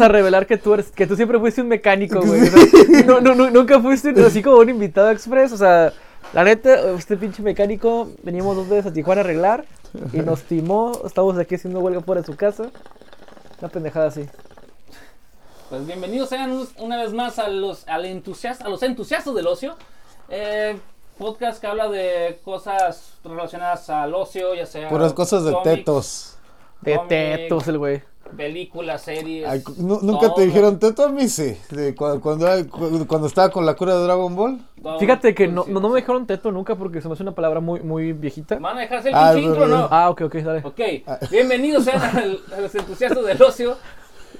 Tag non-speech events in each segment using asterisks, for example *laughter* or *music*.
a revelar que tú eres, que tú siempre fuiste un mecánico, güey. O sea, *laughs* no, no, no, nunca fuiste así como un invitado express, o sea, la neta, este pinche mecánico, venimos dos veces a Tijuana a arreglar y nos timó, estamos aquí haciendo huelga fuera de su casa. Una pendejada así. Pues bienvenidos sean una vez más a los, al entusiasta, a los entusiastas del ocio. Eh, podcast que habla de cosas relacionadas al ocio, ya sea. Puras cosas de cómics, tetos. De cómic, tetos el güey. Películas, series. Ay, ¿Nunca todo, te dijeron teto a mí sí? De cuando, cuando estaba con la cura de Dragon Ball. todo, Fíjate que no, no, no me dejaron teto nunca porque se me hace una palabra muy, muy viejita. ¿Van a dejarse el Ah, pinche intro no? Ah, ok, ok, dale. Ok, bienvenidos sean *laughs* a los entusiastas del ocio.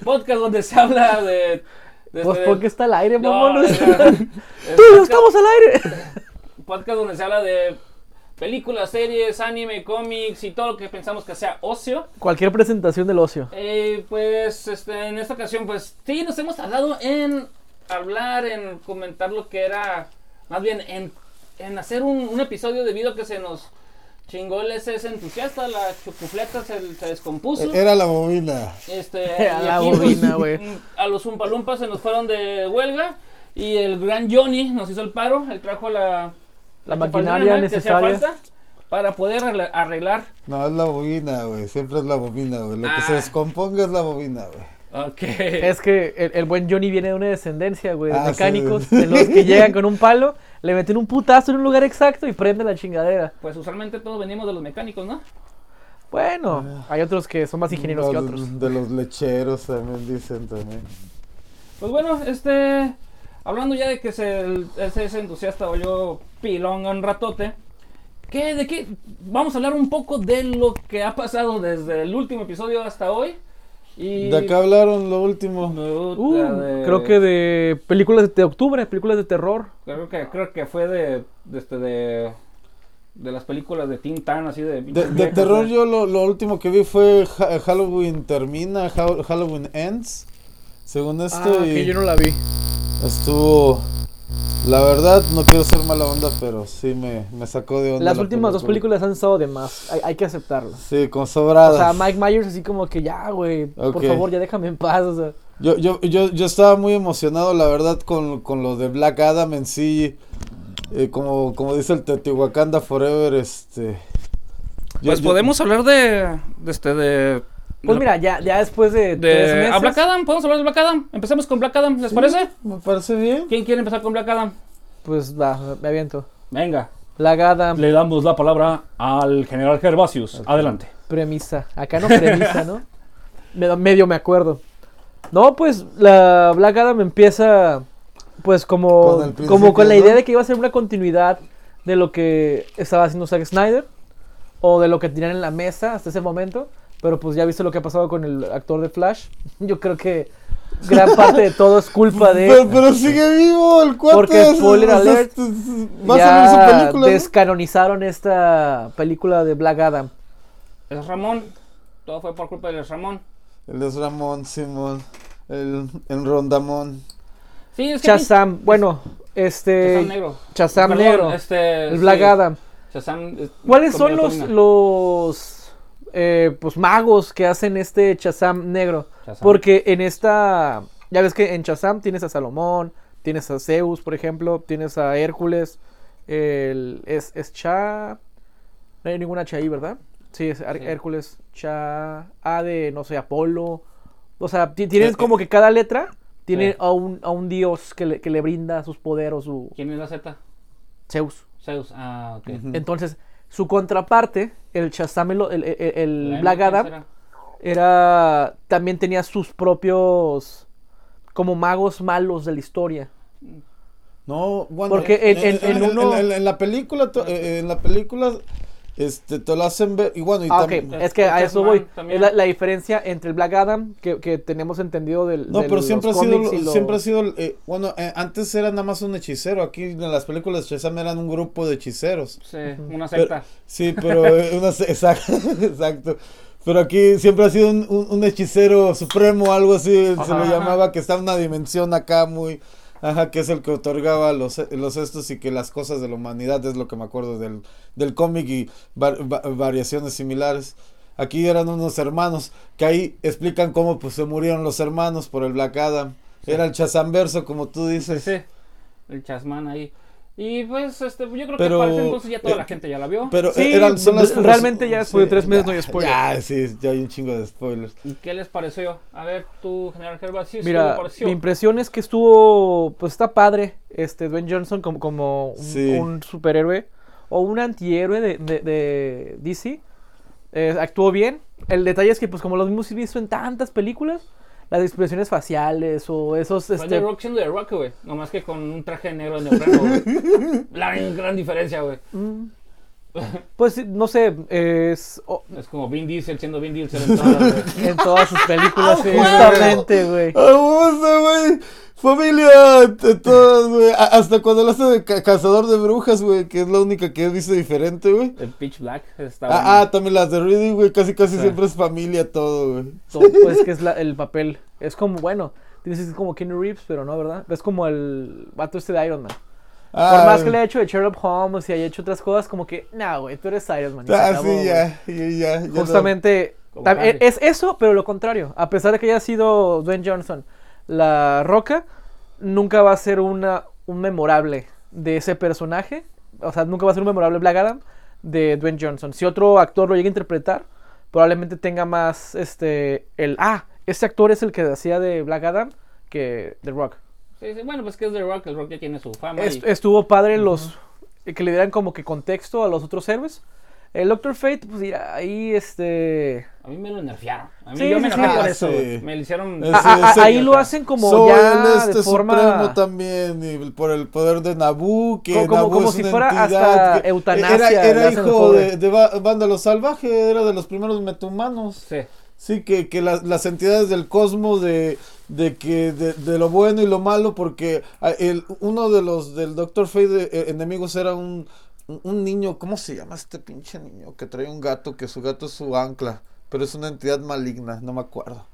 Podcast donde se habla de. de- Pues de- porque está al aire, No, mamón. *laughs* ¡Tú, estamos al aire! podcast donde se habla de películas, series, anime, cómics y todo lo que pensamos que sea ocio. Cualquier presentación del ocio. Eh, pues este, en esta ocasión, pues sí, nos hemos tardado en hablar, en comentar lo que era, más bien en, en hacer un, un episodio debido a que se nos chingó el SS entusiasta, la chucufleta se, se descompuso. Era la bobina. Este, A *laughs* y la aquí, bobina, güey. *laughs* A los Umpalumpas se nos fueron de huelga y el gran Johnny nos hizo el paro, él trajo la, La maquinaria necesaria. falta para poder arregla- arreglar. No, es la bobina, güey. Siempre es la bobina, güey. Lo que se Ah. descomponga es la bobina, güey. Ok. Es que el, el buen Johnny viene de una descendencia, güey, de Ah, sí. mecánicos, de los que *laughs* llegan con un palo, le meten un putazo en un lugar exacto y prende la chingadera. Pues usualmente todos venimos de los mecánicos, ¿no? Bueno, hay otros que son más ingenieros que otros. De los lecheros también dicen también. Pues bueno, este. Hablando ya de que se, el, ese, ese entusiasta o yo pilón un ratote. ¿Qué, ¿De qué? Vamos a hablar un poco de lo que ha pasado desde el último episodio hasta hoy. Y. ¿De acá hablaron lo último? Uh, de- Creo que de películas de octubre, películas de terror. Creo que, creo que fue de. De, este, de, de las películas de Tan, así de. De, terror yo lo, lo último que vi fue Ha- Halloween termina, Ha- Halloween ends. Según esto Ah, y que yo no la vi. Estuvo... La verdad, no quiero ser mala onda, pero sí me, me sacó de onda. Las la últimas dos película. películas han estado de más, hay, hay que aceptarlo. Sí, con O sobradas. sea, Mike Myers así como que ya, güey, por favor, ya déjame en paz, o sea. Yo, yo, yo, yo estaba muy emocionado, la verdad, con, con lo de Black Adam en sí. Eh, como, como dice el Teotihuacanda Forever, este... yo- Pues yo- podemos hablar de. de este. de. Pues mira, ya, ya después de, de tres meses. a Black Adam, podemos hablar de Black Adam. Empecemos con Black Adam, ¿les Sí, parece? Me parece bien. ¿Quién quiere empezar con Black Adam? Pues va, me aviento. Venga. Black Adam, Le damos la palabra al general Gervasius. Adelante. premisa. Acá no premisa, ¿no? *laughs* Me- medio me acuerdo. No, pues la Black Adam empieza pues como, Con como con la idea de que iba a ser una continuidad de lo que estaba haciendo Zack Snyder o de lo que tenían en la mesa hasta ese momento. Pero pues ya viste lo que ha pasado con el actor de Flash. *laughs* Yo creo que gran parte de todo es culpa de... Pero, pero sigue vivo el cuate. Porque, spoiler es- alert, es- es- Va a salir su ya película. ¿no? descanonizaron esta película de Black Adam. Es Ramón. Todo fue por culpa de Ramón. El es Ramón, Simón. El, el Rondamón. Sí, es que. Shazam, bueno, este... Shazam negro. Perdón, negro. Este, El Black sí, Adam. Shazam, eh, ¿Cuáles son los, los eh, pues magos que hacen este Shazam negro? Shazam. Porque en esta, ya ves que en Shazam tienes a Salomón, tienes a Zeus, por ejemplo, tienes a Hércules, el, es, es Cha, no hay ninguna Cha ahí, ¿verdad? Sí, es Sí. Hércules, Cha, A de, no sé, Apolo. O sea, ti- tienes Eh, como que cada letra tiene Sí. a, un, a un dios que le, que le brinda sus poderes su ¿Quién es la Z? Zeus. Zeus. Ah, ok. Entonces, su contraparte, el Shazam, el, el- el- el La Black M, ¿quién Adam, era también tenía sus propios como magos malos de la historia. No, bueno. Porque en- en- en uno- en- en la película, eh, en la película, este, te lo hacen ver. Y bueno, y Ah, ok, tam- es que a eso voy. Es la, la diferencia entre el Black Adam que, que tenemos entendido del No, de pero siempre ha sido, siempre ha sido, eh, bueno, eh, antes era nada más un hechicero, aquí en las películas de Shazam eran un grupo de hechiceros. Sí, una Pero- secta. sí, pero eh, *laughs* una, exacto, *laughs* exacto. Pero aquí siempre ha sido un, un- un hechicero supremo, algo así se lo llamaba, que está en una dimensión acá muy, ajá, que es el que otorgaba los, los estos y que las cosas de la humanidad es lo que me acuerdo del, del cómic y va- va- variaciones similares. Aquí eran unos hermanos, que ahí explican cómo pues se murieron los hermanos por el Black Adam. Sí. Era el Chazamverso, como tú dices. sí. El Chasman ahí. Y pues, este, yo creo Pero, que para ese entonces ya toda eh, la gente ya la vio. Pero Sí, eh, eran, son las- realmente ya después de tres meses no hay spoiler. Ya, sí, ya hay un chingo de spoilers. ¿Y qué les pareció? A ver, tú, General Herbal, sí, sí, Mira, le pareció. mi impresión es que estuvo, pues está padre, este Dwayne Johnson como, como un, Sí. un superhéroe o un antihéroe de, de, de DC. Eh, actuó bien. El detalle es que, pues como lo hemos visto en tantas películas, las expresiones faciales o esos... Fue Este, The Rock siendo The Rock, güey. Nomás que con un traje negro de neopreno, güey. *laughs* La gran diferencia, güey. mm, pues no sé, es... Es como Vin Diesel siendo Vin Diesel en todas, güey. *laughs* en todas sus películas, *laughs* ¡Ah, justamente, güey. ¡Abusa, güey! Familia, todos, güey. Hasta cuando lo hace de ca- cazador de brujas, güey, que es la única que he visto diferente, güey. El Pitch Black está Ah, ah, también las de Reading, güey, casi casi Sí. siempre es familia todo, güey. So, pues que es la- el papel. Es como, bueno, tienes que es como Kenny Reeves, pero no, ¿verdad? Es como el vato este de Iron Man. Por Ah, más que le haya hecho de Sherlock Holmes y haya hecho otras cosas, como que, nah, güey, tú eres Iron Man. Ah, acabó, sí, ya, ya, ya, no- Justamente, Harry. es eso, pero lo contrario. A pesar de que haya sido Dwayne Johnson la roca, nunca va a ser una, un memorable de ese personaje. O sea, nunca va a ser un memorable Black Adam de Dwayne Johnson. Si otro actor lo llega a interpretar, probablemente tenga más este el ah, este actor es el que hacía de Black Adam que The Rock. Sí, sí, bueno, pues que es The Rock. El Rock ya tiene su fama. Est- y- estuvo padre los que le dieran como que contexto a los otros héroes. El Doctor Fate, pues mira, ahí este A mí me lo nerfearon. A mí Sí, yo me sí, por Ah, eso, sí. Me lo hicieron... Ese- A- a- ese- ahí lo hacen como Soy ya el este de forma supremo también, y por el poder de Naboo, que Como- como- Naboo como es si una fuera entidad hasta que- eutanasia, Era, hijo de, de Vándalo Salvaje, era de los primeros metahumanos. Sí. Sí, que, que las, las entidades del cosmos de, de que de, de lo bueno y lo malo, porque ah, el, uno de los del Doctor Fate de, eh, enemigos era un, un niño, ¿cómo se llama este pinche niño? Que trae un gato, que su gato es su ancla, pero es una entidad maligna, no me acuerdo.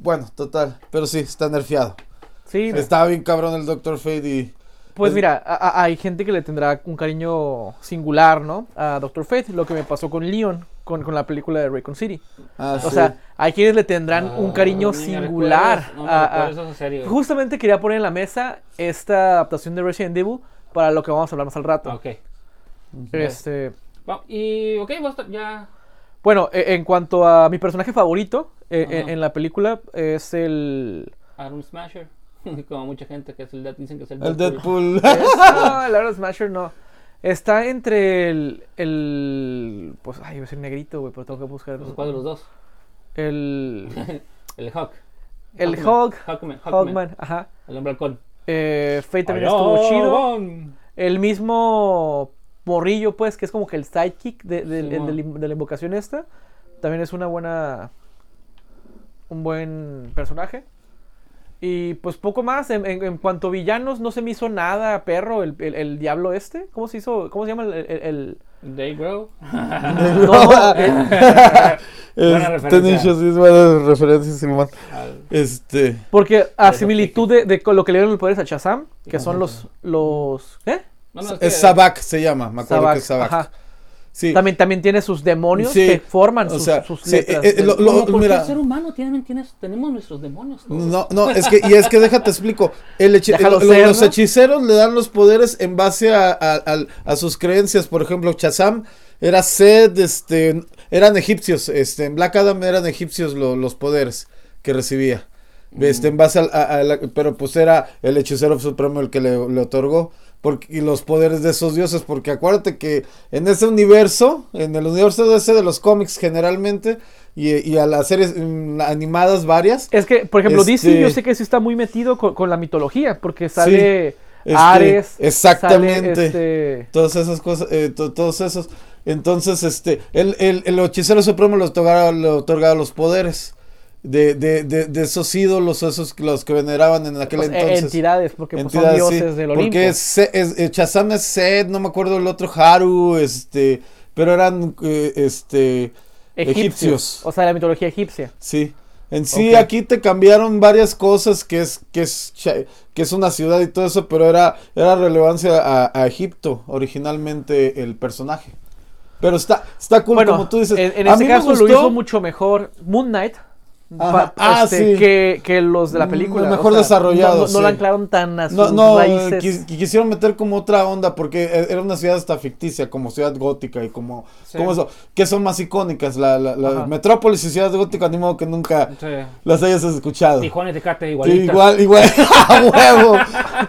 Bueno, total, pero sí, está nerfeado. Sí, Estaba bien cabrón el Doctor Fate y... pues es- mira, a- a- hay gente que le tendrá un cariño singular, ¿no? A Doctor Fate, lo que me pasó con Leon, con, con la película de Raycon City. ah, O sí. sea, hay quienes le tendrán Ah, un cariño no singular. No a- a-. Justamente quería poner en la mesa esta adaptación de Resident Evil para lo que vamos a hablar más al rato. Este, Va, Y, ok, basta, ya... bueno, e- en cuanto a mi personaje favorito eh, Ajá. en, en la película es el Atom Smasher. *laughs* Como mucha gente que es el, dicen que es el El Deadpool. Deadpool. *laughs* Es- no, el Iron Smasher no. Está entre el. el pues, ay, iba a ser negrito, güey, pero tengo que buscar. Pues, ¿Cuál de los dos? El. *laughs* El Hawk. El Hawkman. Hulk. Hawkman. Hawkman. Hawkman, ajá. El hombre halcón. Eh, Fate también estuvo chido. van. El mismo morrillo, pues, que es como que el sidekick de, de- Sí, de- mo. de la- de la invocación esta. También es una buena. Un buen personaje. Y pues poco más. En, en- en cuanto a villanos, no se me hizo nada, perro, el, el- el diablo este. ¿Cómo se hizo? ¿Cómo se llama el- el- el... Day Grow. *laughs* No, *laughs* el- Buena Este, referencia. nicho, sí, es buena referencia, Simón. Este. Porque a similitud de, lo que le dieron los poderes a Shazam, que son los. los ¿Qué? No, no, es que- Es Sabak, se llama, me acuerdo Sabak, que es Sabak. ajá. Sí. También, también tiene sus demonios Sí, que forman o sus, sea, sus sí, letras. eh, eh, lo- Como cualquier mira. ser humano tiene- tenemos nuestros demonios. todos. No, no, es que, y es que déjate explico. El hechi- lo- los ¿no? hechiceros le dan los poderes en base a, a- a sus creencias. Por ejemplo, Chazam era Sed, este, eran egipcios. Este, en Black Adam eran egipcios lo- los poderes que recibía. Este, en base a, a la- pero pues era el hechicero supremo el que le, le otorgó. Porque, y los poderes de esos dioses. Porque acuérdate que en ese universo, en el universo de ese de los cómics generalmente, y, y a las series mm, animadas varias, Es que, por ejemplo, DC Este- yo sé que sí está muy metido con, con la mitología, porque sale este, Ares. exactamente. sale, este, todas esas cosas, eh, to- todos esos. Entonces, este, el, el, el hechicero supremo le otorgaba, le otorgaba los poderes de, de, de, de esos ídolos, esos que- los que veneraban en aquel pues, eh, entonces. entidades, porque pues, son Entidades, sí, dioses del Olimpo. Porque es, es, eh, Shazam es Sed, no me acuerdo el otro Haru, este, pero eran, eh, este, egipcios. O sea, la mitología egipcia. Sí. En sí, aquí te cambiaron varias cosas que es, que es, que es una ciudad y todo eso, pero era, era relevancia a, a Egipto, originalmente el personaje. Pero está, está cool, Bueno, como tú dices. en, en este caso lo hizo mucho mejor Moon Knight. Ajá. Ah, este, sí. que, que los de la película. mejor o sea, desarrollado, No, no, sí. no lo anclaron tan a sus No, no, raíces. quis- quisieron meter como otra onda porque e- era una ciudad hasta ficticia, como ciudad gótica y como, Sí. como eso, que son más icónicas, la, la. Metrópolis y ciudad gótica, ni modo que nunca Sí. las hayas escuchado. Tijuana y Tecate Sí, igualita. igual, igual, *laughs* *laughs* a huevo.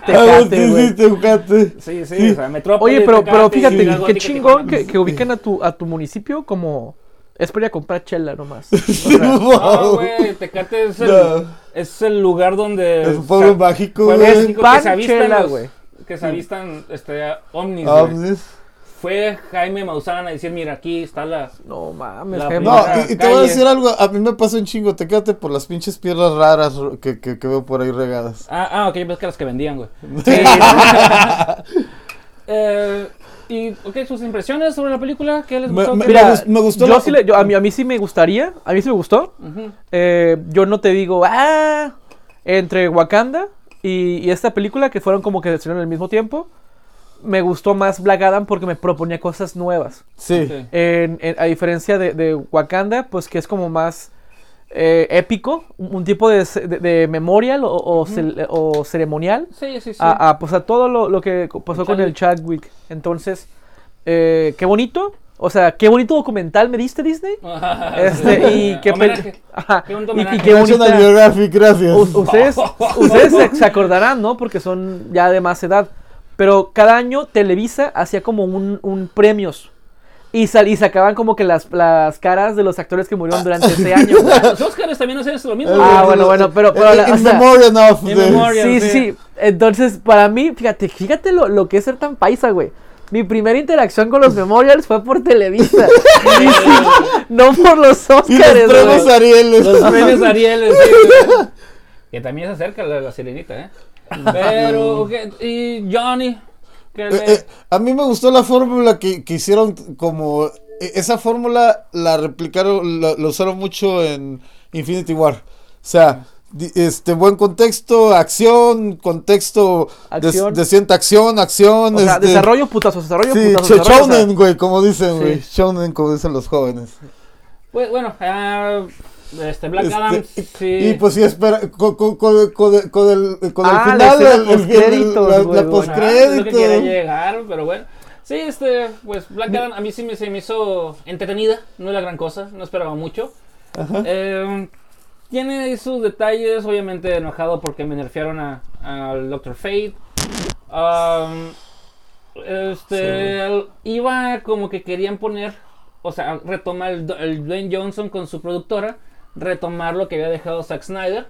Tecate, Sí, sí, Tecate. Sí, sí, o sea, Metrópolis, Oye, pero, pero fíjate, qué chingón que, que ubiquen a tu, a tu municipio como... Es para ir a comprar chela nomás. *laughs* O Sí, sea, No, güey, Tecate es el, No. es el lugar donde... Es un pueblo mágico, pueblo güey. mágico Pan, que se avistan chela, güey. Que se avistan este, ovnis, güey. Ovnis. Fue Jaime Maussan a decir, mira, aquí está la... no mames. La Jaime. No, y, y te voy a decir algo, a mí me pasa un chingo, te quédate por las pinches piedras raras que, que, que veo por ahí regadas. Ah, ah ok, pues que las que vendían, güey. *laughs* *laughs* Eh, y, ok, sus impresiones sobre la película, ¿qué les gustó? me- ¿Qué- Mira, gust- me gustó yo la- sí le- yo- a, mí, a mí sí me gustaría, a mí sí me gustó. Eh, yo no te digo, ah, entre Wakanda y, y esta película, que fueron como que se estrenaron al mismo tiempo, me gustó más Black Adam porque me proponía cosas nuevas. Sí. Sí. En- en- a diferencia de, de Wakanda, pues que es como más eh, épico, un, tipo de, de- de memorial o, o ceremonial Sí, sí, sí. a, a, pues a todo lo, lo que pasó con el Chadwick. Entonces, eh, qué bonito. O sea, qué bonito documental me diste, Disney. *laughs* *laughs* Este, y qué. Ajá, Qué bonito y- qué National bonita. Geographic, gracias. U- ustedes *laughs* ustedes se, se acordarán, ¿no? Porque son ya de más edad. Pero cada año Televisa hacía como un, un premios. Y, sal- y sacaban como que las, las caras de los actores que murieron durante ese año. *laughs* Los Oscars también hacen lo mismo. Ah, bueno, bueno, pero- pero la- o in sea, memoriam of in the-. Sí, sí. sí. Entonces, para mí, fíjate, fíjate lo, lo que es ser tan paisa, güey. Mi primera interacción con los memorials fue por Televisa. *laughs* Sí, no por los Y los Oscars, premios güey. Arieles. Los premios Ariel, sí, güey. *laughs* Que también se acerca la, la sirenita, ¿eh? Pero, ok, y Johnny. Que Eh, le- eh, a mí me gustó la fórmula que, que hicieron como... eh, Esa fórmula la replicaron, la, la usaron mucho en Infinity War. O sea, este buen contexto, acción, contexto, Acción. acción, acción. O sea, este, desarrollo putazos, desarrollo Sí, putazos. sh- desarrollo, o sea, shounen, güey, como dicen, Sí. güey. Shounen, como dicen los jóvenes. pues, bueno, ah, este Black Este, Adam, sí. Y pues sí, espera, con, con, con, con el- con el, con el Ah, final, el, postcréditos, la, la es que postcrédito. llegar, pero bueno. Sí, este, pues Black Adam a mí sí me, se me hizo entretenida, no es la gran cosa, no esperaba mucho. Ajá. Eh, tiene ahí sus detalles, obviamente enojado porque me nerfearon a- al Doctor Fate. Um, este, iba como que querían poner, o sea, retomar el, el Dwayne Johnson con su productora, retomar lo que había dejado Zack Snyder.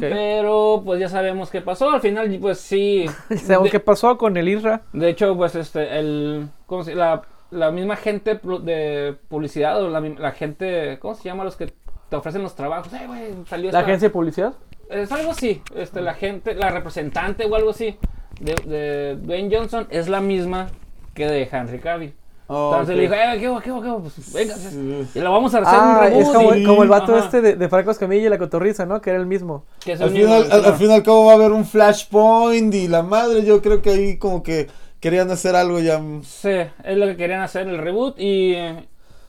Pero pues ya sabemos qué pasó. Al final, pues sí. *laughs* De, qué pasó con el Isra. de hecho, pues este, el, ¿cómo se- la, la misma gente de publicidad o la, la gente, ¿cómo se llama? Los que te ofrecen los trabajos. Eh, salió La esta- agencia de publicidad. Es algo así. Este, la gente, la representante o algo así de, de Dwayne Johnson es la misma que de Henry Cavill. Oh, Entonces ok. le dijo, eh, ¿qué hubo, qué hubo, qué hubo? Pues venga, Sí. y lo vamos a hacer Ah, un reboot. es como, el vato Ajá. este de, de Franco Escamilla y la cotorriza, ¿no? Que era el mismo. Que es el Al mismo, final, al, fin y al cabo va a haber un flashpoint y la madre, yo creo que ahí como que querían hacer algo ya. Sí, es lo que querían hacer el reboot y,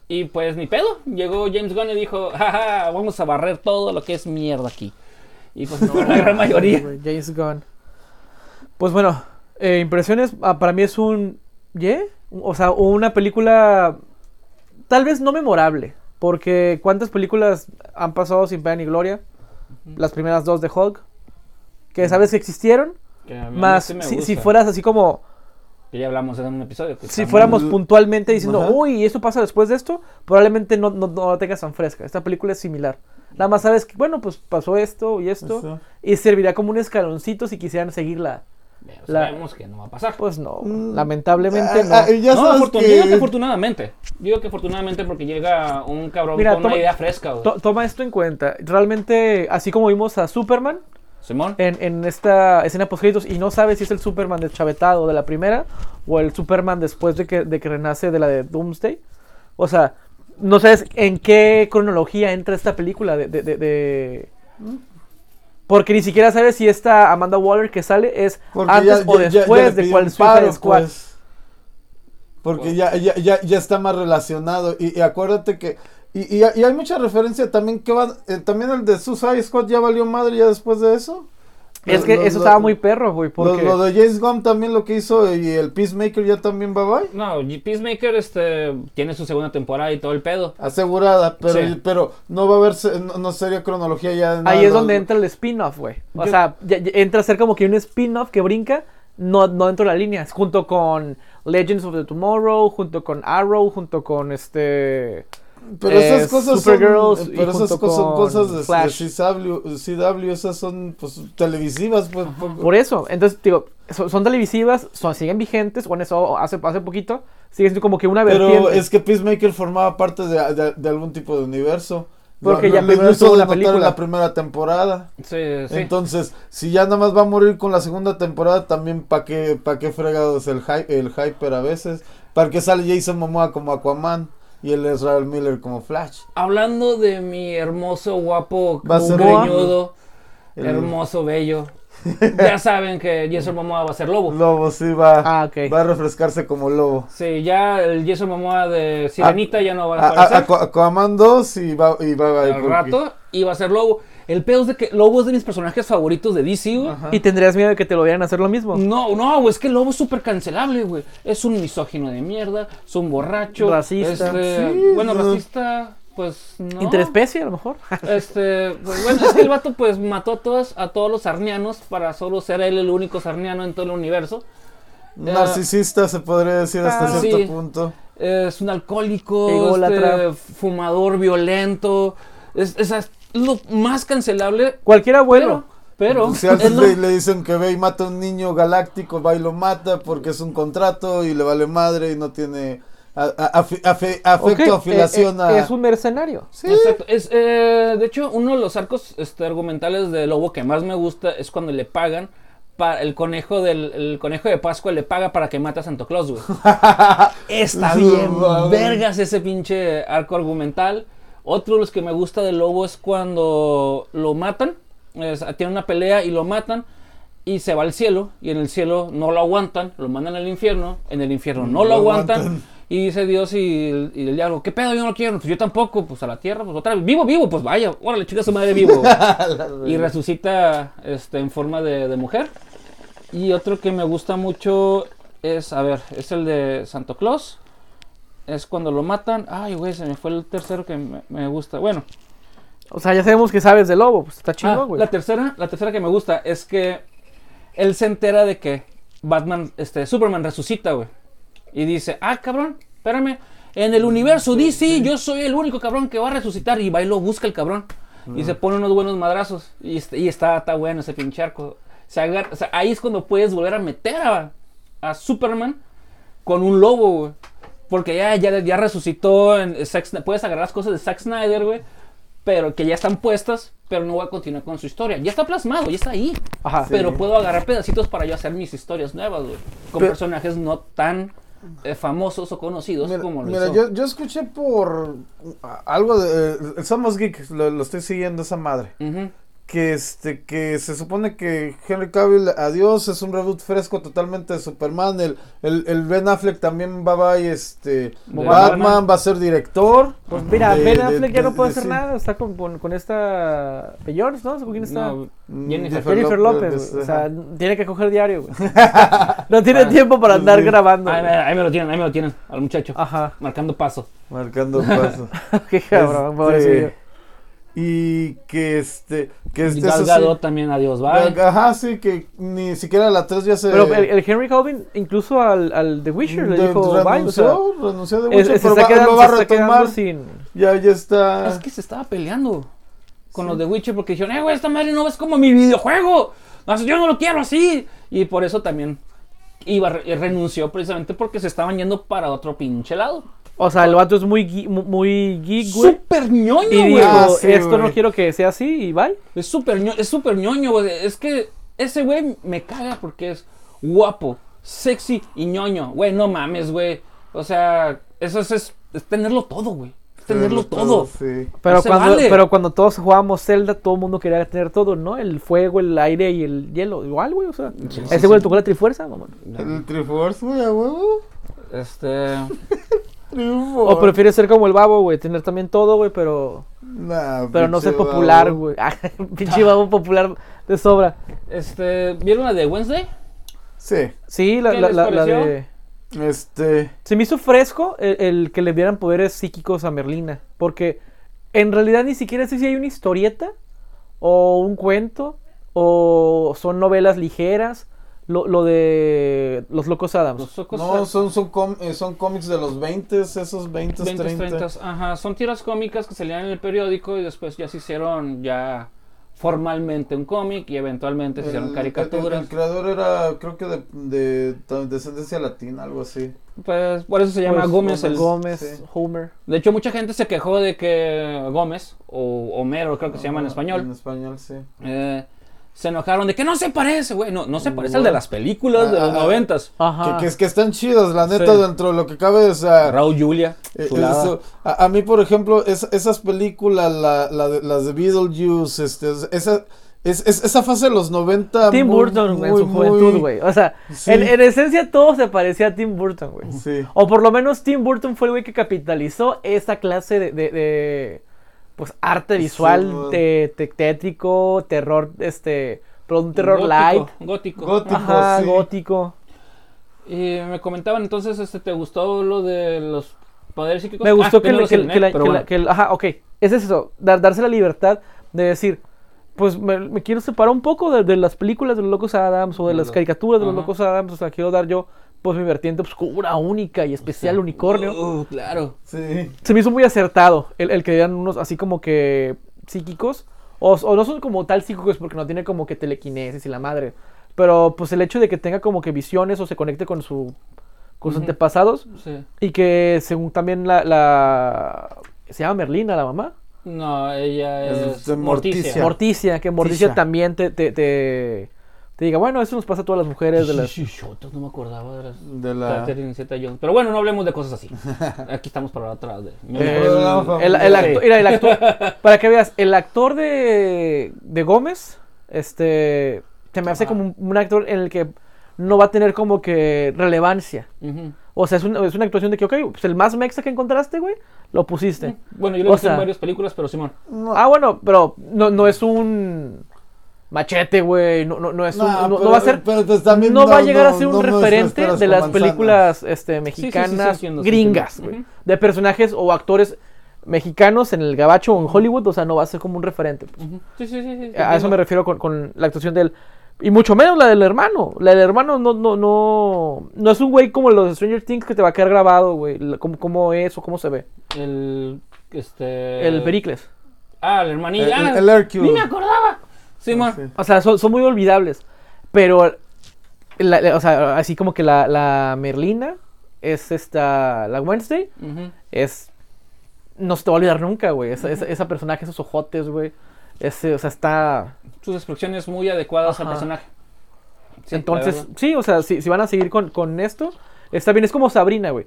y pues ni pedo. Llegó James Gunn y dijo, jaja, vamos a barrer todo lo que es mierda aquí. Y pues no, la gran *laughs* mayoría. James Gunn. Pues bueno, eh, impresiones, ah, para mí es un... ¿Yeah? O sea, una película tal vez no memorable. Porque ¿cuántas películas han pasado sin pena ni gloria? Las primeras dos de Hulk. Que sabes que existieron. Que Más sí si, fueras así como... Que ya hablamos en un episodio. que Si fuéramos muy- puntualmente diciendo, uy, ¿esto pasa después de esto? Probablemente no, no, no la tengas tan fresca. Esta película es similar. Nada más sabes que, bueno, pues pasó esto y esto. Eso. Y serviría como un escaloncito si quisieran seguirla. Pero la- sabemos que no va a pasar. Pues no, Mm. lamentablemente Ah, no. ah, y ya no, sabes afortun- que- digo que afortunadamente. Digo que afortunadamente porque llega un cabrón Mira, con toma- una idea fresca. güey. To- toma esto en cuenta. Realmente, así como vimos a Superman Simón. en, en esta escena post y no sabes si es el Superman deschavetado de la primera o el Superman después de que, de que renace de la de Doomsday. O sea, no sabes en qué cronología entra esta película de... de- de- de- Porque ni siquiera sabes si esta Amanda Waller que sale es Porque antes ya- o ya- después ya de cuál Suicide Squad. pues. Porque Wow. ya, ya, está más relacionado. Y, y acuérdate que. Y, y, y hay mucha referencia también que van. eh, también el de Suicide Squad ya valió madre ya después de eso. Es que lo- eso lo- estaba muy perro, güey, Lo, porque... lo de James Gunn también lo que hizo y el Peacemaker ya también bye bye. No, y Peacemaker este, tiene su segunda temporada y todo el pedo. Asegurada, pero, Sí. pero no va a haber, no, no sería cronología ya. de Ahí nada, es donde entra el spin-off, güey. O Yo- sea, ya- ya entra a ser como que un spin-off que brinca, no, no dentro de la línea. Junto con Legends of the Tomorrow, junto con Arrow, junto con este... Pero esas eh, cosas Supergirls son, pero esas cosas cosas de. CW, CW, esas son pues televisivas, pues. pues, Por eso, entonces, digo, son, son televisivas, son, siguen vigentes, bueno, eso hace, hace poquito, sigue siendo como que una pero vertiente. es que Peacemaker formaba parte de, de- de algún tipo de universo. Porque Lo- ya primero la en la primera temporada. Sí, sí. Entonces, si ya nada más va a morir con la segunda temporada, también para qué, pa' qué fregados el, hy- el hyper a veces. Para que sale Jason Momoa como Aquaman y el Israel Miller como Flash. Hablando de mi hermoso, guapo, a greñudo, El- hermoso, bello. *laughs* ya saben que Jason Momoa va a ser lobo. Lobo sí va, Ah, ok. va a refrescarse como lobo. Sí, ya el Jason Momoa de Sirenita ya no va a A- a- aparecer. Aqua- Aquaman 2 y va, y va a ir al rato y va a ser lobo. El pedo es de que Lobo es de mis personajes favoritos de DC, güey. Y tendrías miedo de que te lo vieran hacer lo mismo. No, no, güey, es que Lobo es súper cancelable, güey. Es un misógino de mierda, es un borracho. Racista. este, Sí, bueno, no. racista, pues no. Interespecie, a lo mejor. *laughs* Este, pues, bueno, es que el vato pues mató a todos, a todos los sarnianos para solo ser él el único sarniano en todo el universo. Narcisista se podría decir hasta Ah, cierto sí. punto. Es un alcohólico, este, fumador, violento. Es, es lo más cancelable. Cualquiera bueno. Pero, pero Si a alguien lo- le, dicen que ve y mata a un niño galáctico, va y lo mata porque es un contrato y le vale madre y no tiene a- a- afecto, Ok, afiliación eh, a... eh, Es un mercenario. Sí. Exacto. Es, eh, de hecho, uno de los arcos este, argumentales de Lobo que más me gusta es cuando le pagan. pa- el conejo del el conejo de Pascua le paga para que mate a Santo Claus, güey. *laughs* Está bien, vergas ese pinche arco argumental. Otro de los que me gusta del Lobo es cuando lo matan. es- tiene una pelea y lo matan. Y se va al cielo. Y en el cielo no lo aguantan. Lo mandan al infierno. En el infierno no lo, Lo aguantan. aguantan. Y dice Dios y el, y el diablo, ¿qué pedo? Yo no quiero. Pues yo tampoco. Pues a la tierra, pues otra vez. Vivo, vivo, pues vaya. Órale, chica su madre vivo. *laughs* y resucita este, en forma de, de mujer. Y otro que me gusta mucho es, a ver, es el de Santo Claus. Es cuando lo matan. Ay, güey, se me fue el tercero que me, me gusta. Bueno, O sea, ya sabemos que sabes de lobo. Pues está ah, chido, güey. la tercera, la tercera que me gusta es que él se entera de que Batman, este, Superman resucita, güey. Y dice, ah, cabrón, espérame. En el universo DC, yo soy el único cabrón que va a resucitar. Y va y lo busca el cabrón. Y se pone unos buenos madrazos. Y, este- y está, está bueno ese pinche arco. Se agarra- o sea, ahí es cuando puedes volver a meter a, a Superman con un lobo, güey. Porque ya, ya, ya resucitó. En Zack puedes agarrar las cosas de Zack Snyder, güey. Pero que ya están puestas. Pero no voy a continuar con su historia. Ya está plasmado, ya está ahí. Ajá. Pero puedo agarrar pedacitos para yo hacer mis historias nuevas, güey. Con Pero- personajes no tan eh, famosos o conocidos Mira, como lo mira, hizo. yo, yo escuché por algo de... eh, Somos Geek, lo, lo estoy siguiendo esa madre. Ujú. Que este que se supone que Henry Cavill adiós es un reboot fresco totalmente de Superman el, el, el Ben Affleck también va va y este Batman, Batman. va a ser director Pues mira, de- Ben de- Affleck ya de- no puede de- hacer sí. nada. Está con, con, con esta. Beyonce, ¿no? ¿Con quién está? No, Mm, Jennifer. Jennifer López, López, güey. O sea, tiene que coger diario, güey. *laughs* *laughs* no tiene Ah, tiempo para andar sí. grabando. Ahí, me lo tienen, ahí me lo tienen, al muchacho. Ajá. Marcando paso. marcando paso *laughs* Qué cabrón, Este, pobrecillo. Y que este que este Gal eso sí, también, adiós, bye. ajá sí que ni siquiera la 3 ya se Pero el, el Henry Cavill, incluso al, al The Witcher, le dijo bye. O sea, renunció renunció de es- mucho es- se pero está va- quedando, lo va a se retomar sin. ya ya está Es que se estaba peleando con los de Witcher porque dijeron, eh, güey, esta madre no es como mi videojuego. Yo no lo quiero así. Y por eso también re- renunció precisamente porque se estaban yendo para otro pinche lado. O sea, el vato es muy, gui- muy geek, güey. Súper ñoño, Y güey. dijo, Ah, sí, esto no quiero que sea así y bye. Es súper ñoño, es súper ñoño, güey. Es que ese güey me caga porque es guapo, sexy y ñoño. Güey, no mames, güey. O sea, eso es, es- es tenerlo todo, güey. Tenerlo todo. sí Pero, No cuando, vale. pero cuando todos jugábamos Zelda, todo el mundo quería tener todo, ¿no? El fuego, el aire y el hielo. Igual, güey. O sea, Sí, sí, ese güey sí. tocó la trifuerza, mamón. el Triforce güey a huevo Este. *laughs* Triunfo. O prefieres ser como el babo, güey, tener también todo, güey, pero Nah, pero no ser popular, güey. *laughs* Ah, Pinche babo popular de sobra. Este. ¿Vieron la de Wednesday? Sí. Sí, la, ¿Qué la, les la- de... Este. Se me hizo fresco el, el que le dieran poderes psíquicos a Merlina. Porque en realidad ni siquiera sé si hay una historieta o un cuento o son novelas ligeras. Lo, lo de Los Locos Adams. Los Locos No, son, son, com- eh, son cómics de los 20, esos 20, 20, 30. 30. Ajá, son tiras cómicas que salían en el periódico y después ya se hicieron ya formalmente un cómic y eventualmente se hicieron caricaturas. El, el creador era, creo que de, de, de descendencia latina, algo así. Pues por eso se llama Pues, Gómez. el- Gómez, sí. Homer. De hecho, mucha gente se quejó de que Gómez, o Homero creo que se llama en En español, español, sí. eh, se enojaron de que no se parece, güey. No, no se parece al de las películas de los Ah, ah, noventas. Ajá. Que, que es que están chidos, la neta, Sí. dentro de lo que cabe, o sea, Raúl Julia. eh, eso- a, a mí, por ejemplo, es- esas películas, la, la de- las de Beetlejuice, este, esa, es, es- esa fase de los 90. Tim muy, Burton, güey, en su muy- juventud, güey. O sea, Sí. en, en esencia todo se parecía a Tim Burton, güey. Sí. O por lo menos Tim Burton fue el güey que capitalizó esa clase de, de- de, pues arte visual, te- te- tétrico, terror, este, pero un terror Gótico, light, Gótico. Gótico. ajá, sí. gótico. Y me comentaban entonces, este, ¿te gustó lo de los poderes psíquicos? Me gustó Ah, que, que, que la- la- ajá, ok, es eso, dar- darse la libertad de decir, pues me, me quiero separar un poco de, de las películas de los Locos Adams o de las caricaturas de los ajá. Locos Adams, o sea, quiero dar yo, pues mi vertiente oscura, única y especial, unicornio. Uh, claro. Sí. se me hizo muy acertado el, el que dieran unos así como que psíquicos. O, o no son como tal psíquicos porque no tiene como que telequinesis y la madre. Pero pues el hecho de que tenga como que visiones o se conecte con su con sus antepasados. Sí. Y que según también la, la se llama Merlina, la mamá. No, ella Es Morticia. Morticia. Morticia, que Morticia Morticia. también te, te, te, te diga, bueno, eso nos pasa a todas las mujeres de las... Sí, *laughs* sí, shotas, no me acordaba de las De la. Catherine. Pero bueno, no hablemos de cosas así. *laughs* Aquí estamos para atrás de. El, actor, mira, el actor, para que veas, el actor de, de Gómez, este, se me hace Ajá. como un, un actor en el que no va a tener como que relevancia. O sea, es, un- es una actuación de que, ok, pues el más mexa que encontraste, güey, lo pusiste. Bueno, yo lo he visto en varias películas, pero Simón. No, Ah, bueno, pero no, no es un machete, güey, no, no, no es un, Nah, no, no pero- va a ser... pero, pues, también no, va a no- llegar a ser un referente de las manzanas. películas este, sí, sí, mexicanas sí, gringas, güey. De personajes o actores mexicanos en el gabacho o en Hollywood, o sea, no va a ser como un referente. pues. Sí, sí, sí. sí, A eso me refiero con, con la actuación del... Y mucho menos la del hermano. La del hermano no, no, no, no es un güey como los de Stranger Things que te va a quedar grabado, güey. Cómo, cómo es o cómo se ve. El. Este. El Pericles. Ah, el hermanillo. El- ah, el Hercule. Ni me acordaba. Sí. O sea, son, son muy olvidables. Pero, la- la- o sea, así como que la, la Merlina es esta... La Wednesday es... No se te va a olvidar nunca, güey. Esa, personaje, esos ojotes, güey. Ese, o sea, está... Sus expresiones muy adecuadas al personaje. Sí, Entonces, sí, o sea, si, si van a seguir con, con esto, está bien. Es como Sabrina, güey.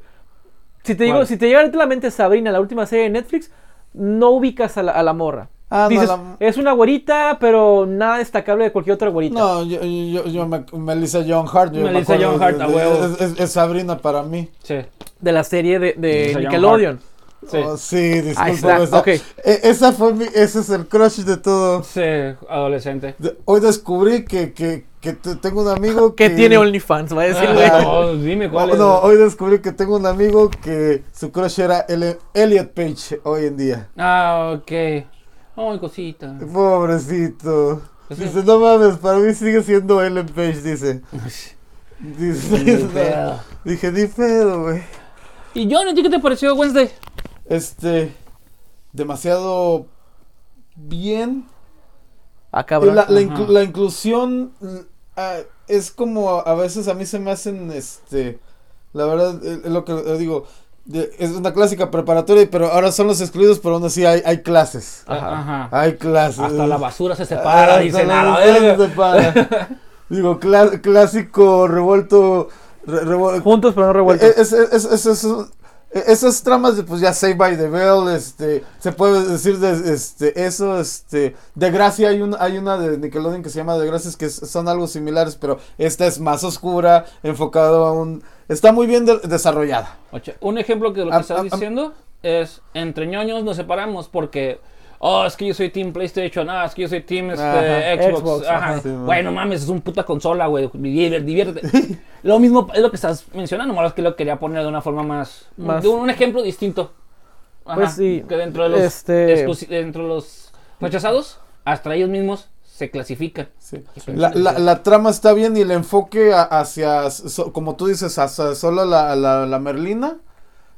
Si te digo, si te llega a la mente Sabrina, la última serie de Netflix, no ubicas a la, a la morra. Ah, no, Dices, la- es una güerita, pero nada destacable de cualquier otra güerita. No, yo, yo, yo me- Melissa John Hart. yo me Melissa acuerdo Joan Hart, de- a huevo. Es, es- es Sabrina para mí. Sí. De la serie de, de Nickelodeon. Sí. Oh, sí, disculpa. Esa, ok. e- esa fue mi, ese es el crush de todo. Sí, adolescente. De- hoy descubrí que, que, que te- tengo un amigo *laughs* Que tiene OnlyFans, va a decir, güey. Ah, no, dime cuál No, es. no, hoy descubrí que tengo un amigo que su crush era el, Elliot Page hoy en día. Ah, ok. Ay, cosita. Pobrecito. Dice, no mames, para mí sigue siendo Ellen Page, dice. *laughs* Dice, dije, ni pedo, güey. ¿Y John, ¿a ti qué te pareció Wednesday? Este, demasiado bien. Ah, cabrón. la, la, Ajá. inclu- la inclusión ah, es como a veces a mí se me hacen, este, la verdad, eh, es lo que eh, digo, es una clásica preparatoria, pero ahora son los excluidos, pero aún así hay, hay clases. Ajá. Ajá. Hay clases. Hasta la basura se separa, Ah, dicen hasta a la basura verga. se separa. Digo, clásico revuelto. re- revol- Juntos pero no revueltos. es, es, es, es- es un- esas tramas de pues ya Save by the Bell, este, se puede decir de este eso, este, de Gracia hay una hay una de Nickelodeon que se llama de Gracias que es- son algo similares, pero esta es más oscura, enfocado a un está muy bien de- desarrollada. Oye, un ejemplo que de lo que Am- estás am- am- diciendo es entre ñoños nos separamos porque oh es que yo soy team PlayStation ah es que yo soy team este, Ajá, Xbox, Xbox, ajá. ajá. Sí, man. Güey, no mames es un puta consola güey diviértete, *laughs* lo mismo es lo que estás mencionando más que lo quería poner de una forma más, Más- de un, un ejemplo distinto Ajá, Pues sí, que dentro de los este- dentro de los rechazados hasta ellos mismos se clasifican Sí. Sí. La, la, la trama está bien y el enfoque hacia, como tú dices, hacia solo la, la, la Merlina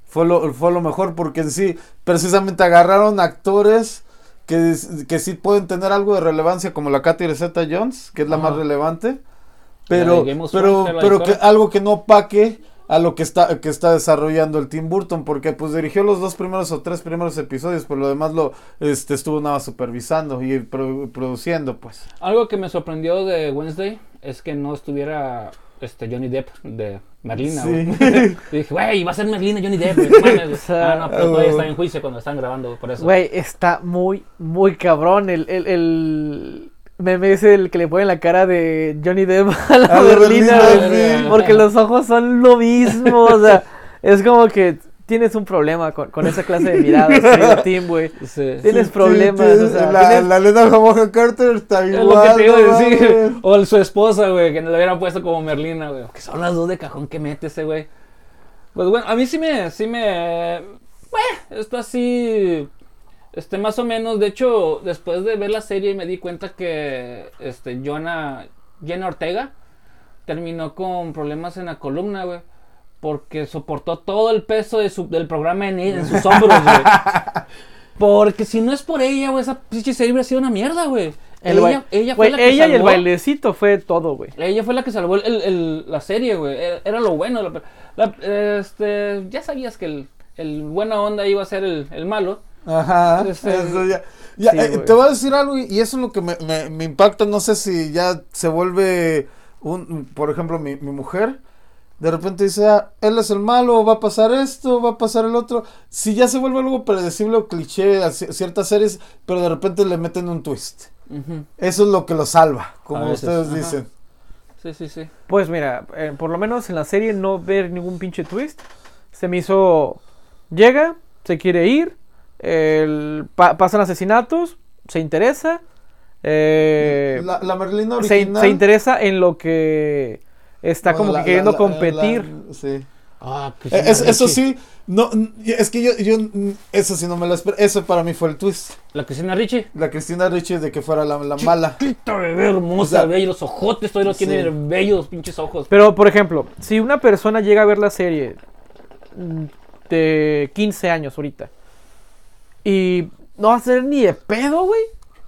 fue lo, fue lo mejor porque en sí, precisamente agarraron actores que, que sí pueden tener algo de relevancia como la Katy Zeta Jones, que es la Ajá. más relevante, pero, pero, pero que algo que no opaque a lo que está, que está desarrollando el Tim Burton, porque pues dirigió los dos primeros o tres primeros episodios, pero lo demás lo este, estuvo nada más supervisando y pro- produciendo, pues. Algo que me sorprendió de Wednesday es que no estuviera este Johnny Depp de Merlina. Sí. güey. *laughs* Y dije, güey, va a ser Merlina Johnny Depp. güey, no mames, güey". *laughs* O sea, ah, no, pero todavía está en juicio cuando están grabando, güey, por eso. Güey, está muy, muy cabrón. El, el, el meme es el que le pone la cara de Johnny Depp a la *laughs* A la Berlina, sí. Porque los ojos son lo mismo. O sea, es como que tienes un problema con, con esa clase de miradas, *laughs* Tim, güey. Sí. Tienes Sí, problemas, sí, o sea, la, tienes- la Carter está Es igual. lo que te iba a no decir. mames. O su esposa, güey, que le hubieran puesto como Merlina, güey. Que son las dos de cajón que mete ese, güey. Pues bueno, a mí sí me. Sí me. Bueno, esto así. Este, más o menos. De hecho, después de ver la serie me di cuenta que. Este, Jonah. Jenna Ortega. Terminó con problemas en la columna, güey. Porque soportó todo el peso de su, del programa en, en sus hombros, güey. *laughs* Porque si no es por ella, güey, esa pinche serie hubiera sido una mierda, güey. El ella, fue la que ella y el bailecito fue todo, güey. ella fue la que salvó el- el- la serie, güey. Era, lo bueno. la- la- este, ya sabías que el, el buena onda iba a ser el, el malo. Ajá. Este, eso ya- ya, sí, eh, te voy a decir algo y y eso es lo que me, me- me impacta. No sé si ya se vuelve un. Por ejemplo, mi, mi mujer. De repente dice, ah, él es el malo, va a pasar esto, va a pasar el otro. Si ya se vuelve algo predecible o cliché a ci- ciertas series, pero de repente le meten un twist. Eso es lo que lo salva, como ustedes ajá. dicen. Sí, sí, sí. Pues mira, eh, por lo menos en la serie no ver ningún pinche twist. Se me hizo. Llega, se quiere ir. El- pa- pasan asesinatos. Se interesa. eh, La, la Merlina se, original. se interesa en lo que está bueno, como la- que queriendo la- la- competir. la- sí. Ah, Eh, es- eso sí, no, es que yo, yo, eso sí no me lo espero. Eso para mí fue el twist. La Cristina Ricci. La Cristina Ricci de que fuera la, la mala. Bebé hermosa, O sea, bella, los ojotes todavía no sí. tiene bellos pinches ojos. Pero, por ejemplo, si una persona llega a ver la serie mm, de 15 años ahorita y no va a ser ni de pedo, güey,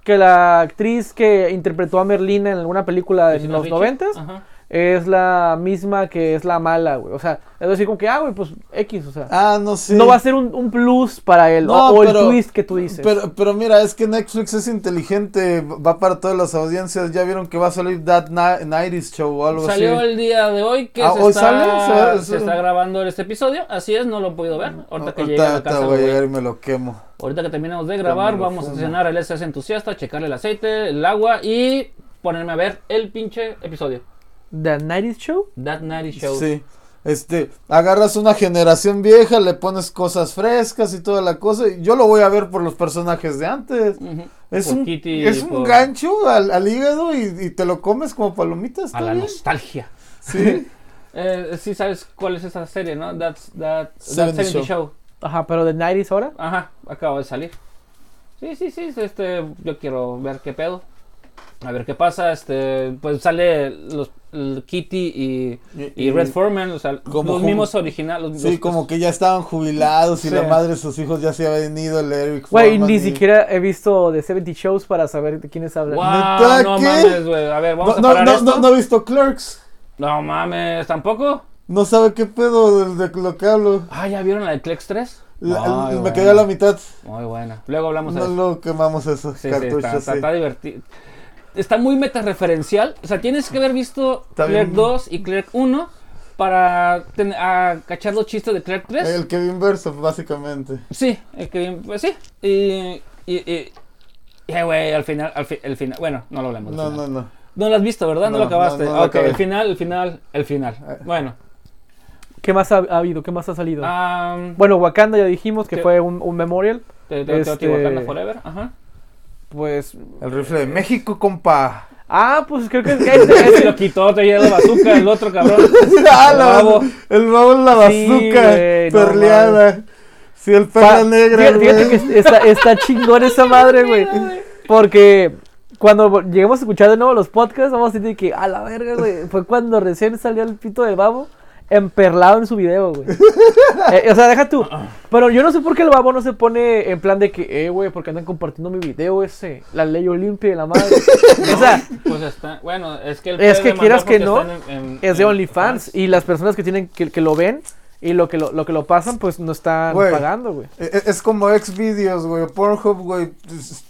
que la actriz que interpretó a Merlina en alguna película de los. 90 Ajá. Es la misma que es la mala, güey. O sea, es decir, como que, ah, güey, pues X, o sea. Ah, no sé. No va a ser un, un plus para él, No, o, o pero- el twist que tú dices. Pero, pero mira, es que Netflix es inteligente, va para todas las audiencias. Ya vieron que va a salir That Ni- 90s Show o algo Salió así. el día de hoy que Ah, se, ¿hoy está, sale? Se- se está grabando este episodio. Así es, no lo he podido ver. Ahorita que Ahorita- llegue a la ahorita casa. voy a a- llegar y me lo quemo. Ahorita que terminemos de grabar, vamos a fumo. estacionar el SS entusiasta, checarle el aceite, el agua y ponerme a ver el pinche episodio. The 90s Show. That Nighty Show. Sí. Este, agarras una generación vieja, le pones cosas frescas y toda la cosa. y Yo lo voy a ver por los personajes de antes. Es Por un, Kitty, es un gancho al, al hígado y, y te lo comes como palomitas. A ¿está la bien? nostalgia. Sí. *laughs* Eh, sí sabes cuál es esa serie, ¿no? That's, that, that 70 70 Show. show. Ajá, pero The 90s ahora. Ajá, acaba de salir. Sí, sí, sí, este, yo quiero ver qué pedo. A ver qué pasa, este, pues sale los Kitty y, Y- y Red Foreman, o sea, Como los mismos originales. Sí, como que ya estaban jubilados y Sí. la madre de sus hijos ya se habían ido, el Eric Güey, ni y- siquiera he visto The 70 Shows para saber de quiénes hablan. Wow, ¿Neta no qué? mames, güey. A ver, vamos No, a no, parar no, esto. no, no he visto Clerks. No mames, tampoco. No sabe qué pedo de, de lo que hablo. Ah, ¿ya vieron la de Clex 3? La- Ay, me quedé a la mitad. Muy buena. Luego hablamos de No eso. lo quemamos esos Sí, sí, cartuchos. está, está, sí. está divertido. Está muy metareferencial. O sea, tienes que haber visto Clerk bien. 2 y Clerk 1 para ten- a cachar los chistes de Clerk 3. El Kevin Verso, básicamente. Sí, el que, pues sí. Y, y, y, y, güey, al final, al fi- el final, bueno, no lo hablemos. del No, no, no. No lo has visto, ¿verdad? No, No, lo acabaste. no, no ok, el final, el final, el final. Bueno. ¿Qué más ha, ha habido? ¿Qué más ha salido? am, Bueno, Wakanda ya dijimos que fue un, un memorial. te- te- este- Teotihuacán Forever, ajá. Pues. El rifle de México, compa. Ah, pues creo que es. *laughs* Ese lo quitó, te lleva la bazooka, el otro cabrón. *laughs* ah, El babo. El babo en la Sí, bazooka. no perleada. sí, el perla Pa- negra. Fíjate, fíjate que está, está chingón esa madre, güey. *laughs* Porque cuando lleguemos a escuchar de nuevo los podcasts, vamos a sentir que, a la verga, güey. Fue cuando recién salió el pito del babo emperlado en su video, güey. *laughs* Eh, o sea, deja tú. Pero yo no sé por qué el babo no se pone en plan de que, eh, güey, porque andan compartiendo mi video ese. La ley Olimpia de la madre. *laughs* o sea, Pues está, bueno, es que el Es que quieras que no, en- en- es de OnlyFans. Y las personas que tienen que, que lo ven y lo que lo, lo que lo pasan, pues no están Güey. pagando, güey. E- e- Es como Xvideos, güey, o Pornhub, güey,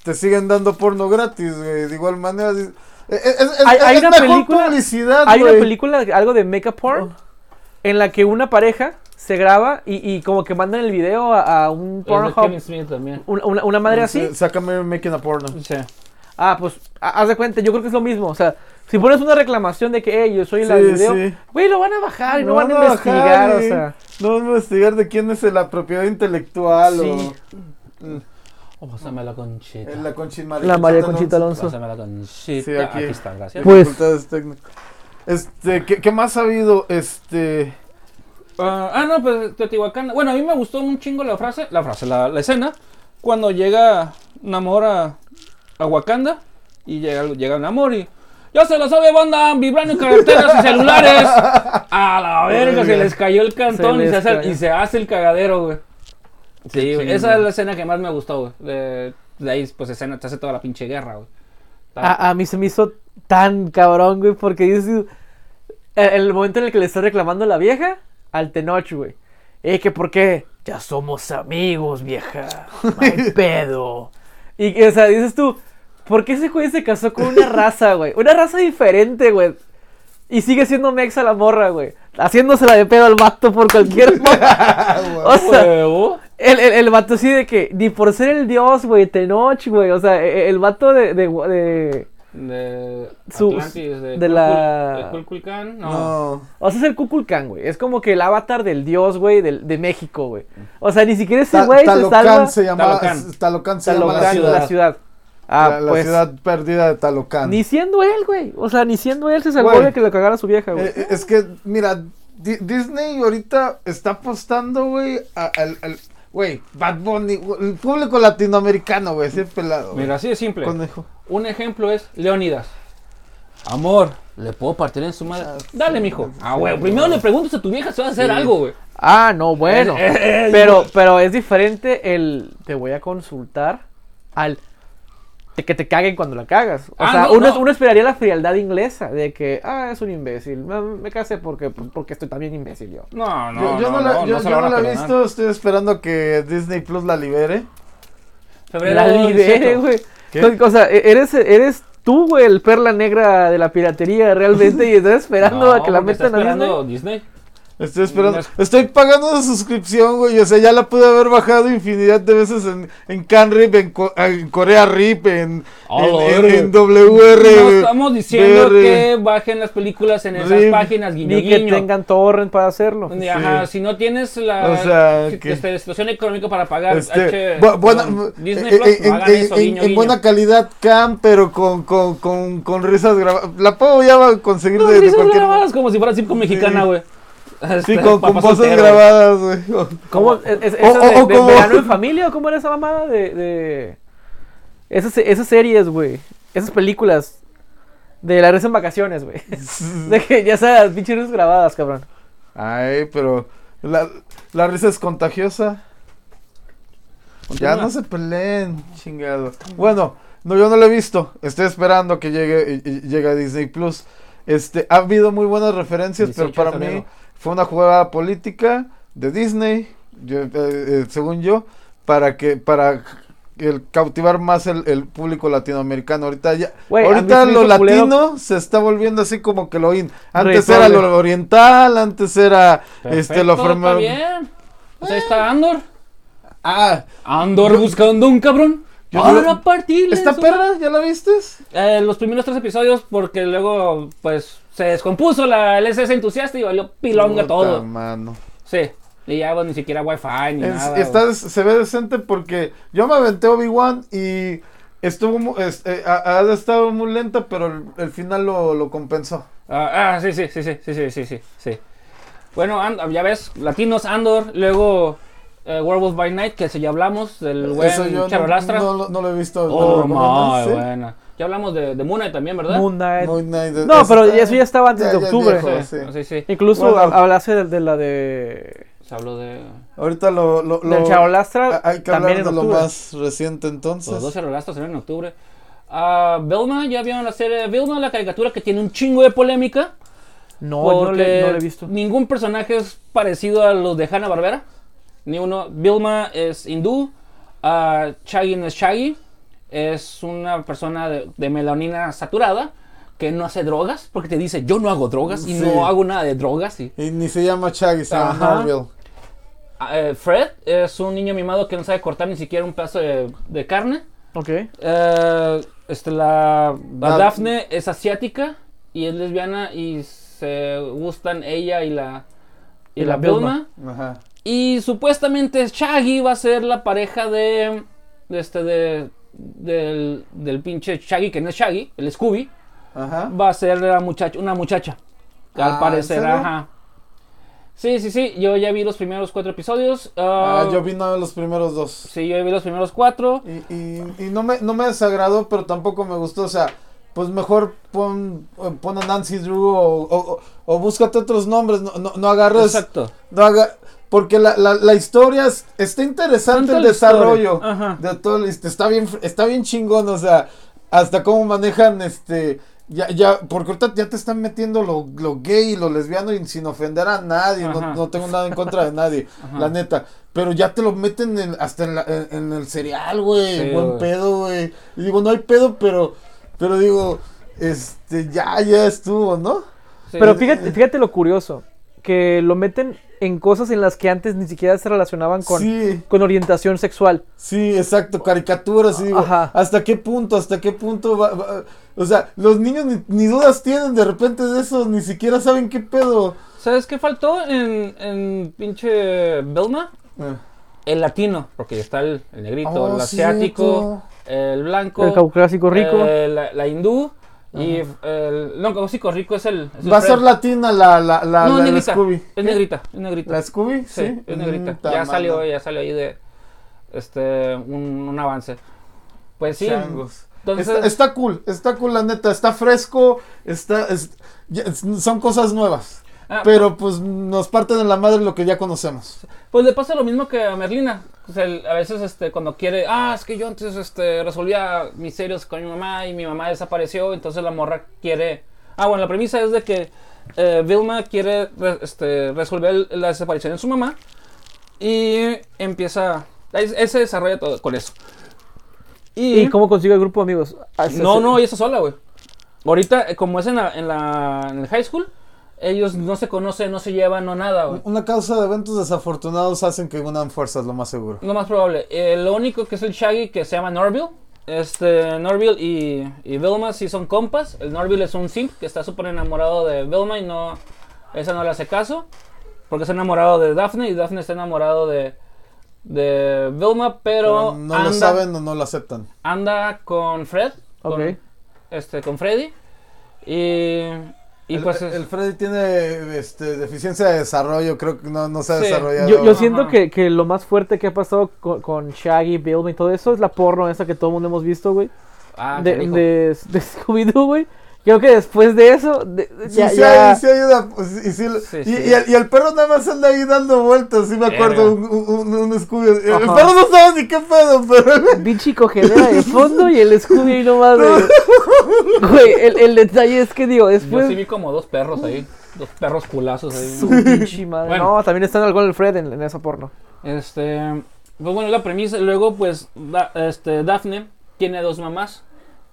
te siguen dando porno gratis, güey, de igual manera. Es, es- es- Hay- hay es una mejor película- publicidad, Hay una güey. película, algo de Make Porn, en la que una pareja se graba y, y como que mandan el video a, a un Pornhub. Una, una- una madre así. Sí, Sácame making a porno. Sí. Ah, pues, ha- haz de cuenta, yo creo que es lo mismo. O sea, si pones una reclamación de que, hey, yo soy la Sí, video, sí. güey, lo van a bajar y no, van a van a investigar, bajar, o sea. No van a investigar de quién es la propiedad intelectual Sí. o... Oh, pásame la conchita. La Conchita La María Conchita Alonso. Pásame la conchita. Sí, aquí. aquí. está, gracias. Pues-. Este, ¿qué, qué más ha habido? Este... Ah, ah, no, pues Teotihuacán. Bueno, a mí me gustó un chingo la frase, la frase, la, la escena, cuando llega Namor a, a Wakanda y llega, llega Namor y. ¡Ya se lo sabe, banda! Vibrando en carreteras y celulares. A la verga, se les cayó el cantón Se y, se hace, cayó. y se hace el cagadero, güey. Sí, güey, esa es la escena que más me gustó, güey. De, de ahí, pues, escena, te hace toda la pinche guerra, güey. A, a mí se me hizo tan cabrón, güey, porque dices, el, el momento en el que le está reclamando a la vieja, al Tenoch, güey. Eh, que por qué, ya somos amigos, vieja, hay *laughs* pedo. Y, o sea, dices tú, ¿por qué ese güey se casó con una raza, güey? Una raza diferente, güey. Y sigue siendo mexa la morra, güey. Haciéndosela de pedo al vato por cualquier *laughs* morra. O sea, el, el, el vato así de que, ni por ser el dios, güey, Tenoch, güey. O sea, e- el vato de, de, de- De Su- Atlantis, de, la- Kulkulkan, no. No. O sea, es el Kukulkan, güey. Es como que el avatar del dios, güey, de México, güey. O sea, ni siquiera ese Ta- güey se Talocán salva. se llama... Talocán. Talocán se llama Talocán, la la ciudad. ciudad. Ah, la, la pues. ciudad perdida de Talocán. Ni siendo él, güey. O sea, ni siendo él se salvó Güey. de que le cagara a su vieja, güey. Eh, eh, es que, mira, Di- Disney ahorita está apostando, güey, al- Güey, Bad Bunny, el público latinoamericano, güey, ese pelado. Mira, así de simple. Conejo. Un ejemplo es Leonidas. Amor, ¿le puedo partir en su madre? Dale, mijo. Ah, güey, primero le preguntas a tu vieja si vas a hacer algo, güey. Ah, no, bueno. Eh, eh, eh, pero, pero es diferente el te voy a consultar al que te caguen cuando la cagas. O Ah, sea, no, uno, no. uno esperaría la frialdad inglesa de que, ah, es un imbécil. Me, me casé porque, porque estoy también imbécil yo. No, no, yo, yo no, no, la, no, yo, yo la he visto, estoy esperando que Disney Plus la libere. Febrero la libere, 18. güey. O sea, e- eres, eres tú, güey, el perla negra de la piratería realmente y estás esperando No, a que la metan a Disney. Disney. Estoy esperando. Estoy pagando una suscripción, güey. O sea, ya la pude haber bajado infinidad de veces en, en CanRip, en, Co- en Corea RIP, en, Oh, en, en- verga. en WR. No estamos diciendo BR. que bajen las películas en esas páginas, guiño, Ni que guiño. tengan torrent para hacerlo. Ajá, si no tienes la O sea, si- que- este, situación económica para pagar Este, H- bu- buena- perdón, Disney Plus, no hagan en, eso, en- guiño, en guiño. buena calidad cam, pero con, con, con, con risas grabadas. La puedo ya conseguir No, de, de risas cualquier grabadas como si fuera sitcom mexicana, güey. Sí, Este, con, con papá voces soltero. grabadas, güey. ¿Cómo? ¿Es, de, de verano en *laughs* familia o cómo era esa mamada de... de... Esas, esas series, güey. Esas películas de la risa en vacaciones, güey. *laughs* De que ya sabes, pinches grabadas, cabrón. Ay, pero la, la risa es contagiosa. Ya no se peleen, chingado. Bueno, no, yo no lo he visto. Estoy esperando que llegue, llegue a Disney Plus. Este, ha habido muy buenas referencias, pero 18 de para mí. Fue una jugada política de Disney, yo, eh, eh, según yo, para que, para el cautivar más el, el público latinoamericano. Ahorita ya, a ahorita lo culero. latino se está volviendo así como que lo in. Antes era lo oriental, antes era este lo Perfecto, forma- está bien. Pues ahí está Andor. Ah, Andor buscando un cabrón. No lo- partirle ¿esta perra ya la viste? Eh, los primeros tres episodios porque luego pues se descompuso la el SS entusiasta y valió pilonga Puta todo. mano. Sí. Y ya bueno, ni siquiera wifi ni Es- nada. está se ve decente porque yo me aventé Obi-Wan y estuvo es- eh, ha, ha estado muy lenta, pero el, el final lo, lo compensó. Ah, ah, sí, sí, sí, sí, sí, sí, sí, sí, sí. Bueno, And- ya ves, Latinos, Andor, luego eh, Werewolf by Night, que si ya hablamos, del buen Eso yo no, Charolastra. no, lo- no lo he visto. ¿me lo oh, ¿Sí? buena. Ya hablamos de, de Moon Knight también, ¿verdad? Moon Knight. Moon Knight, No, pero eso ya estaba antes de ya octubre. viejo, Sí, sí. sí, sí. Incluso Bueno. hab- hablase de, de la de. Se habló de Ahorita lo. lo, lo- Del Charolastra. hay que también hablar de lo más reciente entonces. los dos Charolastras salieron en octubre. Ah, Velma, ya vieron la serie de Velma, la caricatura que tiene un chingo de polémica. No, no le, no le he visto. Ningún personaje es parecido a los de Hanna Barbera. Ni uno. Vilma es hindú. Shaggy no es Shaggy. Es una persona de, de melanina saturada que no hace drogas. Porque te dice, yo no hago drogas y Sí. no hago nada de drogas. Y, Y ni se llama Chaggy, se llama. Marvel. Ah, eh, Fred es un niño mimado que no sabe cortar ni siquiera un pedazo de, de carne. Ok. Eh, este, la, la Da- Daphne es asiática y es lesbiana y se gustan ella y la, y Y la la Vilma. Vilma. Ajá. Y supuestamente Shaggy va a ser la pareja de, de este de del, del pinche Shaggy que no es Shaggy, el Scooby, Ajá. va a ser la muchacha, una muchacha. que Ah, al ¿en parecer, ajá. Sí, sí, sí, yo ya vi los primeros cuatro episodios. Ah, ah, yo vi nada de los primeros dos. Sí, yo vi los primeros cuatro. Y, y, y no, me, no me desagradó, pero tampoco me gustó. O sea, pues mejor pon, pon a Nancy Drew o, o, o- búscate otros nombres. No, no, no agarres. Exacto. No haga, porque la, la, la historia es- está interesante el desarrollo de todo. el- Está bien, está bien chingón. O sea, hasta cómo manejan este. Ya, ya, porque ahorita ya te están metiendo lo, lo gay y lo lesbiano y sin ofender a nadie, no, no tengo nada en contra de nadie, *laughs* Ajá. la neta. Pero ya te lo meten en- hasta en, la- en- en el cereal, güey, Sí, buen pedo, güey. Y digo, no hay pedo, pero, pero digo, este, ya, ya estuvo, ¿no? Sí. Pero fíjate, fíjate lo curioso. Que lo meten en cosas en las que antes ni siquiera se relacionaban con, Sí. con orientación sexual. Sí, exacto, caricaturas, y digo, Ajá. ¿hasta qué punto, hasta qué punto va, va- O sea, los niños ni, ni dudas tienen de repente de eso, ni siquiera saben qué pedo. ¿Sabes qué faltó en, en pinche Belma? Eh. El latino, porque está el, el negrito, Oh, el asiático, el blanco, El caucásico rico. eh, la, la hindú y el no, caucásico rico es el, es el Va a ser latina la, la, la, no, la- la negrita, Scooby. es negrita, es negrita. ¿La Scooby? sí, Sí, es negrita. Mm, ya salió, ya salió ahí de este un, un avance. Pues sí. Entonces, Está, está cool, está cool la neta, está fresco, está, es- ya- es- son cosas nuevas. Ah, Pero pues nos parten de la madre lo que ya conocemos. Pues le pasa lo mismo que a Merlina. O sea, él, a veces este, cuando quiere, ah, es que yo antes este, resolvía misterios con mi mamá y mi mamá desapareció, entonces la morra quiere... Ah, bueno, la premisa es de que eh, Vilma quiere re- este, resolver la desaparición de su mamá y empieza... Él, se desarrolla todo con eso. Y, ¿Y cómo consigue el grupo de amigos? Ah, no, no, ella está sola, güey. Ahorita, eh, como es en, la, en, la, en el high school, ellos no se conocen, no se llevan, no nada, güey. Una causa de eventos desafortunados hacen que unan fuerzas, lo más seguro. Lo más probable. Eh, lo único que es el Shaggy que se llama Norville. Este, Norville y, y Vilma sí son compas. El Norville es un simp que está súper enamorado de Vilma y no. Esa no le hace caso. Porque está enamorado de Daphne y Daphne está enamorado de. De Vilma, pero, Pero no anda, lo saben o no lo aceptan. anda con Fred. Ok. Con, este, con Freddy. Y. Y el, pues. el- es- el Freddy tiene este, deficiencia de desarrollo, creo que no, no se ha Sí. desarrollado. Yo, siento que, que lo más fuerte que ha pasado con, con Shaggy, Bill y todo eso es la porno esa que todo el mundo hemos visto, güey. ah, de, de, de *laughs* Scooby-Doo, güey. Creo que después de eso, de- Sí, ya, sí, ya- sí ayuda. pues, y, sí- Sí, y- sí. y el, y el perro nada más anda ahí dando vueltas. Sí, me acuerdo. Un, un, un- un Scooby. El, Ajá. perro no sabe ni qué pedo, pero. Pinche *laughs* cogedera de fondo y el Scooby ahí nomás de... *laughs* Güey, el, el detalle es que digo, Yo después... sí vi como dos perros ahí. Dos perros culazos ahí. Su pinche madre. Bueno. No, también está en algo el Fred en, en esa porno. Este. Pues bueno, la premisa. Luego, pues, Da- este, Daphne tiene dos mamás.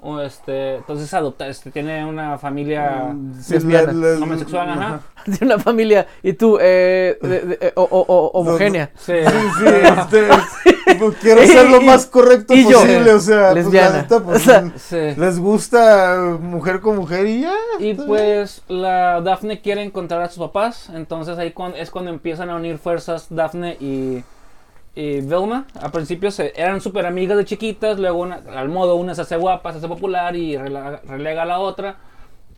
O este, entonces adopta, este, tiene una familia Sí, lesbiana. le- le- homosexual, ajá. *laughs* Tiene una familia. Y tú, eh, de- de- eh, o- o- o- homogénea. Sí. Sí, sí, *laughs* este, pues, quiero ser lo más correcto y yo, posible, o sea, pues, la neta, pues, O sea, sí. les gusta mujer con mujer y ya. Y pues la Daphne quiere encontrar a sus papás, entonces ahí cuan- es cuando empiezan a unir fuerzas Daphne y, y Velma. Al principio se, eran súper amigas de chiquitas, luego una- al modo una se hace guapa, se hace popular y relega a la otra.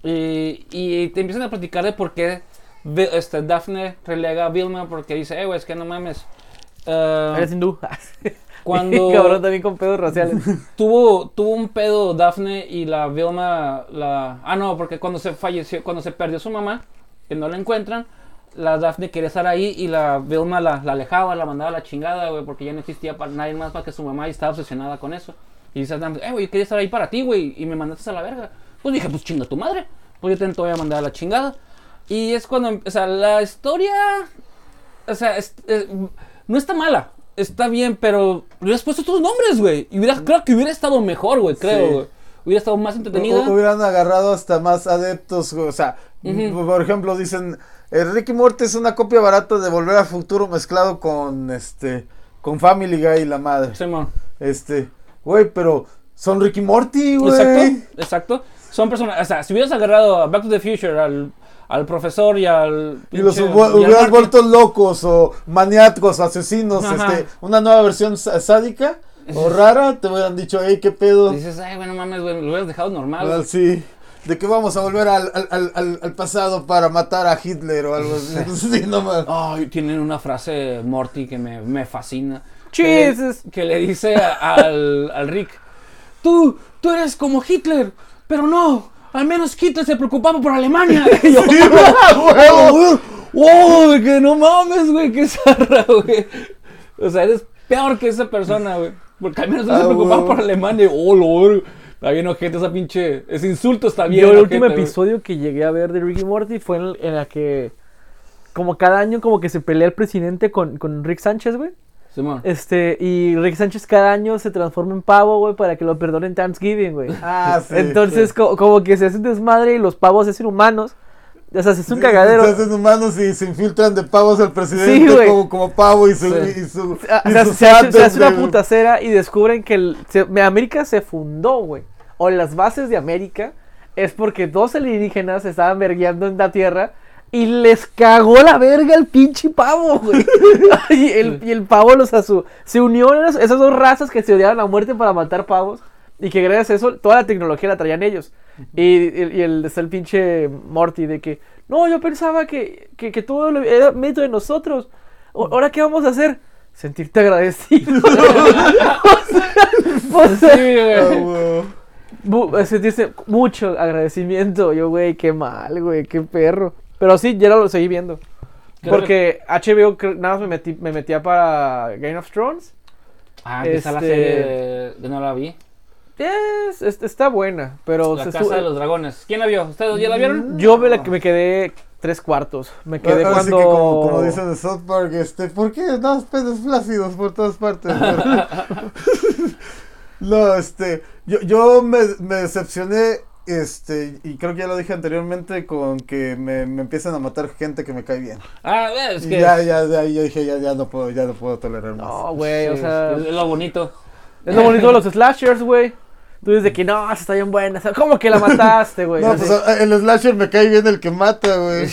Y, y te empiezan a platicar de por qué este, Daphne relega a Vilma porque dice, eh, güey, es que no mames. eh, Eres hindú. *laughs* cuando *laughs* Cabrón, también con pedos raciales. *laughs* tuvo, tuvo un pedo Daphne y la Vilma, la... Ah, no, porque cuando se falleció, cuando se perdió su mamá, que no la encuentran, la Daphne quería estar ahí y la Vilma la, la alejaba, la mandaba a la chingada, güey, porque ya no existía para nadie más más que su mamá y estaba obsesionada con eso. Y dice Daphne, eh, güey, yo quería estar ahí para ti, güey, y me mandaste a la verga. Pues dije, pues chinga tu madre, pues yo te voy a mandar a la chingada. Y es cuando, o sea, la historia, o sea, es- es- no está mala. Está bien, pero le hubieras puesto otros nombres, güey. Y hubiera, creo que hubiera estado mejor, güey, creo, Sí. güey. Hubiera estado más entretenida. Hu- Hubieran agarrado hasta más adeptos, o sea, por ejemplo, dicen, Ricky Morty es una copia barata de Volver al Futuro mezclado con, este, con Family Guy y la madre. Simón. Este, güey, pero son Ricky Morty, güey. Exacto, exacto. Son personas, o sea, si hubieras agarrado a Back to the Future, al, al profesor y al... Y los pinche- y Marty, vuelto locos o maniáticos, asesinos, Ajá. este, una nueva versión sádica o rara, te hubieran dicho, hey, qué pedo. Dices, ay, bueno, mames, güey, lo hubieras dejado normal. Ah, sí. ¿De qué vamos a volver al, al, al- pasado para matar a Hitler o algo así? *laughs* Sí, no más. Ay, tienen una frase Morty que me, me fascina. Jesus. Que le, que le dice a- al, al Rick, tú, tú eres como Hitler, pero no, al menos Hitler se preocupaba por Alemania. *laughs* Y yo, huevo! *laughs* ¡Oh, güey, que no mames, güey! ¡Qué zarra, güey! O sea, eres peor que esa persona, güey. Porque al menos no Ah, se preocupaba huevo. por Alemania. ¡Oh, lo Está bien ojete esa pinche... Ese insulto está bien Yo el ojete, último episodio que llegué a ver de Ricky Morty fue en, en la que como cada año como que se pelea el presidente con, con Rick Sánchez, güey. Simón. Este, y Rick Sánchez cada año se transforma en pavo, güey, para que lo perdonen Thanksgiving, güey. Ah, sí. Entonces, sí. co- como que se hacen desmadre y los pavos se hacen humanos. O sea, se hace un cagadero. Se hacen humanos y se infiltran de pavos al Sí, presidente güey. como, como pavo y su. Sí. Y su, o sea, sus se, hace, se hace una putacera y descubren que el- se- América se fundó, güey. O las bases de América es porque dos alienígenas se estaban vergueando en la Tierra y les cagó la verga el pinche pavo, güey. *laughs* *laughs* y, el, y el pavo los asu se unió a esas esas dos razas que se odiaban a muerte para matar pavos y que gracias a eso toda la tecnología la traían ellos. Y, y- y el, está el pinche Morty de que, no, yo pensaba que, que, que todo lo- era mérito de nosotros. O- ¿Ahora qué vamos a hacer? Sentirte agradecido. *laughs* *laughs* O sea, Sí, güey. Ah, *laughs* huevo. bu- sentirse mucho agradecimiento. Yo, güey, qué mal, güey, qué perro. Pero sí, ya lo seguí viendo. Porque HBO nada más me, metí, me metía para Game of Thrones. Ah, que está la Este- serie de... de no la vi. Es, es- está buena, pero La se Casa de los Dragones. ¿Quién la vio? ¿Ustedes ya la vieron? yo me, la- me quedé tres cuartos. Me quedé Ahora sí cuando... que como, como dicen de South Park, este, ¿por qué das pedos flácidos por todas partes? *laughs* no, este, yo, yo me, me decepcioné, este, y creo que ya lo dije anteriormente, con que me, me empiezan a matar gente que me cae bien. Ah, es Y que... ya, ya, ya, yo dije, ya, ya no puedo, ya no puedo tolerar más. No, güey, o sea... es lo bonito. Es lo bonito de los slashers, güey. Tú dices que no, está bien buena. O sea, ¿Cómo que la mataste, güey? No, Así. pues a- el slasher me cae bien el que mata, güey.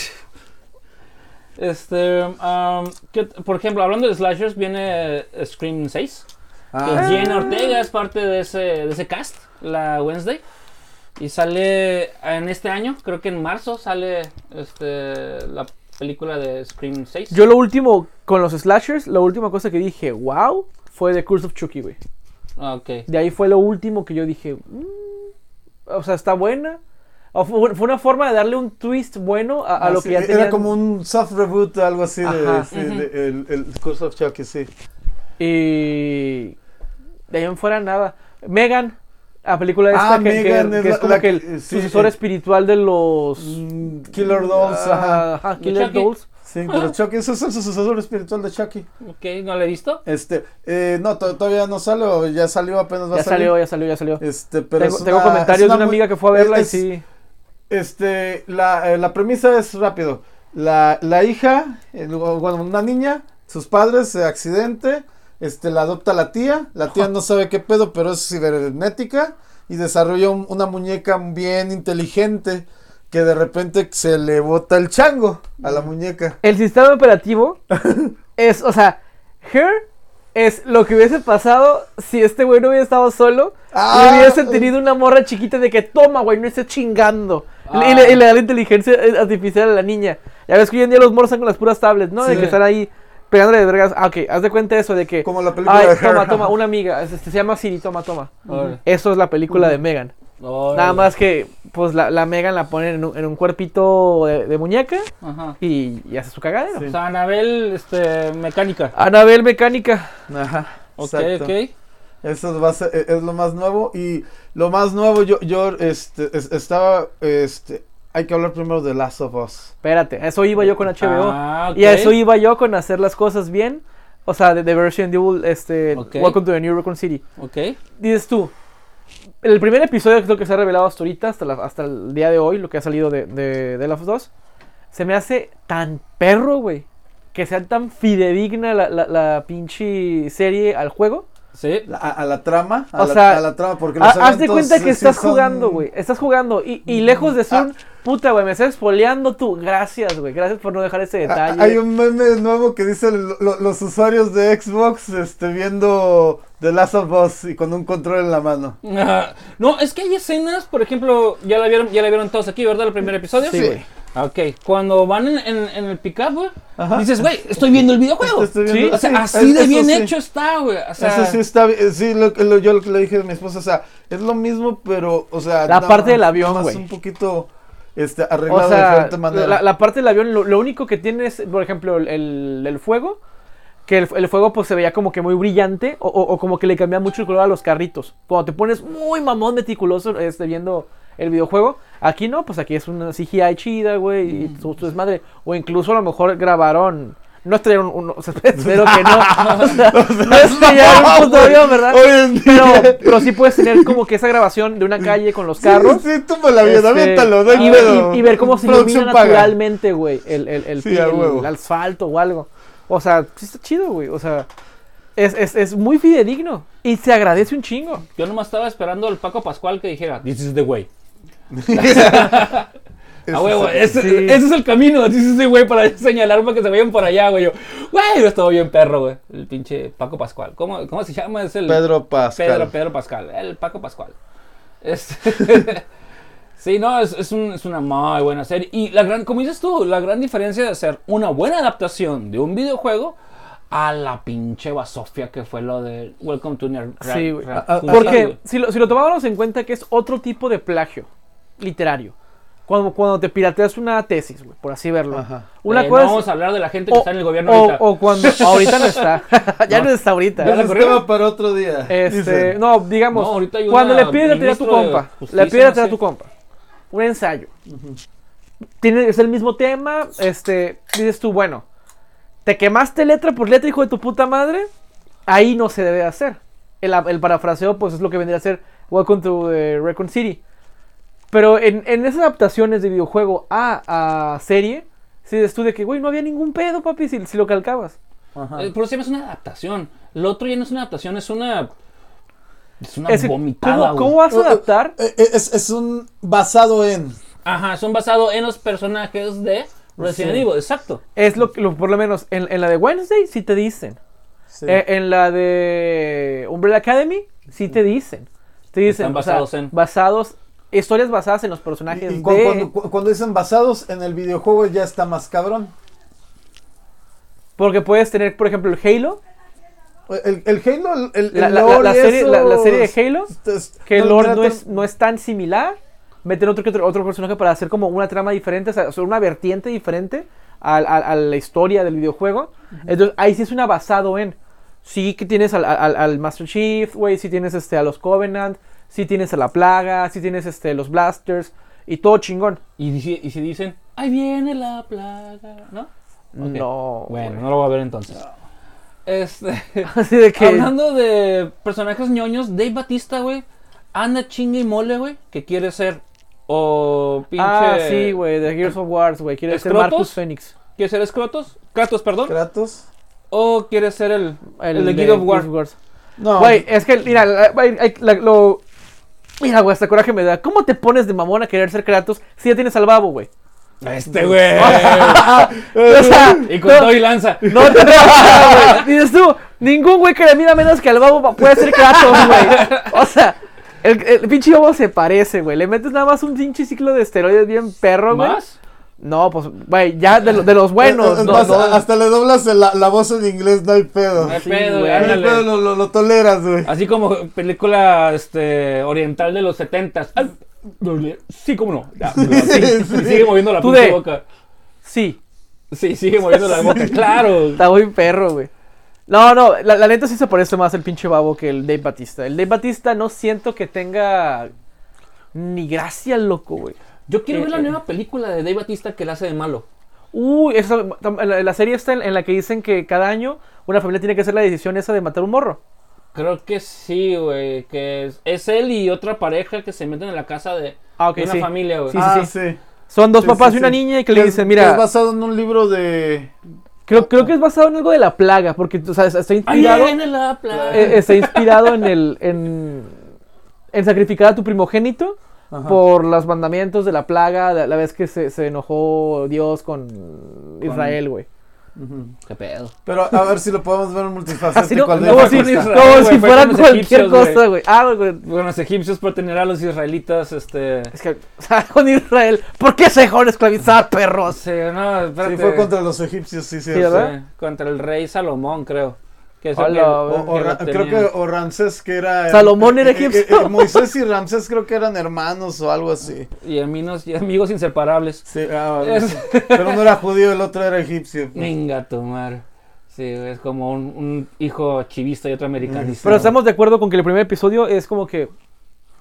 Este, um, ¿qué- por ejemplo, hablando de slashers, viene Scream 6. que Ah, Jenna Ortega es parte de ese, de ese cast, la Wednesday. Y sale en este año, creo que en marzo sale este, la película de Scream 6. Yo lo último, con los slashers, la última cosa que dije, wow, fue The Curse of Chucky, güey. Ah, Ok. De ahí fue lo último que yo dije, "Mm, o sea, está buena. O fue, fue una forma de darle un twist bueno a, a lo sí, que ya Era tenían. como un soft reboot, algo así de, de- el, el Curse of Chucky, sí. Y de ahí en fuera nada. Megan, la película esta Ah, que, que- Megan que es es la- como la que el sí, sucesor eh, espiritual de los Mm, Killer Dolls, Ah, ajá. ajá, ¿De Killer? Dolls. Sí, pero Chucky, ese es el sucesor espiritual de Chucky. Ok, ¿no lo he visto? Este, eh, no, to- todavía no sale, o ya salió, apenas va Ya a salir. salió, ya salió, ya salió. Este, pero tengo es tengo una- comentarios es de una amiga que fue a verla es- y sí. Este, la, eh, la premisa es rápido. La, la hija, eh, bueno, una niña, sus padres, se accidente, este, la adopta la tía, la tía no sabe qué pedo, pero es cibernética y desarrolla un- una muñeca bien inteligente que de repente se le bota el chango a la muñeca. El sistema operativo *laughs* es, o sea, Her es lo que hubiese pasado si este güey no hubiera estado solo Ah. y hubiese tenido una morra chiquita de que toma, güey, no estés chingando. Ah. Y, le, y le da la inteligencia eh, artificial a la niña. Ya ves que hoy en día los morros están con las puras tablets, ¿no? De que están ahí pegándole de vergas. Ah, ok, haz de cuenta eso de que. Como la película Ay, de Her. toma, toma, una amiga. este, se llama Siri, toma, toma. Eso es la película de Megan. Nada más que, pues la, la Megan la ponen en un, en un cuerpito de, de muñeca Ajá. y, y hace su cagadero. Sí. O sea, Anabel, este, mecánica. Anabel Mecánica. Ajá. Ok, exacto. ok. Eso va a ser- e, es lo más nuevo y lo más nuevo yo yo este es- estaba este hay que hablar primero de Last of Us. Espérate, a eso iba yo con HBO. Ah, ok. Y a eso iba yo con hacer las cosas bien. O sea, de, de Resident Evil, este. Welcome to the New Raccoon City. Ok. Dices tú, el primer episodio es lo que se ha revelado hasta ahorita, hasta, la- hasta el día de hoy, lo que ha salido de, de, de Last of Us, se me hace tan perro, güey. Que sea tan fidedigna la, la, la pinche serie al juego. Sí. La- a, a la trama, a, O la, sea, a la trama porque los Haz de cuenta que sí estás son- jugando, güey. Estás jugando. Y, y lejos de ser un puta, güey. Me estás espoleando tú. Gracias, güey. Gracias por no dejar ese Ah, detalle. Hay un meme nuevo que dice lo- lo- los usuarios de Xbox este, viendo The Last of Us y con un control en la mano. Ah, *laughs* no, es que hay escenas, por ejemplo, ya la vieron, ya la vieron todos aquí, ¿verdad? El primer episodio. Sí, güey. Ah, Ok, cuando van en, en- en el pickup, güey, Ajá. dices, güey, estoy viendo el videojuego. Estoy Sí, viendo- O sea, sí, así es- de bien sí. hecho está, güey. O sea, Eso sí está bien, sí, lo, lo- yo lo que le dije a mi esposa, o sea, es lo mismo, pero, o sea... La parte del avión, güey. un poquito, este, O arreglado de diferente manera. la, la parte del avión, lo, lo único que tiene es, por ejemplo, el, fuego. Que el, el fuego pues se veía como que muy brillante o, o- o como que le cambia mucho el color a los carritos. Cuando te pones muy mamón meticuloso este, viendo el videojuego, aquí no, pues aquí es una CGI chida, güey, y tu, tu desmadre. O incluso a lo mejor grabaron... No estrellaron un... o sea, *laughs* espero que no. *laughs* *laughs* O sea, no estrellaron un puto avión, ¿verdad? Hoy en día- Pero, pero sí puedes tener como que esa grabación de una calle con los carros. Sí, sí, tú me la vida, Este, aviéntalo, no hay y, y- y ver cómo se Producción ilumina paga. naturalmente, güey, el, el, el, Sí, el asfalto o algo. O sea, sí está chido, güey. O sea, es, es, es muy fidedigno. Y se agradece un chingo. yo nomás estaba esperando al Paco Pascual que dijera, this is the way. *laughs* Ah, huevo, ese, Sí. ese es el camino, is the way para señalar para que se vayan por allá, güey. Yo, güey, yo estaba bien perro, güey. El pinche Paco Pascual. ¿Cómo, cómo se llama? Es el Pedro Pascal. Pedro, Pedro Pascal, el Paco Pascual. Este- *laughs* sí, no, es, es, un- es una muy buena serie. Y la gran, como dices tú, la gran diferencia de hacer una buena adaptación de un videojuego a la pinche basofia que fue lo de Welcome to Nerd. Sí, güey. Porque si lo, si lo tomáramos en cuenta que es otro tipo de plagio literario. Cuando, cuando te pirateas una tesis, güey, por así verlo. Ajá. Una Eh, no cosa vamos es- a hablar de la gente que o, está en el gobierno o- ahorita. o cuando *laughs* ahorita no está. *laughs* ya no, está ahorita. ¿Ya tema para otro día. Este, no, digamos, No, ahorita cuando le pides la tarea a tu compa, justicia, le pides la no tarea a tu compa, un ensayo, tiene, es el mismo tema, este, dices tú, bueno, te quemaste letra por letra, hijo de tu puta madre, ahí no se debe hacer. El, el parafraseo, pues es lo que vendría a ser Welcome to the Recon City. Pero en, en esas adaptaciones de videojuego a, a serie, si dices tú de que, güey, no había ningún pedo, papi, si, si lo calcabas. Ajá. Eh, Pero se llama es una adaptación. Lo otro ya no es una adaptación, es una. Es una Es vomitada. ¿cómo. ¿Cómo vas a adaptar? Eh, eh, Es, es un basado en. Ajá, son basados en los personajes de Resident Sí. Evil, exacto. Es lo que, lo- por lo menos, en, en la de Wednesday sí te dicen. Sí. Eh, en la de Umbrella Academy sí te dicen. Te dicen, Están o sea, basados en- basados, historias basadas en los personajes Y- y de... cu- cuando, cu- cuando dicen basados en el videojuego ya está más cabrón. Porque puedes tener, por ejemplo, el Halo, El, el Halo, el, el la, serie, la- de Halo, es- que el no, lore no, es, no es tan similar. Meten otro, otro, otro personaje para hacer como una trama diferente, o sea, hacer una vertiente diferente a, la historia del videojuego. Entonces, ahí sí es una basado en. Sí que tienes al, al- al Master Chief, güey, sí tienes este, a los Covenant, sí tienes a la Plaga, sí tienes este, los Blasters, y todo chingón. Y, dice- y si dicen, ahí viene la plaga, ¿no? No. Bueno, güey. no lo voy a ver entonces. Este. *laughs* Así de que. Hablando de personajes ñoños, Dave Batista, güey, anda chingue y mole, güey, que quiere ser o pinche... Ah, sí, güey, de Gears of Wars, güey. Quiere ser ¿Escrotos? Marcus Phoenix. ¿Quiere ser Scrotos? Kratos, perdón. Kratos. ¿O quiere ser el, el, de Gears of War? Wars. No. Güey, es que, mira, la- lo. Mira, güey, hasta coraje me da. ¿Cómo te pones de mamón a querer ser Kratos si ya tienes al babo, güey? Este, güey. *laughs* O sea, y con no- todo y lanza. No te güey. Dices tú, ningún güey que le mida menos que al babo puede ser Kratos, güey. O sea, el, el pinche babo se parece, güey. Le metes nada más un pinche ciclo de esteroides bien perro, güey. ¿Más? No, pues, güey, ya de, lo- de los buenos. Es no, más, no. Hasta le doblas la, la voz en inglés, no hay pedo. No hay Sí, pedo, güey. No hay pedo, lo, lo, lo toleras, güey. Así como película este, oriental de los setentas. Sí, cómo no. Ya, *laughs* sí, Sí, y sigue moviendo la de- boca. Sí, Sí, sigue moviendo la boca. *laughs* Claro. está muy perro, güey. No, no, la, la neta sí se parece más el pinche babo que el Dave Batista. El Dave Batista no siento que tenga ni gracia, loco, güey. Yo quiero Eh, ver la eh. nueva película de Dave Batista que la hace de malo. Uy, eso, la, la serie está en, en la que dicen que cada año una familia tiene que hacer la decisión esa de matar un morro. Creo que sí, güey. Que es, es él y otra pareja que se meten en la casa de, Ah, de una sí. familia, güey. Sí, sí, ah, sí. sí. Son dos Sí, papás sí, y una sí. niña y que le es- dicen, Es mira, basado en un libro de. creo, creo que es basado en algo de la plaga, porque o sea, está Ahí inspirado, viene la plaga. eh, está inspirado en el, en, en sacrificar a tu primogénito Ajá. por los mandamientos de la plaga, de la vez que se, se enojó Dios con Israel, güey. Ujú. Qué pedo. Pero a ver si lo podemos ver en multifacético. Así no, al de como si, como si fue fuera cualquier egipcios, güey. cosa, güey. Ah, güey. Bueno, los egipcios por tener a los israelitas, este... Es que, *laughs* o sea, con Israel, ¿por qué se dejaron esclavizar, perros? Sí, no, espérate. Sí, fue contra los egipcios, sí, sí. Sí, ¿verdad? Sí, contra el rey Salomón, creo. Que Hola, que-. O, o que creo que o Ramsés que era Salomón era eh, eh, egipcio. eh, Moisés y Ramsés creo que eran hermanos o algo así. Y amigos, y amigos inseparables. Sí, ah, Es- pero uno era judío, el otro era egipcio. pues. Venga, tomar. Sí, es como un, un hijo chivista y otro americanista. Pero estamos de acuerdo con que el primer episodio es como que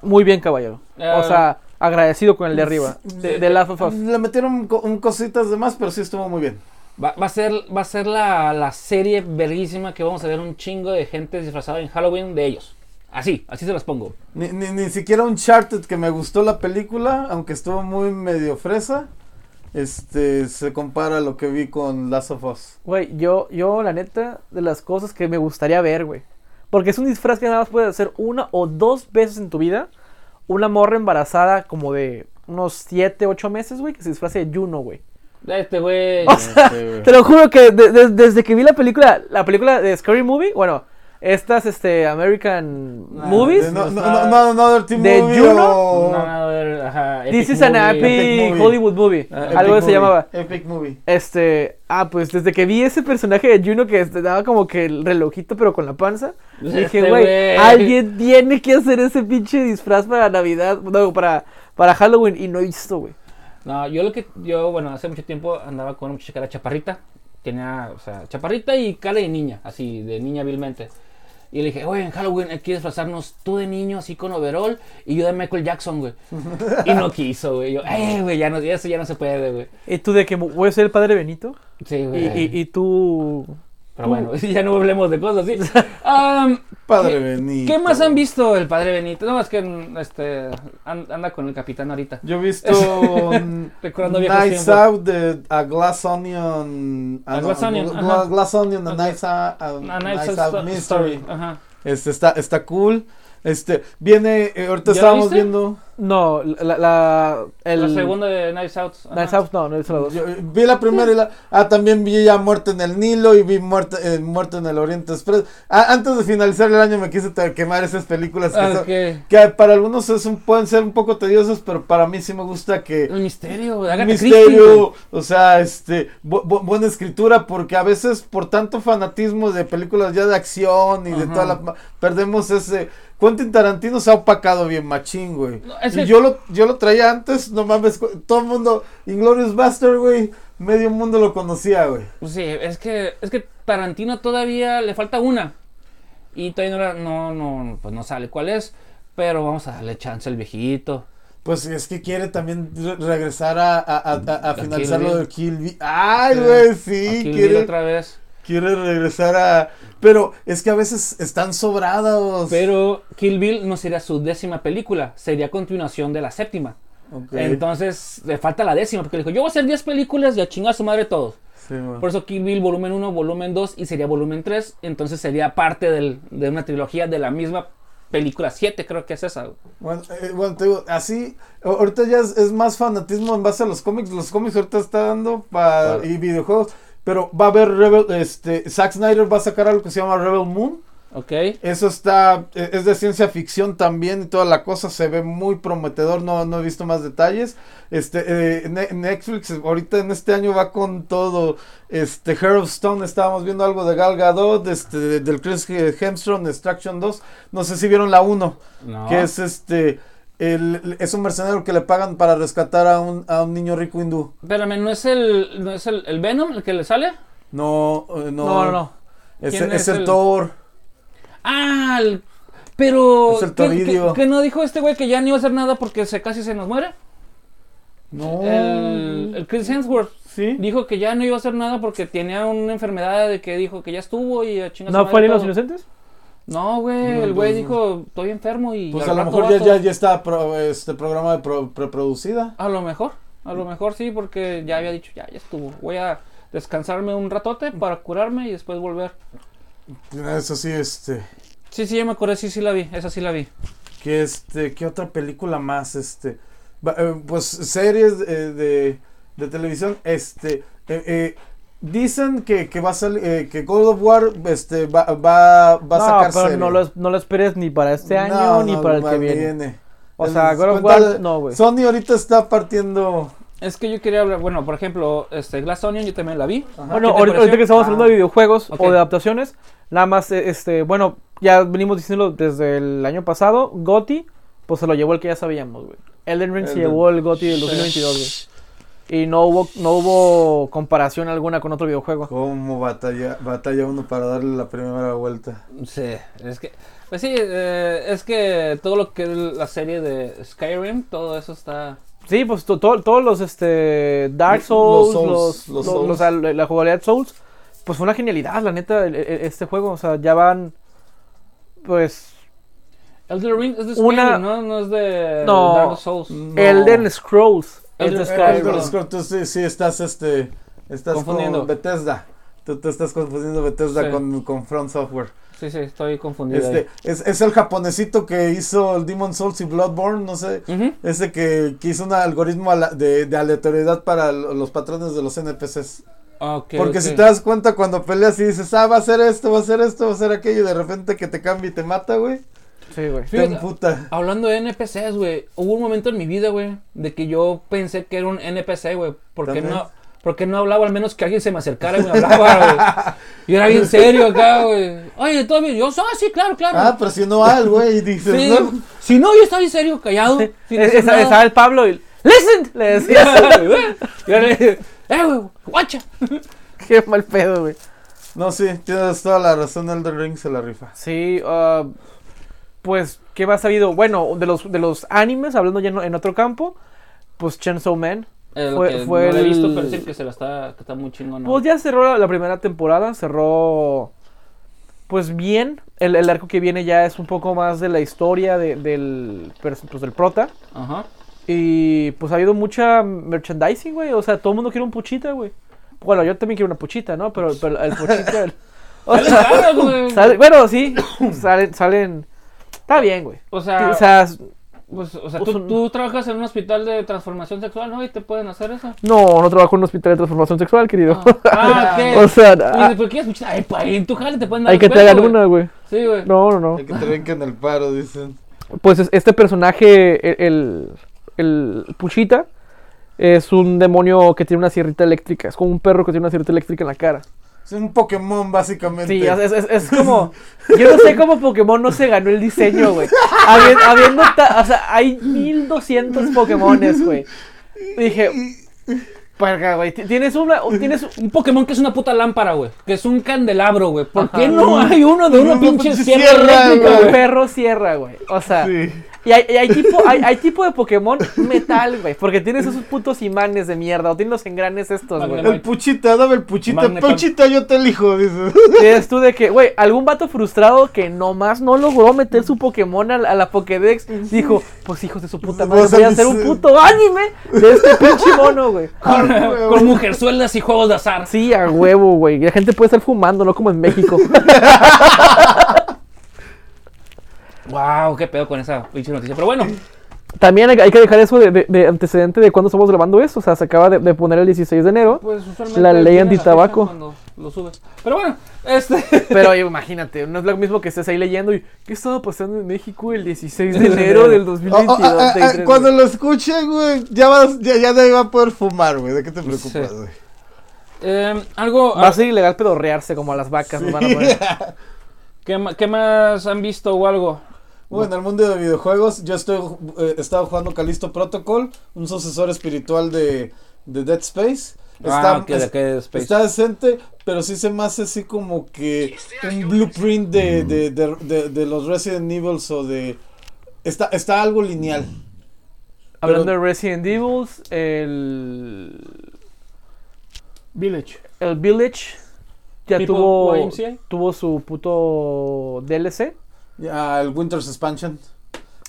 muy bien, caballero. O Ah. sea, agradecido con el de arriba. De, de Last of Us. Le metieron un cositas de más, pero sí estuvo muy bien. Va, va a ser, va a ser la, la serie verguísima que vamos a ver un chingo de gente disfrazada en Halloween de ellos. Así, así se las pongo. Ni, ni, ni siquiera Uncharted, que me gustó la película, aunque estuvo muy medio fresa, este, se compara a lo que vi con Last of Us. Güey, yo, yo, la neta, de las cosas que me gustaría ver, güey. Porque es un disfraz que nada más puedes hacer una o dos veces en tu vida. Una morra embarazada como de unos 7, 8 meses, güey, que se disfrace de Juno, güey. Este güey. O sea, te lo juro que de- de- desde que vi la película, la película de Scary Movie, bueno, estas, este, American Ah, Movies, No, no, no, no, Team ¿De Movie Juno? o- No, a ver, ajá, This is an Movie. happy Epic Movie. Hollywood movie. Ah, algo se llamaba. Epic Movie. Este, ah, pues desde que vi ese personaje de Juno que este, daba como que el relojito pero con la panza, Este dije, güey, alguien tiene que hacer ese pinche disfraz para Navidad, no, para, para Halloween y no he visto, güey. No, yo lo que. Yo, bueno, hace mucho tiempo andaba con una muchacha que era chaparrita. Tenía, o sea, chaparrita y cara de niña, así, de niña vilmente. Y le dije, güey, en Halloween hay que disfrazarnos tú de niño, así con overall, y yo de Michael Jackson, güey. *laughs* y no quiso, güey. Yo, eh, güey, ya no, eso ya no se puede, güey. ¿Y tú de que voy a ser el padre Benito? Sí, Y, güey. y, y tú... Pero bueno, *laughs* ya no hablemos de cosas así. *laughs* Am, Padre ¿qué- Benito. ¿Qué más han visto el padre Benito? No, es que este, an- anda con el capitán ahorita. Yo he visto *laughs* Recordando Nights tiempos. Out de A Glass Onion. ah, A no, Glass Onion, Gla- ajá. Glass Onion, A. Nights Out, a A Mystery. Ajá. Este está, está cool. Este, viene, eh, ahorita ¿Ya la estábamos viste? viendo. No, la... la el, La segunda de Knives Out. Nice House, no, no es la dos. Yo, vi la primera y la. Ah, también vi ya Muerte en el Nilo y vi Muerte, eh, Muerto en el Oriente Express. Ah, antes de finalizar el año me quise quemar esas películas que, Ah, son- ok. que para algunos es un- pueden ser un poco tediosas, pero para mí sí me gusta que. El misterio, Agatha misterio, Christie, o sea, este, bu- bu- buena escritura, porque a veces por tanto fanatismo de películas ya de acción y de toda la, perdemos ese, Quentin Tarantino se ha opacado bien machín, güey. No, yo lo, yo lo traía antes, no mames, todo el mundo, Inglorious Buster, güey, medio mundo lo conocía, güey. Pues sí, es que, es que Tarantino todavía le falta una. Y todavía no, no, no, pues no sale cuál es. Pero vamos a darle chance al viejito. Pues es que quiere también re- regresar a, a, a, a- finalizar lo de Kill Bill. Ay, Sí. güey, sí, Kill Bill quiere, otra vez. Quiere regresar a... Pero es que a veces están sobrados. Pero Kill Bill no sería su décima película, sería continuación de la séptima. Entonces le falta la décima, porque le dijo, yo voy a hacer 10 películas y a chingar a su madre todos. Sí. Por eso Kill Bill volumen 1, volumen 2 y sería volumen 3. Entonces sería parte del- de una trilogía de la misma película 7, creo que es esa. Bueno, eh, bueno, te digo, así, ahorita ya es, es más fanatismo en base a los cómics. Los cómics ahorita está dando para y videojuegos. Pero va a haber Rebel, este, Zack Snyder va a sacar algo que se llama Rebel Moon. Ok. Eso está, eh, es de ciencia ficción también y toda la cosa se ve muy prometedor, no, no he visto más detalles. Este, eh, Ne- Netflix ahorita en este año va con todo, este, Hair of Stone, estábamos viendo algo de Gal Gadot, este, de- del Chris Hemsworth, Extraction 2, no sé si vieron la 1, No. que es este, el- es un mercenario que le pagan para rescatar a un, a un niño rico hindú. Espérame, ¿no es el, no es el, el Venom el que le sale? No, eh, no, No, no, no. Es, ¿Quién es es el, el- Thor. Ah, el- pero... Es el ¿qué- Toribio. qué- qué no dijo este güey que ya no iba a hacer nada porque se casi se nos muere? No. El, el Chris Hemsworth Sí. dijo que ya no iba a hacer nada porque tenía una enfermedad de que dijo que ya estuvo y a chingar ¿No fue en Los Inocentes? No, güey, No, el güey dijo, estoy enfermo y Pues a lo mejor ya, vato". ya, ya está pro- este programa de pro- preproducida. A lo mejor, a lo mejor sí, porque ya había dicho, ya, ya estuvo. Voy a descansarme un ratote para curarme y después volver. Eso sí, este. Sí, sí, ya me acordé, sí, sí la vi, esa sí la vi. Que este, ¿qué otra película más? Este. eh, pues series eh, de, de televisión. Este. eh, eh, dicen que, que va a salir. eh, que God of War este, va, va, va a no, sacar pero serie. no lo, no lo esperes ni para este año No, ni no, para el que viene. O El- sea, God of War, no, güey. Sony ahorita está partiendo. Es que yo quería hablar, bueno, por ejemplo, este Glass Onion yo también la vi. Ajá. Bueno, ¿Qué te ahorita, que estamos hablando de Ah. videojuegos o de adaptaciones, nada más, eh, este, bueno, ya venimos diciéndolo desde el año pasado, Gotti, pues se lo llevó el que ya sabíamos, güey. Elden Ring se llevó el Gotti del 2022, güey. Y no hubo, no hubo comparación alguna con otro videojuego. ¿Cómo batalla, batalla uno para darle la primera vuelta? Sí, es que, pues sí, eh, es que todo lo que es la serie de Skyrim, todo eso está... Sí, pues to- to- todos los este Dark Los Souls, los, los los- Souls. o sea, la la jugabilidad Souls, pues fue una genialidad, la neta, el- el- este juego, o sea, ya van, pues, Elden Ring es de Una- Skyrim, ¿no? No es de No. Dark Souls. No. Elden Scrolls, Elder perdón. Scrolls, tú sí, sí estás este estás Confundiendo. con Bethesda. Tú te estás confundiendo Bethesda Sí. con, con Front Software. Sí, sí, estoy confundido. Este, es, es el japonesito que hizo el Demon Souls y Bloodborne, no sé. ahí. Ujú. Ese que, que hizo un algoritmo de, de aleatoriedad para los patrones de los NPCs. Ok, Porque ok. si te das cuenta cuando peleas y dices, ah, va a ser esto, va a ser esto, va a ser aquello, y de repente que te cambia y te mata, güey. Sí, güey. Fíjate. Hablando de NPCs, güey, hubo un momento en mi vida, güey, de que yo pensé que era un NPC, güey, porque no, porque no hablaba, al menos que alguien se me acercara y me hablaba, güey. *laughs* Yo era bien serio acá, güey. Oye, ¿todo bien? Yo, ah, sí, claro, claro. Ah, presionó al, güey, y dices, Sí, no. Si no, yo estaba bien serio, callado. sin Es- esa-. Estaba el Pablo y, ¡Listen! Le decía, *laughs* Yo le dije, eh, güey, guacha. *laughs* qué mal pedo, güey. No, sí, tienes toda la razón, Elden Ring se la rifa. Sí, ah, pues, ¿qué más ha habido? Bueno, de los, de los animes, hablando ya en, otro campo, pues Chainsaw Man. Eh, Fue- que fue no lo he visto, el- pero dicen que se la está, que está muy chingón. Pues ya cerró la, la primera temporada, cerró pues bien. El, el arco que viene ya es un poco más de la historia de- del, pues, del prota. Ajá. Y pues ha habido mucha merchandising, güey. O sea, todo el mundo quiere un puchita, güey. Bueno, yo también quiero una puchita, ¿no? Pero, pero el puchita... el- *laughs* o sea, *laughs* sale- bueno, sí, *coughs* salen, salen... Está bien, güey. O sea, O sea, pues, o sea pues, tú, un- tú trabajas en un hospital de transformación sexual, ¿no? Y te pueden hacer eso. no, no trabajo en un hospital de transformación sexual, querido. Ah, *laughs* ¿qué? *laughs* o sea, Y ah, ¿por qué quieres escuchar? Ay, pa, en tu jale te pueden dar hay que te hagan güey. una, güey. Sí, güey. No, no, no. Hay que te vengan el paro, dicen. Pues es- este personaje, el, el, el Puchita, es un demonio que tiene una sierrita eléctrica. Es como un perro que tiene una sierrita eléctrica en la cara. Es un Pokémon, básicamente. Sí, es, es- es como. *laughs* Yo no sé cómo Pokémon no se ganó el diseño, güey. Habiendo, habiendo ta- o sea, hay 1200 Pokémones, güey. Dije. Parga, güey. ti- Tienes una. *laughs* Tienes Un Pokémon que es una puta lámpara, güey. Que es un candelabro, güey. ¿Por Ajá. qué no hay uno de una pinche pinche sierra sierra, güey? perro sierra, güey. O sea, Sí. Y hay, y hay tipo, hay, hay tipo de Pokémon metal, güey. Porque tienes esos putos imanes de mierda. O tienes los engranes estos, güey. El puchita, dame el puchita. Magneton. Puchita, yo te elijo. Dice. Tienes tú de que, güey, algún vato frustrado que nomás no logró meter su Pokémon a, la- a la Pokédex dijo, pues hijos de su puta madre, voy a hacer un puto anime de este pinche mono, güey. *laughs* Con, huevo. con mujerzuelas y juegos de azar. Sí, a huevo, güey. La gente puede estar fumando, no como en México. *laughs* Wow, qué pedo con esa pinche noticia. Pero bueno, También hay, hay que dejar eso de, de- de antecedente de cuando estamos grabando eso. O sea, se acaba de, de poner el 16 de enero. pues usualmente. La ley antitabaco. fecha cuando Lo subes. Pero bueno, este. *laughs* Pero oye, imagínate, no es lo mismo que estés ahí leyendo y ¿qué estaba pasando en México el 16 de enero *laughs* del Oh, 2022? oh, ah, ah, ah, 33, cuando lo escuche, güey, ya, vas, ya, ya nadie va a poder fumar, güey. ¿De qué te preocupas, Sí. güey? eh, algo. Va a ser ilegal pedorrearse como a las vacas. nos van a poner. *laughs* ¿qué, ma- qué más han visto o algo? Bueno, en el mundo de videojuegos, yo estoy eh, estaba jugando Callisto Protocol, un sucesor espiritual de, de Dead Space. Está, ah, ok, de es- qué Space. está decente, pero sí se me hace así como que un blueprint de, de, de, de- de los Resident Evil o de... Está, está algo lineal. Hablando Pero- de Resident Evil, el, Village. el Village ya tuvo, YMCA. tuvo su puto DLC. Ya, el Winter's Expansion.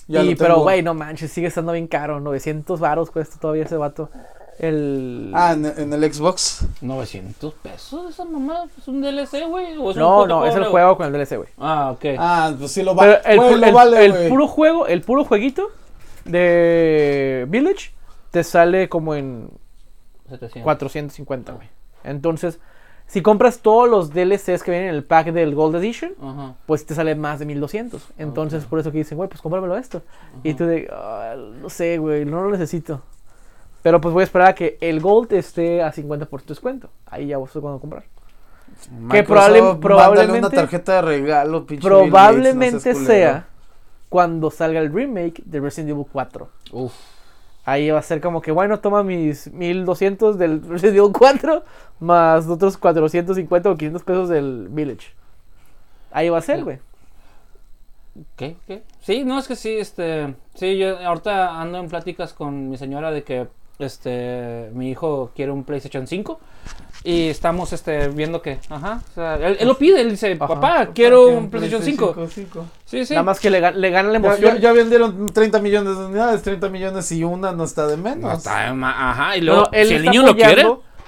Ya y, lo pero, güey, no manches, sigue estando bien caro. 900 varos cuesta todavía ese vato. El... Ah, en, en el Xbox. 900 pesos esa mamá. ¿Es un DLC, güey? ¿O es un no, no, es el juego con el DLC, güey. Ah, ok. Ah, pues sí lo Pero vale. el, lo vale, el puro juego, el puro jueguito de Village te sale como en 700. 450, güey. Entonces, si compras todos los DLCs que vienen en el pack del Gold Edition, pues te sale más de 1200. Entonces, por eso que dicen, güey, pues cómpramelo esto. Y tú de, "Ah, no sé, güey, no lo necesito. Pero pues voy a esperar a que el Gold esté a 50% de descuento. Ahí ya sé cuándo comprar. Microsoft, probable- mándale probablemente- una tarjeta de regalo, pinche Bill Gates, no Probablemente sea cuando salga el remake de Resident Evil 4. Uf. Ahí va a ser como que, bueno, toma mis 1200 del Resident Evil 4 más otros 450 o 500 pesos del Village. Ahí va a ser, güey. ¿Qué? ¿Qué? Sí, no, es que sí, este. Sí, yo ahorita ando en pláticas con mi señora de que este mi hijo quiere un PlayStation 5 y estamos este viendo que, ajá, o sea, él, él lo pide, él dice, Ajá. papá, quiero un PlayStation 5. Sí, sí. Nada más que le, le gana la Ya, emoción. ya- ya vendieron 30 millones de unidades, 30 millones y una no está de menos. No, está ma- ajá, y luego, no, él si el niño lo quiere,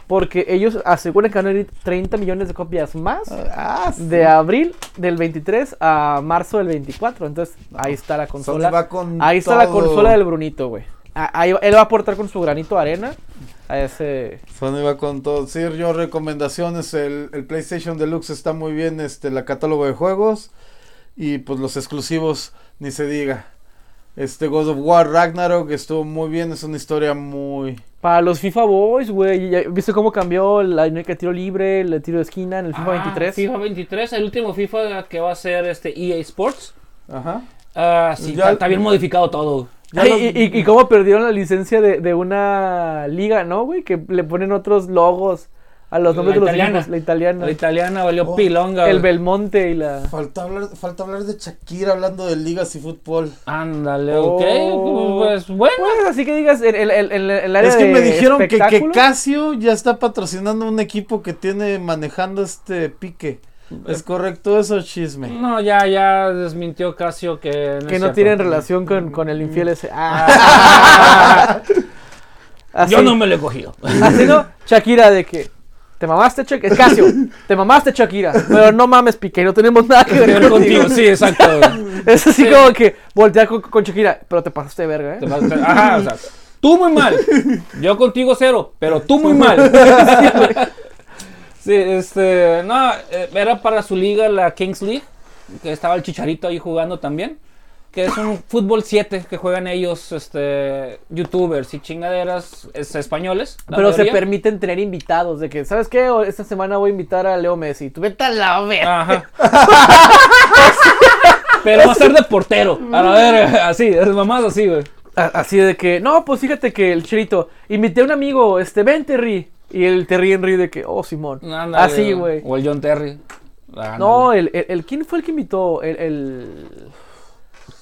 Porque ellos aseguran que van a ir 30 millones de copias más Ah, sí. de abril del 23 a marzo del 24. Entonces, ahí está la consola. va con Ahí está la consola del Brunito, güey. Ah, Ahí, él va a aportar con su granito de arena a ese... Sony va con todo. Sí, yo recomendaciones. El, el PlayStation Deluxe está muy bien, este, la catálogo de juegos. Y pues los exclusivos, ni se diga. Este God of War Ragnarok estuvo muy bien, es una historia muy... Para los FIFA Boys, güey. ¿ya ¿Viste cómo cambió la dinámica de tiro libre, el tiro de esquina en el FIFA Ah, 23? FIFA 23, el último FIFA que va a ser este EA Sports. Ajá. Ah, sí, Ya- está, está bien modificado todo. Ya Ay, lo- y, y- y cómo perdieron la licencia de, de una liga, ¿no, güey? Que le ponen otros logos a los La nombres de los italiana. La italiana. La italiana valió Oh, pilonga. el. Belmonte y la... Falta hablar, falta hablar de Shakira hablando de ligas y fútbol. Ándale, Oh. ok. Pues bueno. Pues así que digas, en el, el- el- el área Es que de me dijeron que, que Casio ya está patrocinando un equipo que tiene manejando este pique. ¿Es correcto eso, chisme? No, ya, ya desmintió Casio que no, que no cierto. tienen relación con, con el infiel ese. Ah. *laughs* Así, Yo no me lo he cogido. así no, Shakira de que te mamaste Shakira, Casio, te mamaste Shakira, pero no mames Piqué, no tenemos nada que ver contigo. contigo, sí, exacto. *laughs* Es así Sí. como que voltea con, con Shakira, pero te pasaste de verga, Te ¿eh? vas a- Ajá, o sea, tú muy mal. Yo contigo cero, pero tú muy mal. *laughs* Sí, este, no, eh, era para su liga, la Kings League, que estaba el Chicharito ahí jugando también, que es un fútbol 7 que juegan ellos, este, youtubers y chingaderas es, españoles. Pero se permiten tener invitados de que, ¿sabes qué? Esta semana voy a invitar a Leo Messi. Tú vete a la verga. Ajá. *laughs* Pero va a ser de portero. A la verga, así, es mamás así, güey. Así de que, no, pues fíjate que el chirito, invité a un amigo, este, ven Terry. Y el Terry Henry de que, oh, Simón. Ándale, Así, güey. O el John Terry. Ándale. No, el, el, el- ¿quién fue el que invitó? El, el-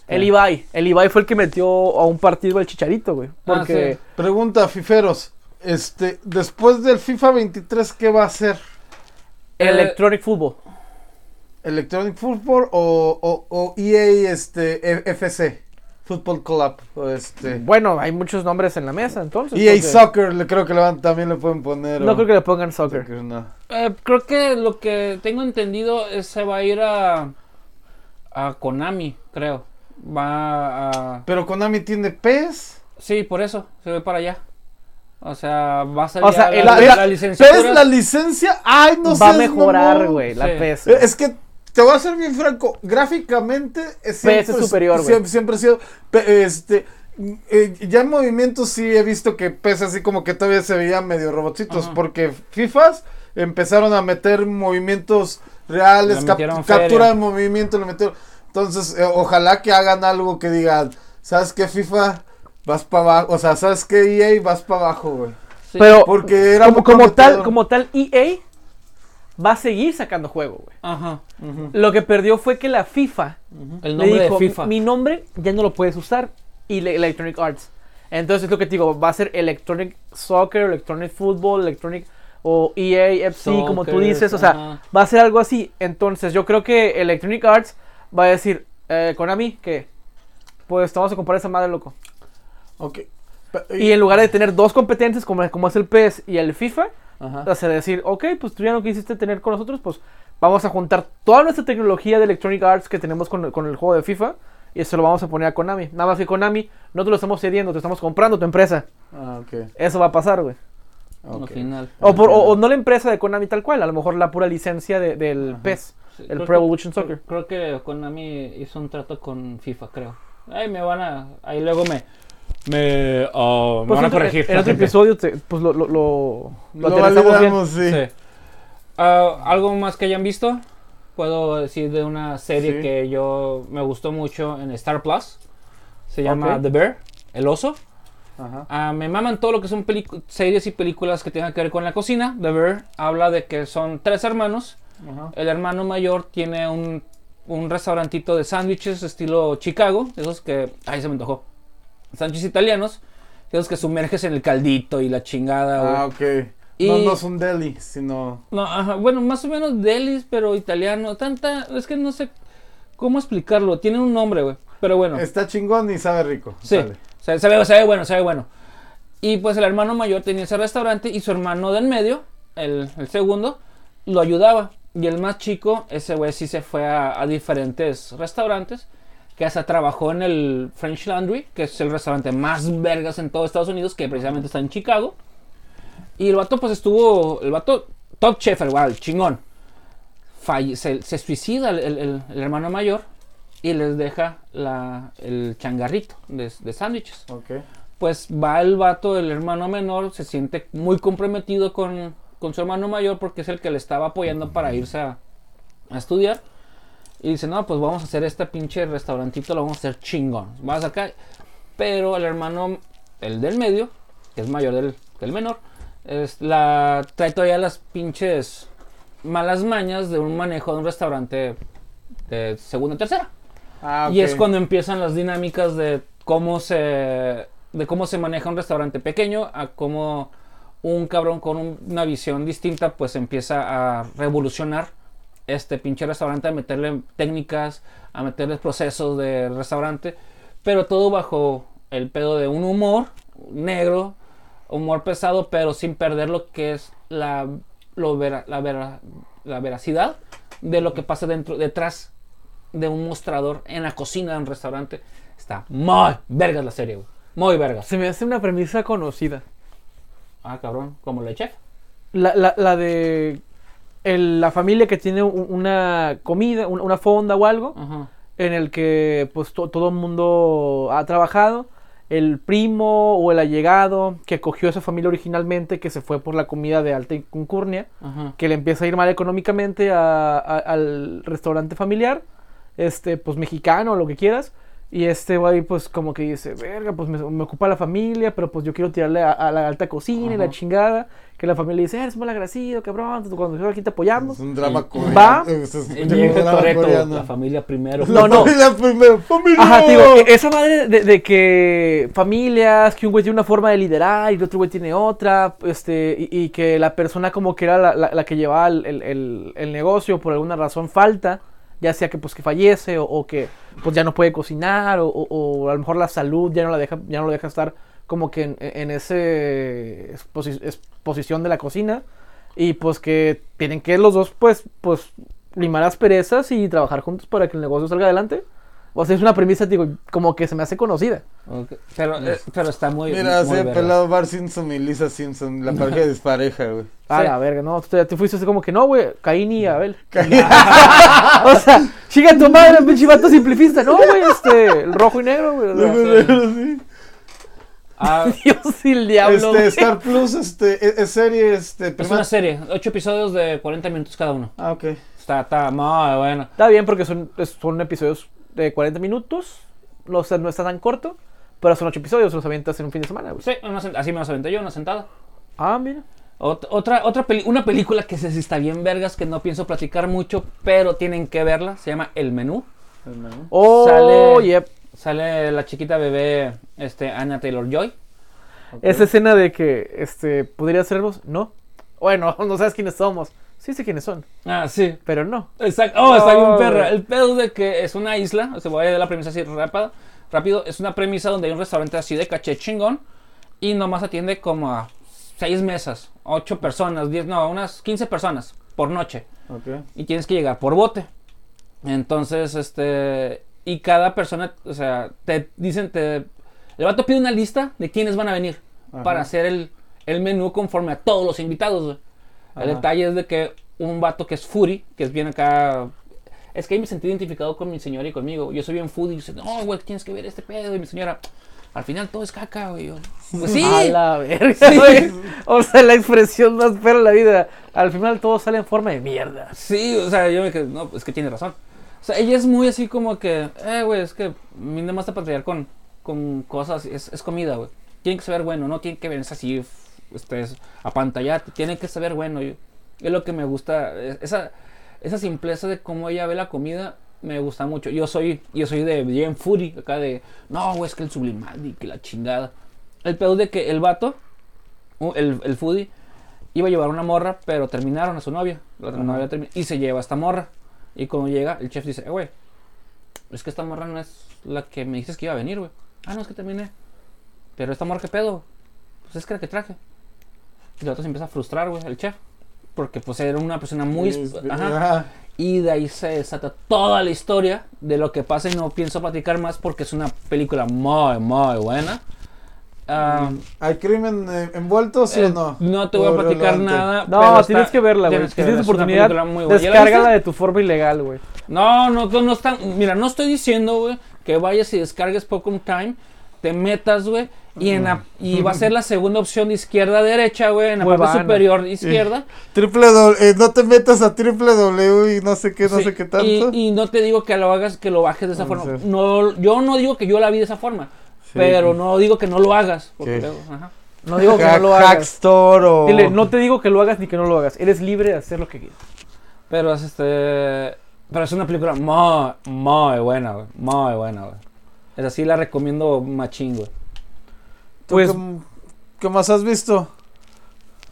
El Ibai. El Ibai fue el que metió a un partido al Chicharito, güey. Ah, Porque sí. Pregunta, Fiferos. Este, después del FIFA 23, ¿qué va a hacer? Eh, Electronic Football. ¿Electronic Football o, o, o EA este, F- FC? Football Club. o Este. Bueno, hay muchos nombres en la mesa, entonces. EA porque Soccer, le creo que le van- también le pueden poner. No o- creo que le pongan soccer. Soccer, no. Eh, creo que lo que tengo entendido es se va a ir a, a Konami, creo. Va a... Pero Konami tiene PES. Sí, por eso, se ve para allá. O sea, va a salir O sea, la, la, la- la licenciatura. PES, la licencia. Ay, no Va a mejorar, güey, la Sí. PES. Es que te voy a ser bien franco. Gráficamente, es PES es superior. Siempre, siempre ha sido. Este. eh, ya en movimientos sí he visto que PES así como que todavía se veían medio robotcitos. Ajá. Porque FIFAs empezaron a meter movimientos reales, Le cap- captura de movimiento, le metieron. Entonces, eh, ojalá que hagan algo que digan, ¿sabes qué FIFA? Vas para abajo, o sea, ¿sabes qué EA? Vas para abajo, güey. Sí. Pero Porque era como, como tal, como tal, EA va a seguir sacando juego, güey. Ajá. Lo que perdió fue que la FIFA El le nombre dijo, de FIFA. mi nombre ya no lo puedes usar. Y le- Electronic Arts. Entonces es lo que te digo, va a ser Electronic Soccer, Electronic Football, Electronic o EA FC, como tú dices. O sea, va a ser algo así. Entonces yo creo que Electronic Arts va a decir, eh, Konami, que pues te vamos a comprar esa madre, loco. Ok. Y en lugar de tener dos competencias como, como es el PES y el FIFA, Ajá. hacer decir, ok, pues tú ya no quisiste tener con nosotros, pues vamos a juntar toda nuestra tecnología de Electronic Arts que tenemos con, con el juego de FIFA y se lo vamos a poner a Konami. Nada más que Konami no te lo estamos cediendo, te estamos comprando tu empresa. Ah, ok. Eso va a pasar, güey. Al ok. final. O, por- o- o no la empresa de Konami tal cual, a lo mejor la pura licencia de- del Ajá. PES, Sí, el Pro Evolution creo- Soccer. Creo que Konami hizo un trato con FIFA, creo. Ahí me van a. Ahí luego me. Me, ah, me Pues van a corregir. En otro *laughs* episodio te- pues lo, lo, lo, lo Lo aterrizamos bien. validamos, sí. Sí. Ah, ¿Algo más que hayan visto? Puedo decir de una serie Sí. que yo me gustó mucho en Star Plus. Se llama. The Bear, el oso. Ajá. Ah, me maman todo lo que son series y películas que tengan que ver con la cocina. The Bear habla de que son tres hermanos. Ajá. El hermano mayor tiene un, un restaurantito de sándwiches estilo Chicago. Esos que... Ay, se me antojó. Sándwiches italianos. Esos que sumerges en el caldito y la chingada. Ah, ok. Y- No, no es un deli, sino. No, ajá, bueno, más o menos delis, pero italiano. Tanta, es que no sé cómo explicarlo. Tiene un nombre, güey. Pero bueno, Está chingón y sabe rico. sí, ve, se ve bueno, se ve bueno. Y pues el hermano mayor tenía ese restaurante y su hermano del medio, el, el segundo, lo ayudaba. Y el más chico, ese güey sí se fue a, a diferentes restaurantes. Que hasta trabajó en el French Laundry, que es el restaurante más vergas en todo Estados Unidos, que precisamente está en Chicago. Y el vato, pues estuvo. El vato, top chef, igual, chingón. Falle- se, se suicida el, el- hermano mayor y les deja la, el changarrito de, de sándwiches. Ok. Pues va el vato, el hermano menor, se siente muy comprometido con, con su hermano mayor porque es el que le estaba apoyando para irse a, a estudiar. Y dice, no, pues vamos a hacer este pinche restaurantito, lo vamos a hacer chingón. Vas acá. Pero el hermano, el del medio, que es mayor del, del menor, es la, trae todavía las pinches malas mañas de un manejo de un restaurante de segunda y tercera. Ah, Y es cuando empiezan las dinámicas de cómo se de cómo se maneja un restaurante pequeño a cómo un cabrón con un- una visión distinta pues empieza a revolucionar este pinche restaurante, a meterle técnicas, a meterle procesos de restaurante, pero todo bajo el pedo de un humor negro, humor pesado, pero sin perder lo que es la, lo vera- la, vera- la veracidad de lo que pasa dentro, detrás de un mostrador en la cocina de un restaurante. Está muy vergas la serie, güey. Muy vergas. Se me hace una premisa conocida. Ah, cabrón, como la de chef. La, la, la de el- la familia que tiene un- una comida, un- una fonda o algo, Ajá. en el que pues to- todo el mundo ha trabajado. El primo o el allegado que cogió esa familia originalmente, que se fue por la comida de alta incurnia, Ajá. que le empieza a ir mal económicamente a- a- al restaurante familiar, este, pues mexicano o lo que quieras, Y este güey, pues, como que dice, verga, pues me, me ocupa la familia, pero pues yo quiero tirarle a, a la alta cocina y la chingada. Que la familia dice, eres mal agradecido, cabrón, cuando yo aquí te apoyamos. Es un drama coreano. Va. *laughs* Es- un drama coreano. la familia primero. No, no. La primera familia. Ajá, te digo, e- esa madre de, de que familias, que un güey tiene una forma de liderar y el otro güey tiene otra, este, y, y que la persona como que era la, la- la que llevaba el, el- el- el negocio por alguna razón falta, ya sea que pues que fallece o, que pues ya no puede cocinar o, o- a lo mejor la salud ya no la deja, ya no lo deja estar como que en, en exposi- exposición de la cocina y pues que tienen que los dos pues pues limar las perezas y trabajar juntos para que el negocio salga adelante. O sea, es una premisa, digo, como que se me hace conocida. Ok, Pero, eh, pero está muy. Mira, muy se ha pelado Bar Simpson y Lisa Simpson, la *laughs* pareja de despareja, güey. A Sí. la verga, no, tú ya te fuiste así como que no, güey, Caín y Abel. *laughs* *laughs* o sea, chica tu madre, pinche vato simplifista. No, güey, este, el rojo y negro, güey. o sea, Sí. Ah, Dios y el diablo. Este, güey. Star Plus, este, es, es serie, este, es una serie, ocho episodios de 40 minutos cada uno. Ah, ok. Está, está muy bueno. Está bien porque son, son episodios de 40 minutos. No, o sea, no está tan corto, pero son 8 episodios, los avientas en un fin de semana, güey. Sí, una así me los aventé yo, una sentada. Ah, mira. Ot- otra, otra peli- una película que se está bien vergas, que no pienso platicar mucho, pero tienen que verla, se llama El Menú. Oh, Sale- yep. Sale la chiquita bebé, este, Anna Taylor-Joy. Esa escena de que, este, ¿podría ser vos? No. Bueno, *laughs* no sabes quiénes somos. Sí sé quiénes son, Ah, sí. pero no. Exacto. Oh, está bien Oh, perra. El pedo de que es una isla, o sea, voy a dar la premisa así rápido, rápido. Es una premisa donde hay un restaurante así de caché chingón y nomás atiende como a seis mesas, ocho personas, diez, no, unas 15 personas por noche. Y tienes que llegar por bote. Entonces, este. Y cada persona, o sea, te dicen, te. El vato pide una lista de quiénes van a venir Ajá. para hacer el, el menú conforme a todos los invitados. güey. El detalle es de que un vato que es Fury, que es bien acá. Es que ahí me sentí identificado con mi señora y conmigo. Yo soy bien foodie. Y dice, no, güey, tienes que ver este pedo. Y mi señora, al final todo es caca, güey. Yo, Pues sí. A la verga, *laughs* güey. O sea, la expresión más perra de la vida. Al final todo sale en forma de mierda. Sí, o sea, yo me quedé, no, es que tiene razón. O sea, ella es muy así como que, eh, güey, es que mí nada más te patrullar con, con cosas, es, es comida, güey. Tiene que saber bueno, no tiene que verse así, f- este, es- apantallar, tiene que saber bueno. y- es lo que me gusta, es- esa, esa simpleza de cómo ella ve la comida me gusta mucho. Yo soy, yo soy de bien fury, acá de, no, es que el sublimado y que la chingada. El pedo de que el vato, el, el foodie, iba a llevar una morra, pero terminaron a su novia. La novia termi- y se lleva a esta morra. Y cuando llega, el chef dice, eh, güey, es que esta morra no es la que me dices que iba a venir, güey. Ah, no, es que terminé. Pero esta morra, ¿qué pedo? Pues es que la que traje. Y el otro se empieza a frustrar, güey, el chef. Porque pues era una persona muy... Es- Ajá. Y de ahí se desata toda la historia de lo que pasa y no pienso platicar más porque es una película muy, muy buena. Ah, ¿Hay crimen eh, envuelto, sí eh, o no? no te voy a platicar relevante. nada. No, pero tienes está- que verla, güey. tienes Si tienes verla, es una oportunidad, película muy buena. ¿Ya la descárgala de tu forma ilegal, güey. No, no, no, no está. Mira, no estoy diciendo, güey, que vayas y descargues Pokémon Time, te metas, güey, y, en la- y va a ser la segunda opción de izquierda a derecha, güey, en la parte superior izquierda. Triple eh, no te metas a triple W y no sé qué, no Sí, sé qué tanto. Y, y no te digo que lo hagas, que lo bajes de esa Ah, forma. No, yo no digo que yo la vi de esa forma, Sí. pero no digo que no lo hagas. porque ajá. No digo que no lo hagas. Hackstore o... Dile, no te digo que lo hagas ni que no lo hagas. Eres libre de hacer lo que quieras. Pero es este. Pero es una película muy, muy buena, güey. Muy buena, güey. Es así, la recomiendo machín, güey. ¿Tú Pues- qué, qué más has visto?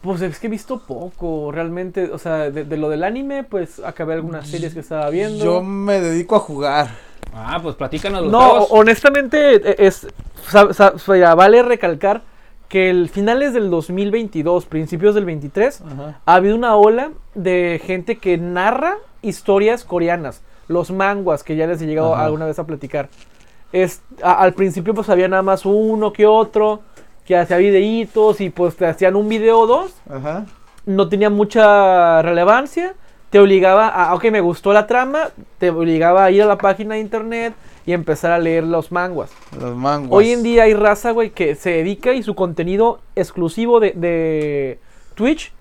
Pues es que he visto poco, realmente. O sea, de, de lo del anime, pues acabé algunas series que estaba viendo. Yo me dedico a jugar. Ah, pues platícanos los No, juegos. honestamente, e- es, o sea, vale recalcar que el finales del 2022, principios del 23, ha habido una ola de gente que narra historias coreanas, los manguas que ya les he llegado Ajá. alguna vez a platicar. Es, a- al principio pues había nada más uno que otro que hacía videitos y pues te hacían un video o dos Ajá. no tenía mucha relevancia, te obligaba a, ok, me gustó la trama, te obligaba a ir a la página de internet y empezar a leer los manguas. Los manguas. Hoy en día hay raza, güey, que se dedica y su contenido exclusivo de, de Twitch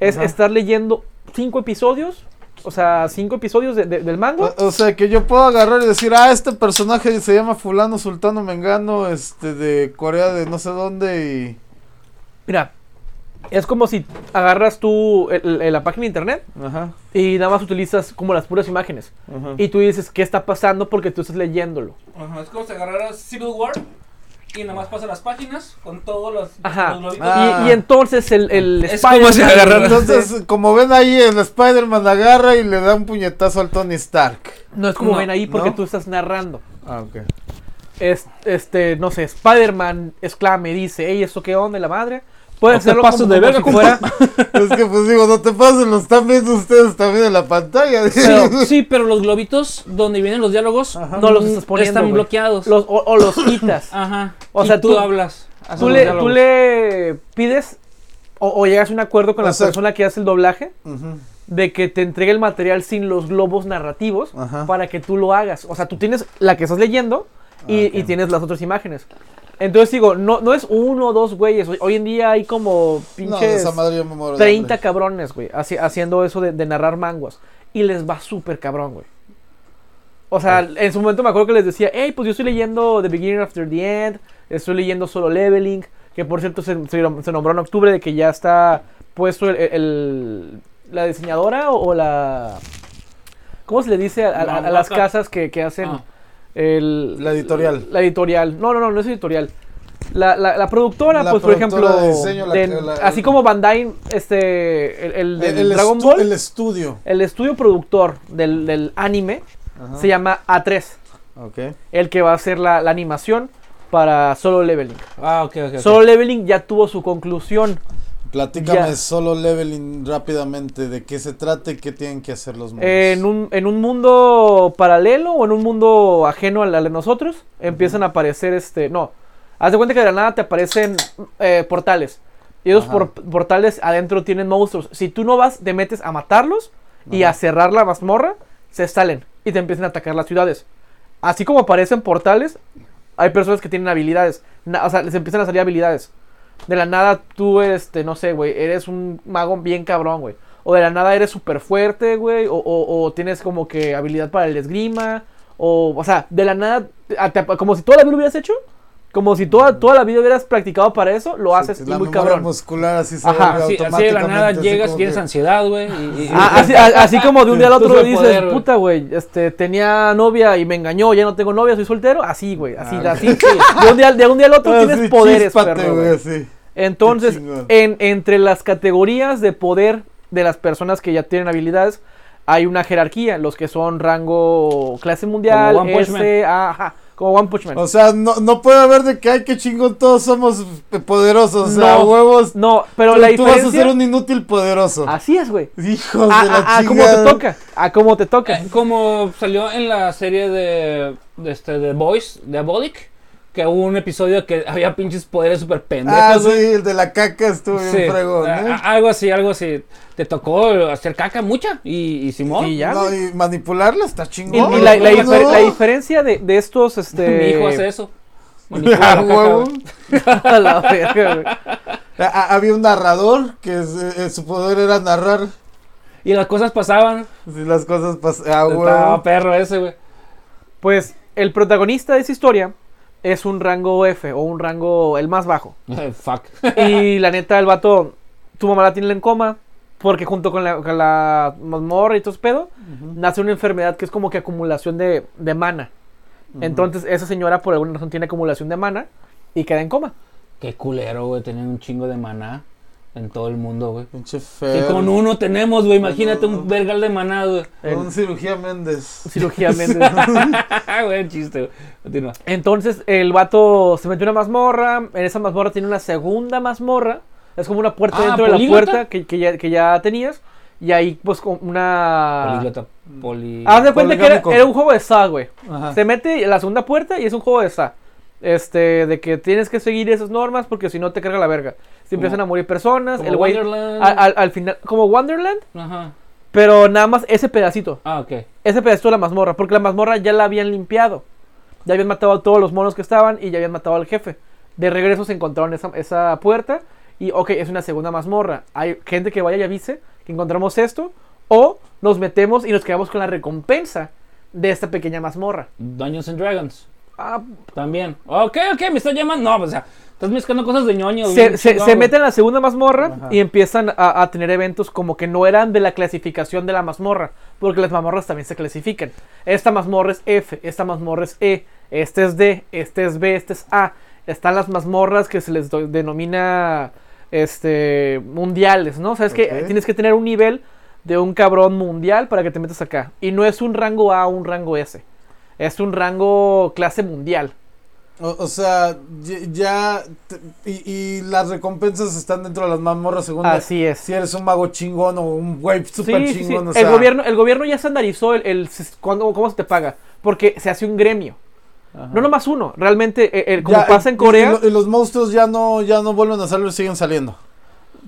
es Ajá. estar leyendo cinco episodios o sea, cinco episodios de- de- del manga. O, o sea, que yo puedo agarrar y decir, ah, este personaje se llama fulano, sultano, mengano, este, de Corea, de no sé dónde, y... Mira, es como si agarras tú el- el- la página de internet Ajá, y nada más utilizas como las puras imágenes. ajá. Y tú dices qué está pasando porque tú estás leyéndolo. Ajá, es como si agarraras Civil War y nada más pasa las páginas con todos los, Ajá. los globitos. Ah. Y, y entonces el, el Es como si Entonces, como ven ahí, el Spider-Man agarra y le da un puñetazo al Tony Stark. No es como No, ven ahí porque ¿no? tú estás narrando. Ah, ok. Es, este, no sé, Spider-Man exclama y dice, hey, ¿esto qué onda, la madre? Puede pases como, de verga, si fuera... *laughs* *laughs* Es que pues digo, no te pasen, lo están viendo ustedes también en la pantalla. Pero, *laughs* sí, pero los globitos donde vienen los diálogos Ajá. No los estás poniendo, están bloqueados. Los, o, o los quitas. *clears throat* Ajá. O Y sea, tú, tú- hablas. tú, le, tú le pides o, o llegas a un acuerdo con O la sea- persona que hace el doblaje de que te entregue el material sin los globos narrativos Ajá. para que tú lo hagas. O sea, tú tienes la que estás leyendo y, Ah, y tienes las otras imágenes. Entonces digo, no, no es uno o dos güeyes. Hoy, hoy en día hay como No, pinches esa madre yo me muero de 30 hambre. cabrones, güey, haci- haciendo eso de, de narrar manguas. Y les va súper cabrón, güey. O sea, en su momento me acuerdo que les decía, hey, pues yo estoy leyendo The Beginning After the End, estoy leyendo Solo Leveling, que por cierto se, se- se nombró en octubre de que ya está puesto el, el- la diseñadora o, o la... ¿Cómo se le dice a, a- a- a las casas que, que hacen Ah. El... La editorial. La editorial. No, no, no, no es editorial. La, la, la productora, La pues por productora ejemplo, de diseño, la de- así como Bandai, este, el, el El, el Dragon estu- Ball, El el, estudio. estudio productor del, del anime Ajá. se llama A3, Ok. el que va a hacer la, la animación para Solo Leveling. Ah, ok, ok. ok. Solo Leveling ya tuvo su conclusión. Platícame Ya. solo leveling rápidamente de qué se trata y qué tienen que hacer los monos. En un, en un mundo paralelo o en un mundo ajeno al, de nosotros, empiezan a aparecer este. No. Haz de cuenta que de la nada te aparecen eh, portales. Y esos por- portales adentro tienen monstruos. Si tú no vas, te metes a matarlos y a cerrar la mazmorra, se salen y te empiezan a atacar las ciudades. Así como aparecen portales, hay personas que tienen habilidades. O sea, les empiezan a salir habilidades. De la nada tú, este, no sé, güey, eres un mago bien cabrón, güey. O de la nada eres súper fuerte, güey. O, o- o tienes como que habilidad para el esgrima. O, o sea, de la nada, como si toda la vida lo hubieras hecho. Como si toda, toda la vida hubieras practicado para eso, lo haces Sí, y la muy cabrón. muscular así se Ajá. Así, así de la nada llegas tienes que- ansiedad, güey. y- y- Ah, así, *laughs* así como de un día al otro dices, puta, güey, este, tenía novia y me engañó, ya no tengo novia, soy soltero. Así, güey, así, Ah, así. *laughs* De un día, de un día al otro Ah, tienes sí, poderes, perro, güey. Entonces, en, entre las categorías de poder de las personas que ya tienen habilidades, hay una jerarquía. Los que son rango clase mundial. S, ajá, como One Punch Man. O sea, no, no puede haber de que, ay, qué chingón, todos somos poderosos. O sea, No, huevos. no, pero tú, la tú vas a diferencia... ser un inútil poderoso. Así es, güey. Hijos A, de la a- a como te toca, a como te toca. Eh, como salió en la serie de, de este de Boys, de Abolic, que hubo un episodio que había pinches poderes super pendejos. Ah, sí, el de la caca estuvo bien Sí, fregón, a- ¿eh? algo así, algo así. Te tocó hacer caca mucha y, y Simón. Y ya, No, y manipularla está chingón. y la, la ¿no? difer- la diferencia de, de estos, este... *laughs* Mi hijo hace eso. Manipula huevo. *laughs* A la verga, había un narrador que es- eh, su poder era narrar Y las cosas pasaban. si las cosas pasaban. Ah, Estaba perro ese, güey. Pues el protagonista de esa historia es un rango F o un rango el más bajo. *laughs* Fuck. *laughs* Y la neta, el vato, tu mamá la tiene en coma. Porque junto con la, con la mazmorra y todo ese pedo, nace una enfermedad que es como que acumulación de, de mana. Entonces, esa señora por alguna razón tiene acumulación de mana y queda en coma. Qué culero, güey. Tener un chingo de maná en todo el mundo, güey. Pinche Que feo. con uno tenemos, güey. Imagínate un vergal de maná, güey. Con cirugía Méndez. Cirugía *laughs* Méndez. *laughs* güey, chiste, güey. Continúa. Entonces, el vato se metió en una mazmorra. En esa mazmorra tiene una segunda mazmorra. Es como una puerta Ah, dentro de la puerta que, que ya, que ya tenías. Y ahí, pues, con una. Políglota. Poli... Haz de cuenta que era, un juego de SA, güey. Ajá. Se mete en la segunda puerta y es un juego de SA. Este, de que tienes que seguir esas normas porque si no te carga la verga. Se empiezan a morir personas. como El güey. Wonderland. Al, al- al final, como Wonderland, Ajá. pero nada más ese pedacito. Ah, ok. Ese pedacito de la mazmorra. Porque la mazmorra ya la habían limpiado. Ya habían matado a todos los monos que estaban y ya habían matado al jefe. De regreso se encontraron esa, esa puerta. Y ok, es una segunda mazmorra. Hay gente que vaya y avise que encontramos esto. O nos metemos y nos quedamos con la recompensa de esta pequeña mazmorra. Dungeons and Dragons. Ah, También. Ok, ok, me está llamando. No, o sea, estás mezclando cosas de ñoño. se, se- meten a la segunda mazmorra Ajá. y empiezan a, a tener eventos como que no eran de la clasificación de la mazmorra, porque las mazmorras también se clasifican. Esta mazmorra es F, esta mazmorra es E, este es D, este es B, este es A. Están las mazmorras que se les denomina este mundiales, ¿no? Sabes que Ok. tienes que tener un nivel de un cabrón mundial para que te metas acá. Y no es un rango A o un rango S. Es un rango clase mundial. O, o sea, ya, te- y, y las recompensas están dentro de las mazmorras según Así es. si eres un mago chingón o un güey super Sí, sí, sí. chingón. o El, gobierno, el gobierno ya estandarizó el, el cuándo- cómo se te paga. Porque se hace un gremio. Ajá. No nomás uno. Realmente, eh, eh, como Ya, pasa en Corea, Y, y los monstruos ya no, ya no vuelven a salir, siguen saliendo.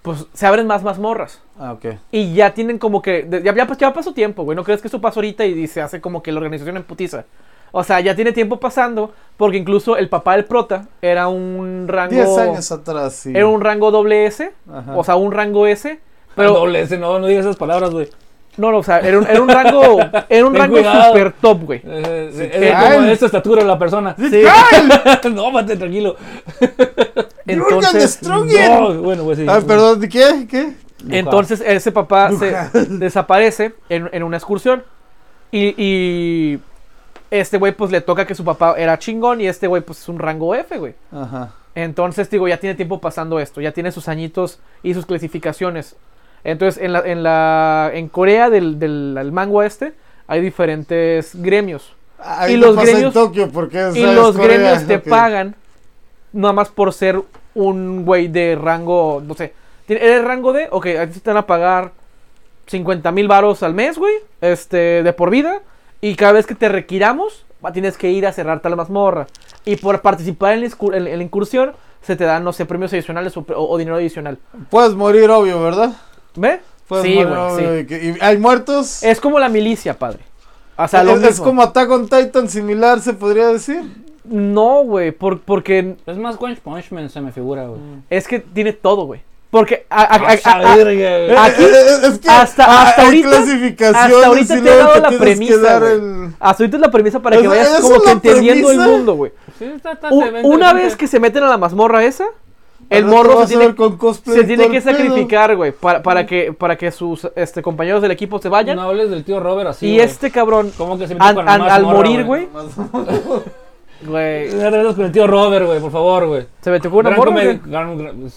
Pues se abren más mazmorras. Ah, ok. Y ya tienen como que. Ya, ya, ya pasó tiempo, güey. No crees que eso pasó ahorita y, y se hace como que la organización emputiza. O sea, ya tiene tiempo pasando. Porque incluso el papá del prota era un rango. 10 años atrás, sí. Era un rango doble S. Ajá. O sea, un rango S. Pero doble S, no, no digas esas palabras, güey. No, no, o sea, era un, era un rango. *laughs* Era un Ten rango cuidado. super top, güey. Eh, eh, como de esta estatura la persona. Sí. *laughs* no, mate, tranquilo. *laughs* Entonces. No, bueno, pues sí. Ah, perdón, ¿de qué? ¿Qué? Entonces ese papá se *laughs* desaparece en, en una excursión. Y, y este güey pues le toca que su papá era chingón y este güey pues es un rango F, güey. Ajá. Entonces digo, ya tiene tiempo pasando esto, ya tiene sus añitos y sus clasificaciones. Entonces en la en la en Corea del, del al manga este hay diferentes gremios Ahí Y los pasa gremios- en Tokio porque y los Corea, gremios te pagan nada más por ser un güey de rango, no sé, ¿tiene- ¿eres rango de? Ok, a ti te van a pagar 50 mil varos al mes, güey, este, de por vida, y cada vez que te requiramos, tienes que ir a cerrarte a la mazmorra. Y por participar en la, escu- en- en la incursión, se te dan, no sé, premios adicionales o, o- o dinero adicional. Puedes morir, obvio, ¿verdad? ¿Ve? Puedes Sí, morir, güey, obvio, sí. y que- y ¿Hay muertos? Es como la milicia, padre. O sea, lo es, es como Attack on Titan similar, se podría decir. No, güey, por- porque Es más One Punch Man, se me figura, güey. es que tiene todo, güey. Porque a- a- a- Ah. Aquí, es que hasta- hasta ahorita- clasificaciones hasta ahorita te he dado la premisa, el- hasta ahorita es la premisa para que vayas como que entendiendo el mundo, güey. Sí, Una vez que se meten a la mazmorra esa, el morro se tiene, se que sacrificar, güey, para, para que, para que sus este, compañeros del equipo se vayan. No hables del tío Robert así, y este cabrón, ¿Cómo que se metió al, con al- morir, güey, *laughs* güey, regresas con el tío Robert, güey, por favor, güey. se metió con una Gran morra, gran-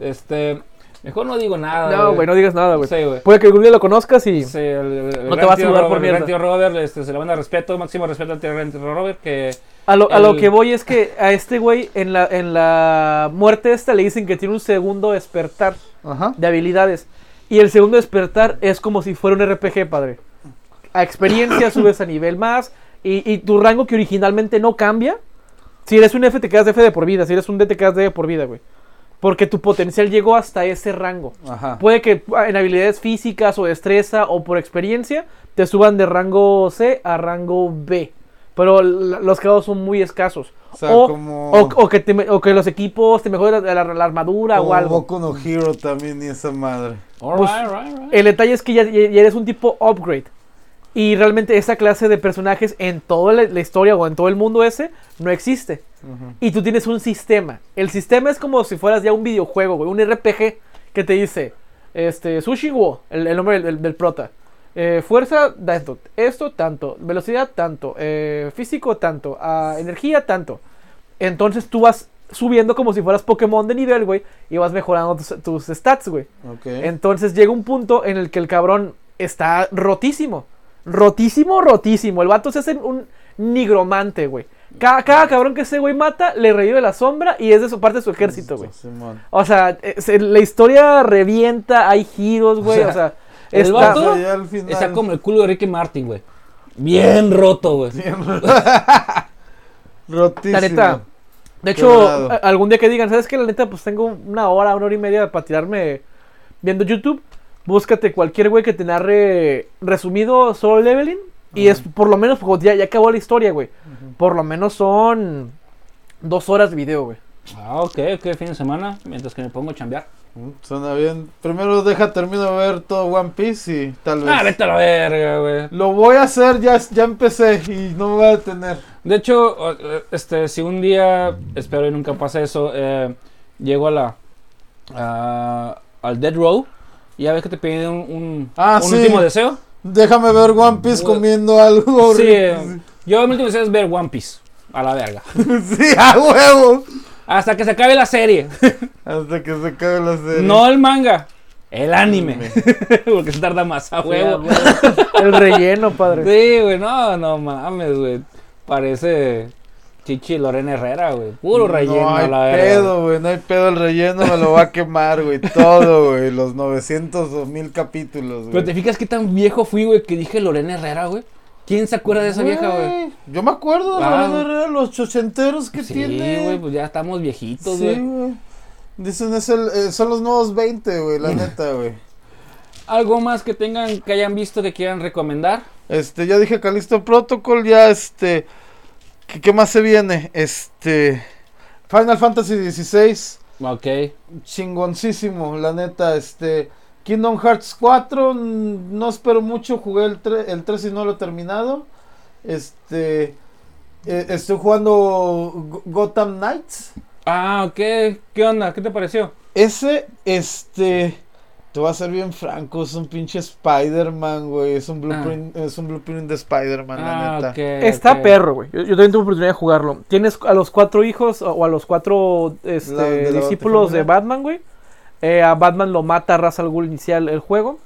Este. Mejor no digo nada. No, güey, no digas nada, güey. Sí, güey. Puede que algún día lo conozcas y... Sí, el- el- el No te vas a tío sudar por Robert, el gran mierda. tío Robert, este, se le manda respeto, máximo respeto al tío gran tío Robert, que A lo, a lo que voy es que a este güey en la, en la muerte esta le dicen que tiene un segundo despertar Ajá. de habilidades. Y el segundo despertar es como si fuera un RPG, padre. A experiencia subes a nivel más y, y tu rango que originalmente no cambia. Si eres un F te quedas de F de por vida, si eres un D te quedas D de por vida, güey. Porque tu potencial llegó hasta ese rango. Ajá. Puede que en habilidades físicas o destreza o por experiencia te suban de rango C a rango B. Pero los casos son muy escasos. O sea, o, como- o- o que te me- o que los equipos te mejoren la, la- la armadura Como o algo. Boku no Hero también y esa madre. Pues. El detalle es que ya eres un tipo upgrade. Y realmente esa clase de personajes en toda la, la historia o en todo el mundo ese no existe. Y tú tienes un sistema. El sistema es como si fueras ya un videojuego, güey, un RPG que te dice, este, Sushi Wo, el, el nombre del, del- prota. Eh, fuerza, tanto. Esto, tanto. Velocidad, tanto. Eh, físico, tanto. Ah, energía, tanto. Entonces tú vas subiendo como si fueras Pokémon de nivel, güey, y vas mejorando tus, tus stats, güey. Entonces llega un punto en el que el cabrón está rotísimo. Rotísimo, rotísimo. El vato se hace un nigromante, güey. Cada, cada cabrón que ese güey mata, le revive la sombra y es de su parte de su ejército, güey. O sea, eh, se- la historia revienta, hay giros, güey. O sea, el está- vato- O sea, Está como el culo de Ricky Martin, güey. Bien roto, güey. *laughs* Rotísimo. La neta. De hecho, algún día que digan, ¿sabes qué? La neta, pues tengo una hora, una hora y media para tirarme viendo YouTube. Búscate cualquier güey que te narre resumido solo leveling. Y es por lo menos, pues, ya, ya acabó la historia, güey. Por lo menos son dos horas de video, güey. Ah, ok, ok, fin de semana, mientras que me pongo a chambear. Mm, Suena bien. Primero deja, termino de ver todo One Piece y tal vez. Ah, vete a la verga, güey. Lo voy a hacer, ya, ya empecé y no me voy a detener. De hecho, este, si un día, espero y nunca pase eso, eh, llego a la, a- al Dead Row, y ya ves que te piden un, un, Ah, un sí. último deseo. Déjame ver One Piece comiendo algo. Sí, rico. eh, yo mi último deseo es ver One Piece, a la verga. *laughs* sí, a huevo. Hasta que se acabe la serie. *laughs* Hasta que se acabe la serie. No el manga, el anime. *laughs* Porque se tarda más, a huevo. El relleno, padre. Sí, güey, no, no mames, güey. Parece Chichi Lorena Herrera, güey. Puro relleno, No hay la pedo, güey. No hay pedo. El relleno me lo va a quemar, güey. Todo, güey. Los 900 o 1000 capítulos, Pero te güey. fijas qué tan viejo fui, güey, que dije Lorena Herrera, güey. ¿Quién se acuerda de esa vieja, güey? Yo me acuerdo de Ah. la verdad, los ochenteros que Sí, tiene. güey, pues ya estamos viejitos, Sí, güey. güey. Dicen, es el, eh, son los nuevos 20, güey, la *laughs* neta, güey. ¿Algo más que tengan, que hayan visto que quieran recomendar? Este, ya dije Calisto Protocol, ya este. ¿Qué, qué más se viene? Este. Final Fantasy XVI, Ok. chingoncísimo, la neta, este. Kingdom Hearts 4, mm, no espero mucho, jugué el, tre- el 3 y no lo he terminado. Este. eh, estoy jugando Go- Gotham Knights. Ah, ok. ¿Qué onda? ¿Qué te pareció? Ese, este. Te voy a ser bien franco, es un pinche Spider-Man, güey. Es un blueprint, es un blueprint de Spider-Man, la Ah, neta. Está perro, güey. Yo, yo también tuve oportunidad de jugarlo. Tienes a los cuatro hijos o o a los cuatro este, La- de la discípulos de. Batman, güey. Eh, a Batman lo mata Ra's al Ghul inicial el juego.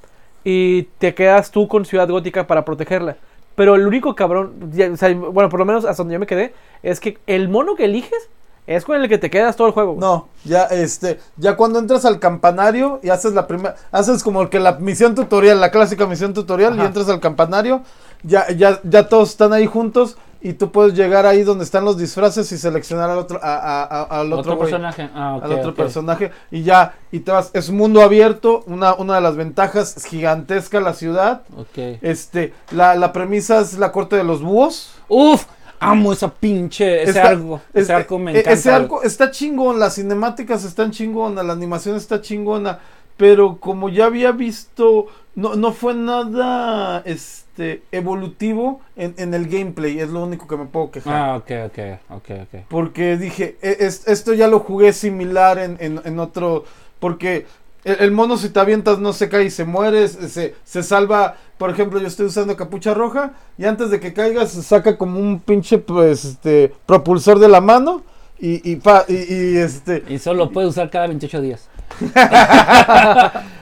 Y te quedas tú con Ciudad Gótica para protegerla. Pero el único cabrón, ya, o sea, bueno, por lo menos hasta donde yo me quedé, es que el mono que eliges es con el que te quedas todo el juego. güey. No, ya este, ya cuando entras al campanario y haces la primera, haces como que la misión tutorial, la clásica misión tutorial y entras al campanario, ya, ya, ya todos están ahí juntos y tú puedes llegar ahí donde están los disfraces y seleccionar al otro, a- a- a- al otro, personaje. Ah, al otro personaje y ya, y te vas, es un mundo abierto, una, una de las ventajas, es gigantesca la ciudad, Ok. este, la, la premisa es la corte de los búhos. Uf, amo esa pinche, ese Está- arco. Ese Este, arco me e- encanta. Ese arco está chingón, las cinemáticas están chingona, la animación está chingona, pero como ya había visto, no, no fue nada este evolutivo en, en el gameplay, es lo único que me puedo quejar. Ah, ok, ok, ok, ok. Porque dije, "E- es- esto ya lo jugué similar en, en- en otro, porque el, el mono si te avientas no se cae y se muere, se, se- salva, por ejemplo yo estoy usando capucha roja y antes de que caigas saca como un pinche pues, este, propulsor de la mano y, y, pa- y- y, este... Y solo puede usar cada 28 días. *laughs*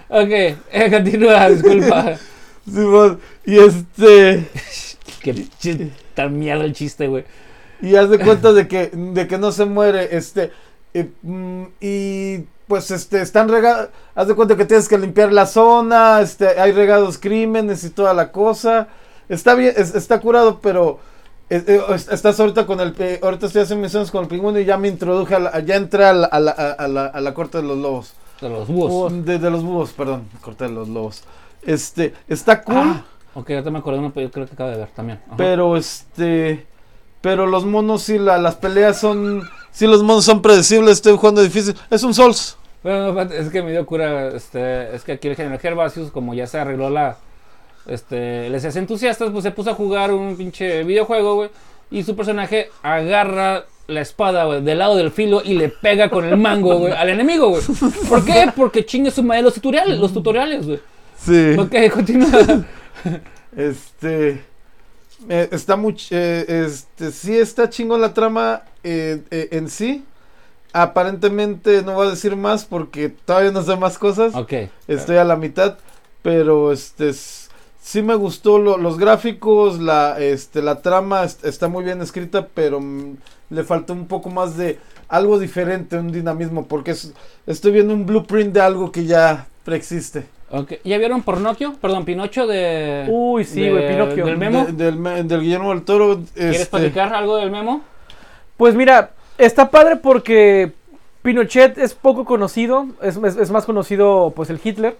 ok, eh, continúa, disculpa. Simón, Y este... Qué tan mierda el chiste, güey. Y haz de cuenta de que, de que no se muere, este, eh, mm, y pues este, están regados, haz de cuenta que tienes que limpiar la zona, este, hay regados crímenes y toda la cosa, está bien, es- está curado, pero eh, eh, es- estás ahorita con el, ahorita estoy haciendo misiones con el pingüino y ya me introduje, a la- ya entré a la, a la, a la, a la corte de los lobos, De los búhos. de, de los búhos, perdón, corte de los lobos, este, está cool. Ah, ok, ahorita me acordé de uno, pero yo creo que acabo de ver también. Ajá. Pero este. Pero los monos sí, la- las peleas son. Sí, los monos son predecibles. Estoy jugando difícil. Es un Souls. Bueno, es que me dio cura, este, es que aquí el general Gervasius, como ya se arregló la, este, les hace entusiastas, pues se puso a jugar un pinche videojuego, güey, y su personaje agarra la espada, güey, del lado del filo y le pega con el mango, güey, al enemigo, güey. ¿Por qué? Porque chingue su madre los tutoriales, los tutoriales, güey. Sí. Ok, continúa. *laughs* Este. Eh, está mucho. este. Sí, está chingón la trama eh, eh, en sí. Aparentemente no voy a decir más porque todavía no sé más cosas. Ok. Estoy a la mitad, pero este sí me gustó lo- los gráficos, la este la trama est- está muy bien escrita, pero mm, le faltó un poco más de algo diferente, un dinamismo, porque es- estoy viendo un blueprint de algo que ya preexiste. Ok. ¿Ya vieron Pornocchio? Perdón, Pinocho de... Uy, sí, de- güey, Pinocchio. ¿Del memo? De- del, Guillermo del Toro. ¿Quieres este, platicar algo del memo? Pues mira, está padre porque Pinochet es poco conocido, es, es- es más conocido pues el Hitler.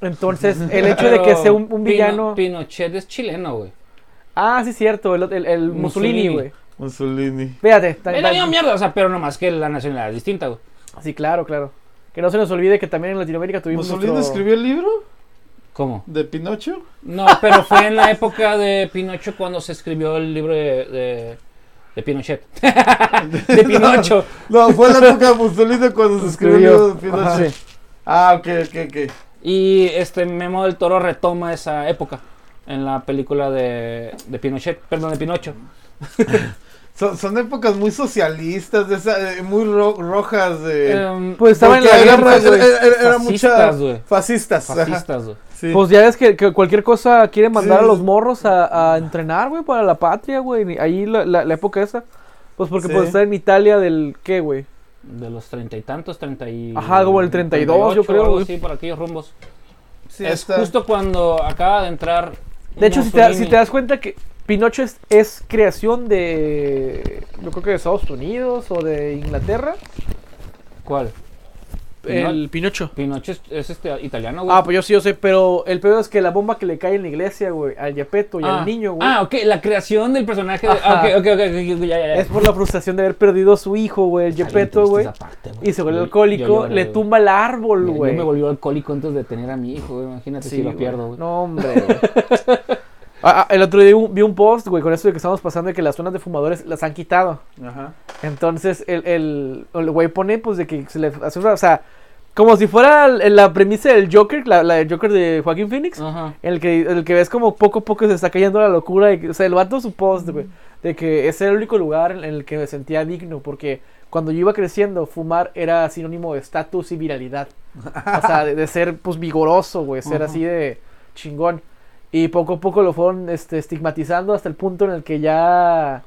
Entonces, *laughs* el hecho de que sea un, un Pino- villano... Pinochet es chileno, güey. Ah, sí, cierto, el, el- el Mussolini, güey. Mussolini. Fíjate. misma mierda, o sea, pero no más que la nacionalidad es distinta, güey. Sí, claro, claro. Que no se nos olvide que también en Latinoamérica tuvimos ¿Mussolini nuestro- escribió el libro ¿Cómo? de Pinocho? No, pero fue en la época de Pinocho cuando se escribió el libro de, de, de Pinochet. *laughs* de Pinocho. *laughs* No, fue en la época de Mussolini cuando se escribió el libro de Pinocho. Ajá. Sí. Ah, ok, ok, ok. Y este Memo del Toro retoma esa época en la película de, de Pinochet, perdón, de Pinocho. *laughs* Son, son épocas muy socialistas, de esa, eh, muy ro- rojas. De, Em, Pues estaba en la guerra, era- güey. era- era mucha. Fascistas, güey. Fascistas. güey. Sí. Pues ya ves que, que cualquier cosa quieren mandar Sí. a los morros a, a entrenar, güey, para la patria, güey. Ahí la, la, la época esa. Pues porque Sí. pues está en Italia del, ¿qué, güey? De los treinta y tantos, treinta y... Ajá, como el 32, yo 38, creo, algo güey. así, por aquellos rumbos. Sí, es está- justo cuando acaba de entrar... De hecho, si te, Mussolini. si te das cuenta que Pinocho es, es creación de, yo creo que de Estados Unidos o de Inglaterra. ¿Cuál? El Pinocho. Pinocho es, es este italiano, güey. Ah, pues yo sí, yo sé, pero el peor es que la bomba que le cae en la iglesia, güey, al Yepeto y Ah. al niño, güey, Ah, ok, la creación del personaje. De... Ajá. Ok, ok, ok, ok, ok, ya, ya, ya. es por la frustración de haber perdido a su hijo, güey, el Yepeto, triste güey. Y se vuelve Yo- alcohólico, yo le tumba el árbol, güey. Yo me volvió alcohólico antes de tener a mi hijo, güey. Imagínate Sí, si lo pierdo, güey. No, hombre. *laughs* Ah, ah, el otro día vi un, post, güey, con esto de que estamos pasando de que las zonas de fumadores las han quitado. Ajá. Entonces, el, el, el güey pone, pues, de que se le hace o sea, como si fuera la premisa del Joker, la, la del Joker de Joaquín Phoenix, Ajá. en el que, el que ves como poco a poco se está cayendo la locura, y o sea, el vato su post, güey, de que ese era el único lugar en el que me sentía digno, porque cuando yo iba creciendo, fumar era sinónimo de estatus y viralidad. O sea, de, de ser, pues, vigoroso, güey, ser Ajá. así de chingón. Y poco a poco lo fueron este, estigmatizando hasta el punto en el que ya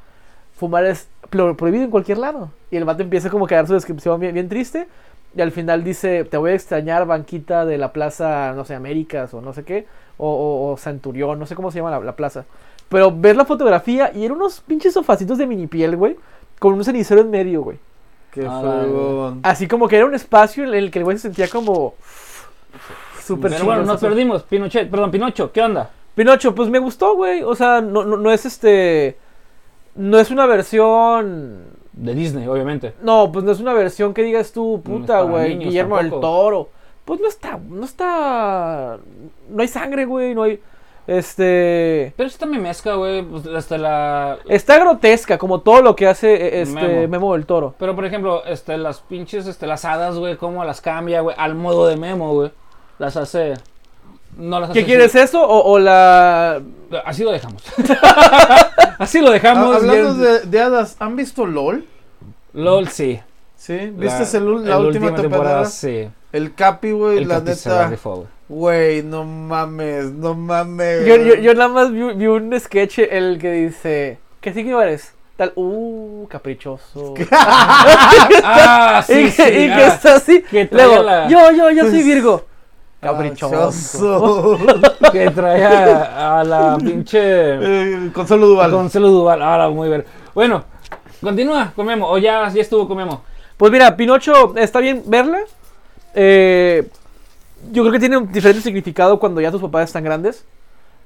fumar es pro- prohibido en cualquier lado. Y el vato empieza como a dar su descripción bien, bien triste. Y al final dice, te voy a extrañar banquita de la plaza, no sé, Américas o no sé qué. O, o- o Centurión, no sé cómo se llama la, la plaza. Pero ves la fotografía y eran unos pinches sofacitos de mini piel, güey. Con un cenicero en medio, güey. Qué Ah. Así como que era un espacio en el que el güey se sentía como... Súper Pero bueno, nos perdimos. Pinochet, perdón, Pinocho, ¿qué onda? Pinocho, pues me gustó, güey. O sea, no, no, no es este. No es una versión. De Disney, obviamente. No, pues no es una versión que digas tú, No puta, güey. niños Guillermo del. Toro. Pues no está. No está. No hay sangre, güey. No hay. Este. Pero esta me mezcla, güey. Pues hasta la. Está grotesca, como todo lo que hace eh, este Memo. Memo, del Toro. Pero por ejemplo, este, las pinches, este, las hadas, güey, cómo las cambia, güey, al modo de memo, güey. Las hace. No las hace. ¿Qué quieres eso? O, o la. Así lo dejamos. *laughs* Así lo dejamos. Ah, hablando de, de hadas, ¿han visto LOL? LOL, sí. ¿Sí? ¿Viste el la, la última, temporada? Sí. El Capi, güey, la Capi neta. güey. Güey, no mames, no mames. Yo, yo, yo nada más vi, vi un sketch en el que dice. ¿Qué signo eres? Tal. Uh, caprichoso. *laughs* *laughs* Ah, sí, y que, sí, y que ah. está así. que Luego, la- yo, yo, yo soy Virgo. Caprichoso. *laughs* Que trae a, a la pinche. Eh, Consuelo Duval. Gonzalo Duval. Ahora, muy bien. Bueno, continúa con Memo. O ya, ya estuvo con Memo. Pues mira, Pinocho está bien verla. Eh, yo creo que tiene un diferente significado cuando ya tus papás están grandes.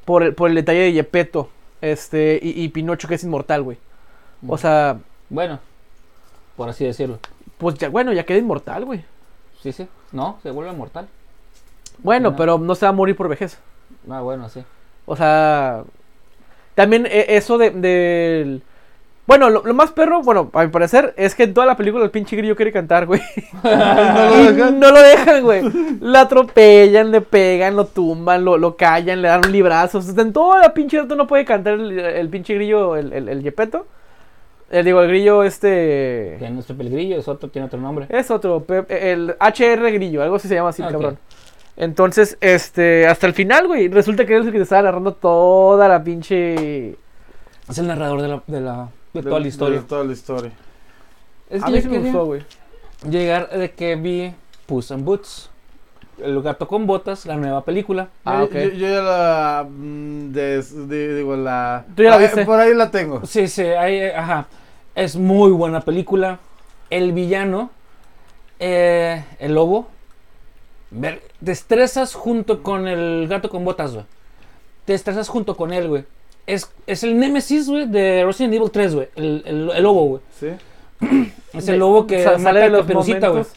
Por el, por el detalle de Yepeto. Este, y, y Pinocho que es inmortal, güey. O sea, Bueno, por así decirlo. pues ya, bueno, ya queda inmortal, güey. Sí, sí. No, se vuelve mortal. Bueno, Ajá. pero no se va a morir por vejez. Ah, bueno, sí. O sea, también eh, eso de, del... Bueno, lo, lo más perro, bueno, a mi parecer, es que en toda la película el pinche grillo quiere cantar, güey. *laughs* No lo dejan. no lo dejan, güey. Lo atropellan, le pegan, lo tumban, lo, lo callan, le dan un librazo. O sea, en toda la pinche rato no puede cantar el, el pinche grillo, el, el, el yepeto. Eh, digo, el grillo este... Que nuestro peligrillo es otro, tiene otro nombre. Es otro, el HR grillo, algo así se llama así, Ah, cabrón. Entonces, este, hasta el final, güey, resulta que él es el que te estaba narrando toda la pinche... Es el narrador de la, de la de De- toda la historia. de toda la historia. Es A que mí yo sí me gustó, güey. llegar de que vi Puss in Boots. El gato con botas, la nueva película. Ah, ok. yo- yo ya la. mm, de- digo, la. Tú ya la viste. Por ahí la tengo. Sí, sí, ahí, ajá. Es muy buena película. El villano, eh, el lobo, ver, te estresas junto con el gato con botas, güey. Te estresas junto con él, güey. Es, es el némesis, güey, de Resident Evil 3, güey. El, el, el lobo, güey. Sí. *clears throat* Es el lobo que Sa- mata a Caperucita, güey. momentos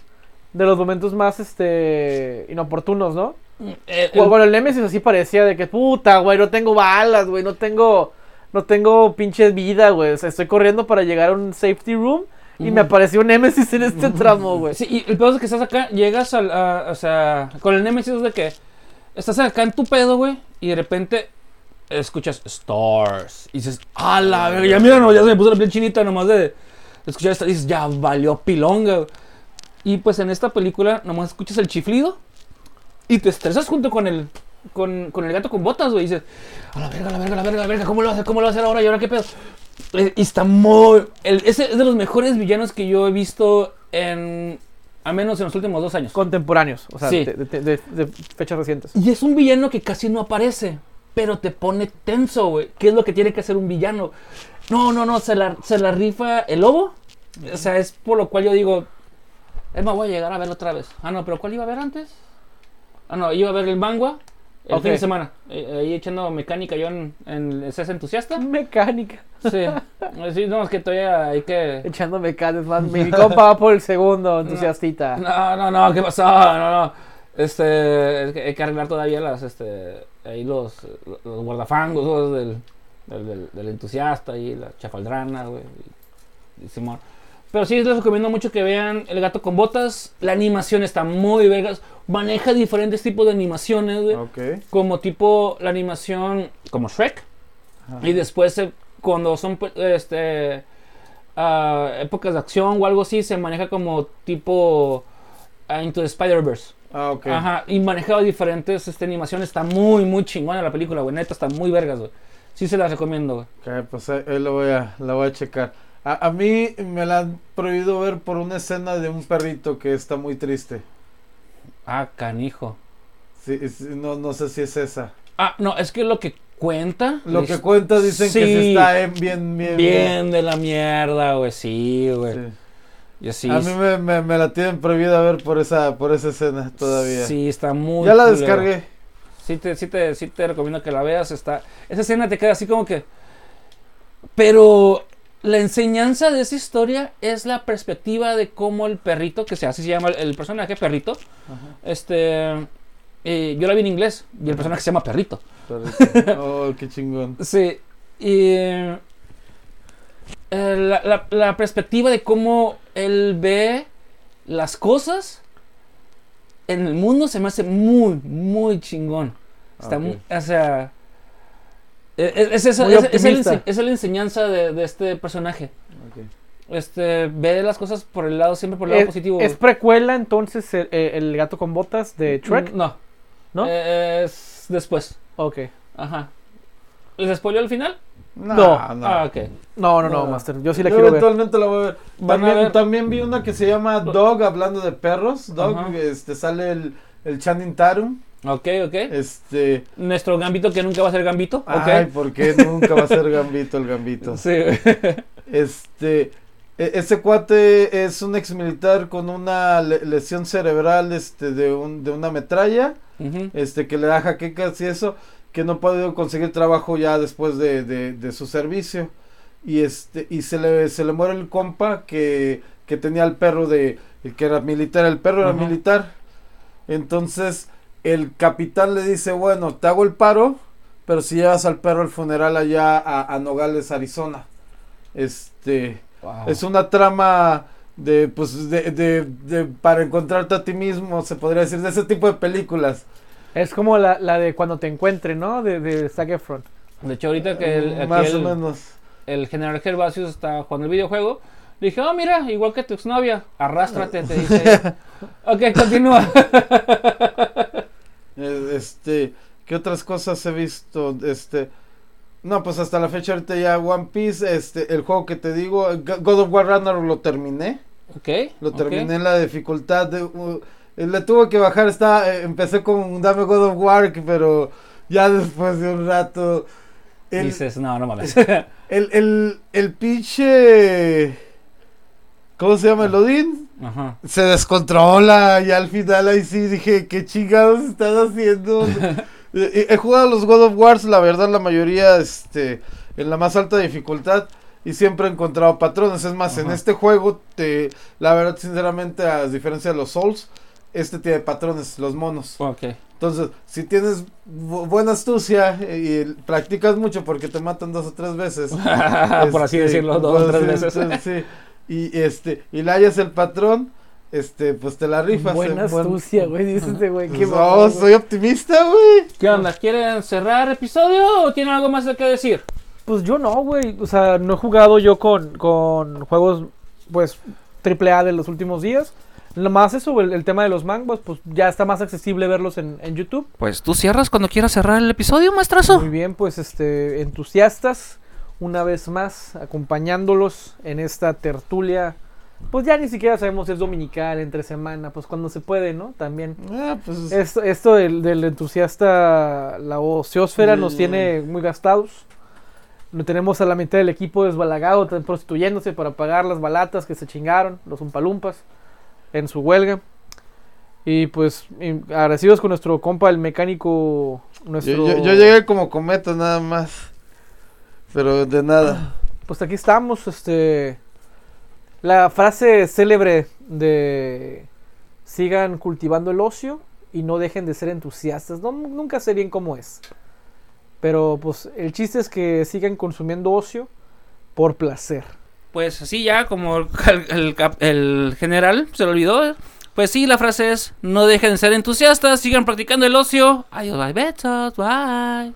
de los momentos más este inoportunos, ¿no? Bueno, el- Bueno, el Nemesis así parecía de que puta, güey, no tengo balas, güey, no tengo no tengo pinche vida, güey. O sea, estoy corriendo para llegar a un safety room y me apareció un Nemesis en este tramo, güey. Sí, y el peor es que estás acá, llegas al, a- o sea, con el Nemesis es de que estás acá en tu pedo, güey, y de repente escuchas Stars. Y dices, a la verga, ya mira, no, ya se me puso la piel chinita nomás de escuchar esto. Y dices, ya valió pilonga. güey". Y pues en esta película nomás escuchas el chiflido y te estresas junto con el, con, con el gato con botas, güey. Y dices, a la verga, a la verga, a la verga, a la verga, ¿cómo lo va a hacer? ¿Cómo lo va a hacer ahora? ¿Y ahora qué pedo? Eh, Y está muy. el- ese es de los mejores villanos que yo he visto en. A menos en los últimos dos años. Contemporáneos, o sea, Sí. de, de- de- de fechas recientes. Y es un villano que casi no aparece. Pero te pone tenso, güey. ¿Qué es lo que tiene que hacer un villano? No, no, no. Se la, se la rifa el lobo. O sea, es por lo cual yo digo. Es más, voy a llegar a verlo otra vez. Ah, no, pero ¿cuál iba a ver antes? Ah, no, iba a ver el Mangua. El Ok. fin de semana. Eh, ahí echando mecánica yo en, en el Entusiasta. Mecánica. Sí. Sí, no, es que todavía hay que. Echando mecánicas, más. Mi *laughs* compa va por el segundo, entusiastita. No, no, no, ¿qué pasó? No, no. Este, es que hay que arreglar todavía las, este, ahí los, los guardafangos esos del, del, del- del entusiasta y la chafaldrana, güey. y- y Simón. Pero sí les recomiendo mucho que vean El gato con botas. La animación está muy vergas. Maneja diferentes tipos de animaciones, güey. Como tipo la animación como Shrek. Ajá. Y después, eh, cuando son pues, este, ah, épocas de acción o algo así, se maneja como tipo ah, Into the Spider-Verse. Ah, ok. Ajá, y manejaba diferentes este, animaciones. Está muy, muy chingona la película, güey. Neta, está muy vergas, güey. Sí se las recomiendo, güey. Ok, pues ahí, ahí lo voy a, la voy a checar. A, a mí me la han prohibido ver por una escena de un perrito que está muy triste. Ah, canijo. Sí, no, no sé si es esa. Ah, no, es que lo que cuenta. Lo que cuenta dicen que sí está en bien, bien, Bien de la mierda, güey. Sí, güey. Sí. Y así. A mí me, me, me la tienen prohibida ver por esa, por esa escena todavía. Sí, está muy. ya la culero. descargué. Sí te, sí, te, sí te recomiendo que la veas. Está, esa escena te queda así como que... Pero la enseñanza de esa historia es la perspectiva de cómo el perrito, que se así se llama el, personaje perrito, este... eh, yo la vi en inglés y el personaje se llama perrito. Perrito. *laughs* Oh, qué chingón. Sí, y... eh, la, la- la perspectiva de cómo él ve las cosas en el mundo se me hace muy, muy chingón. Está muy, o sea, es, esa, Muy es- es el es la enseñanza de, de este personaje. Ok. Este, ve las cosas por el lado, siempre por el lado Es, positivo. es precuela entonces el, eh, el gato con botas de Shrek, Mm, No, ¿no? Eh, es después. ok. Ajá. ¿Les spoiló el final? No, No. no. Ah, ok. No, no, no, No. Master. Yo sí la Yo quiero ver. eventualmente la voy a ver. A También, ver- también vi una que se llama Dog, hablando de perros. Dog, Ajá. este sale el, el Channing Tatum. Ok, ok. Este. Nuestro gambito que nunca va a ser gambito. Ay, Ok. ¿por qué nunca va a ser Gambito el Gambito? *laughs* Sí. Este. e- Ese cuate es un ex militar con una le- lesión cerebral este, de, un, de una metralla. Este que le da jaquecas y eso, que no ha podido conseguir trabajo ya después de, de- de su servicio. Y este, y se le, se le muere el compa que, que tenía el perro de, el que era militar, el perro era militar. Entonces, el capitán le dice, bueno, te hago el paro, pero si llevas al perro al funeral allá a, a Nogales, Arizona. Este, Wow. es una trama de, pues, de, de, de- para encontrarte a ti mismo, se podría decir, de ese tipo de películas. Es como la, la de cuando te encuentre, ¿no? De, de Zac Efron. De hecho, ahorita que el, aquí Mm, Más el- o menos. el general Gervasius está jugando el videojuego, le dije, oh, mira, igual que tu exnovia, arrástrate, te dice. *laughs* ok, continúa. *laughs* Eh, Este, ¿qué otras cosas he visto? Este, no, pues hasta la fecha ahorita ya One Piece, este, el juego que te digo, God of War Ragnarok lo terminé, ok. lo terminé en la dificultad de, uh, eh, le tuve que bajar, está, eh, empecé con Dame God of War, pero ya después de un rato, el, Dices, no, no mames. *laughs* el, el, el pinche, ¿cómo se llama? El Odín, Ajá. se descontrola y al final ahí sí dije, ¿qué chingados están haciendo? he, *laughs* he jugado los God of Wars, la verdad, la mayoría este, en la más alta dificultad. y siempre he encontrado patrones. Es más, en este juego, te, la verdad, sinceramente, a diferencia de los Souls, este tiene patrones, los monos. Entonces, si tienes bu- buena astucia y practicas mucho porque te matan dos o tres veces. *laughs* Por así este, decirlo, dos o tres veces. sí. Y este, y hallas el patrón, este, pues te la rifas. Buena en buen- astucia, güey. Dice este güey. Qué Pues, güey. soy optimista, güey. ¿Qué onda? ¿Quieren cerrar episodio o tienen algo más de qué decir? Pues yo no, güey. O sea, no he jugado yo con, con juegos, pues, triple A de los últimos días. Lo más eso, el, el tema de los mangos, pues ya está más accesible verlos en, en YouTube. Pues tú cierras cuando quieras cerrar el episodio, maestrazo. Muy bien, pues este, entusiastas, una vez más, acompañándolos en esta tertulia. Pues ya ni siquiera sabemos si es dominical, entre semana, pues cuando se puede, ¿no? También. Ah, pues, Esto, esto del, del entusiasta, la ociosfera nos Mm. tiene muy gastados. Lo tenemos a la mitad del equipo desbalagado, prostituyéndose para pagar las balatas que se chingaron, los umpalumpas, en su huelga. Y pues agradecidos con nuestro compa, el mecánico, yo, nuestro... yo- yo llegué como cometa nada más. Pero de nada. Pues aquí estamos, este... La frase célebre de... Sigan cultivando el ocio y no dejen de ser entusiastas. No, nunca sé bien cómo es. Pero pues el chiste es que sigan consumiendo ocio por placer. Pues así ya, como el, el cap- el general se lo olvidó. Pues sí, la frase es: no dejen de ser entusiastas, sigan practicando el ocio. Adiós, bye, besos, bye.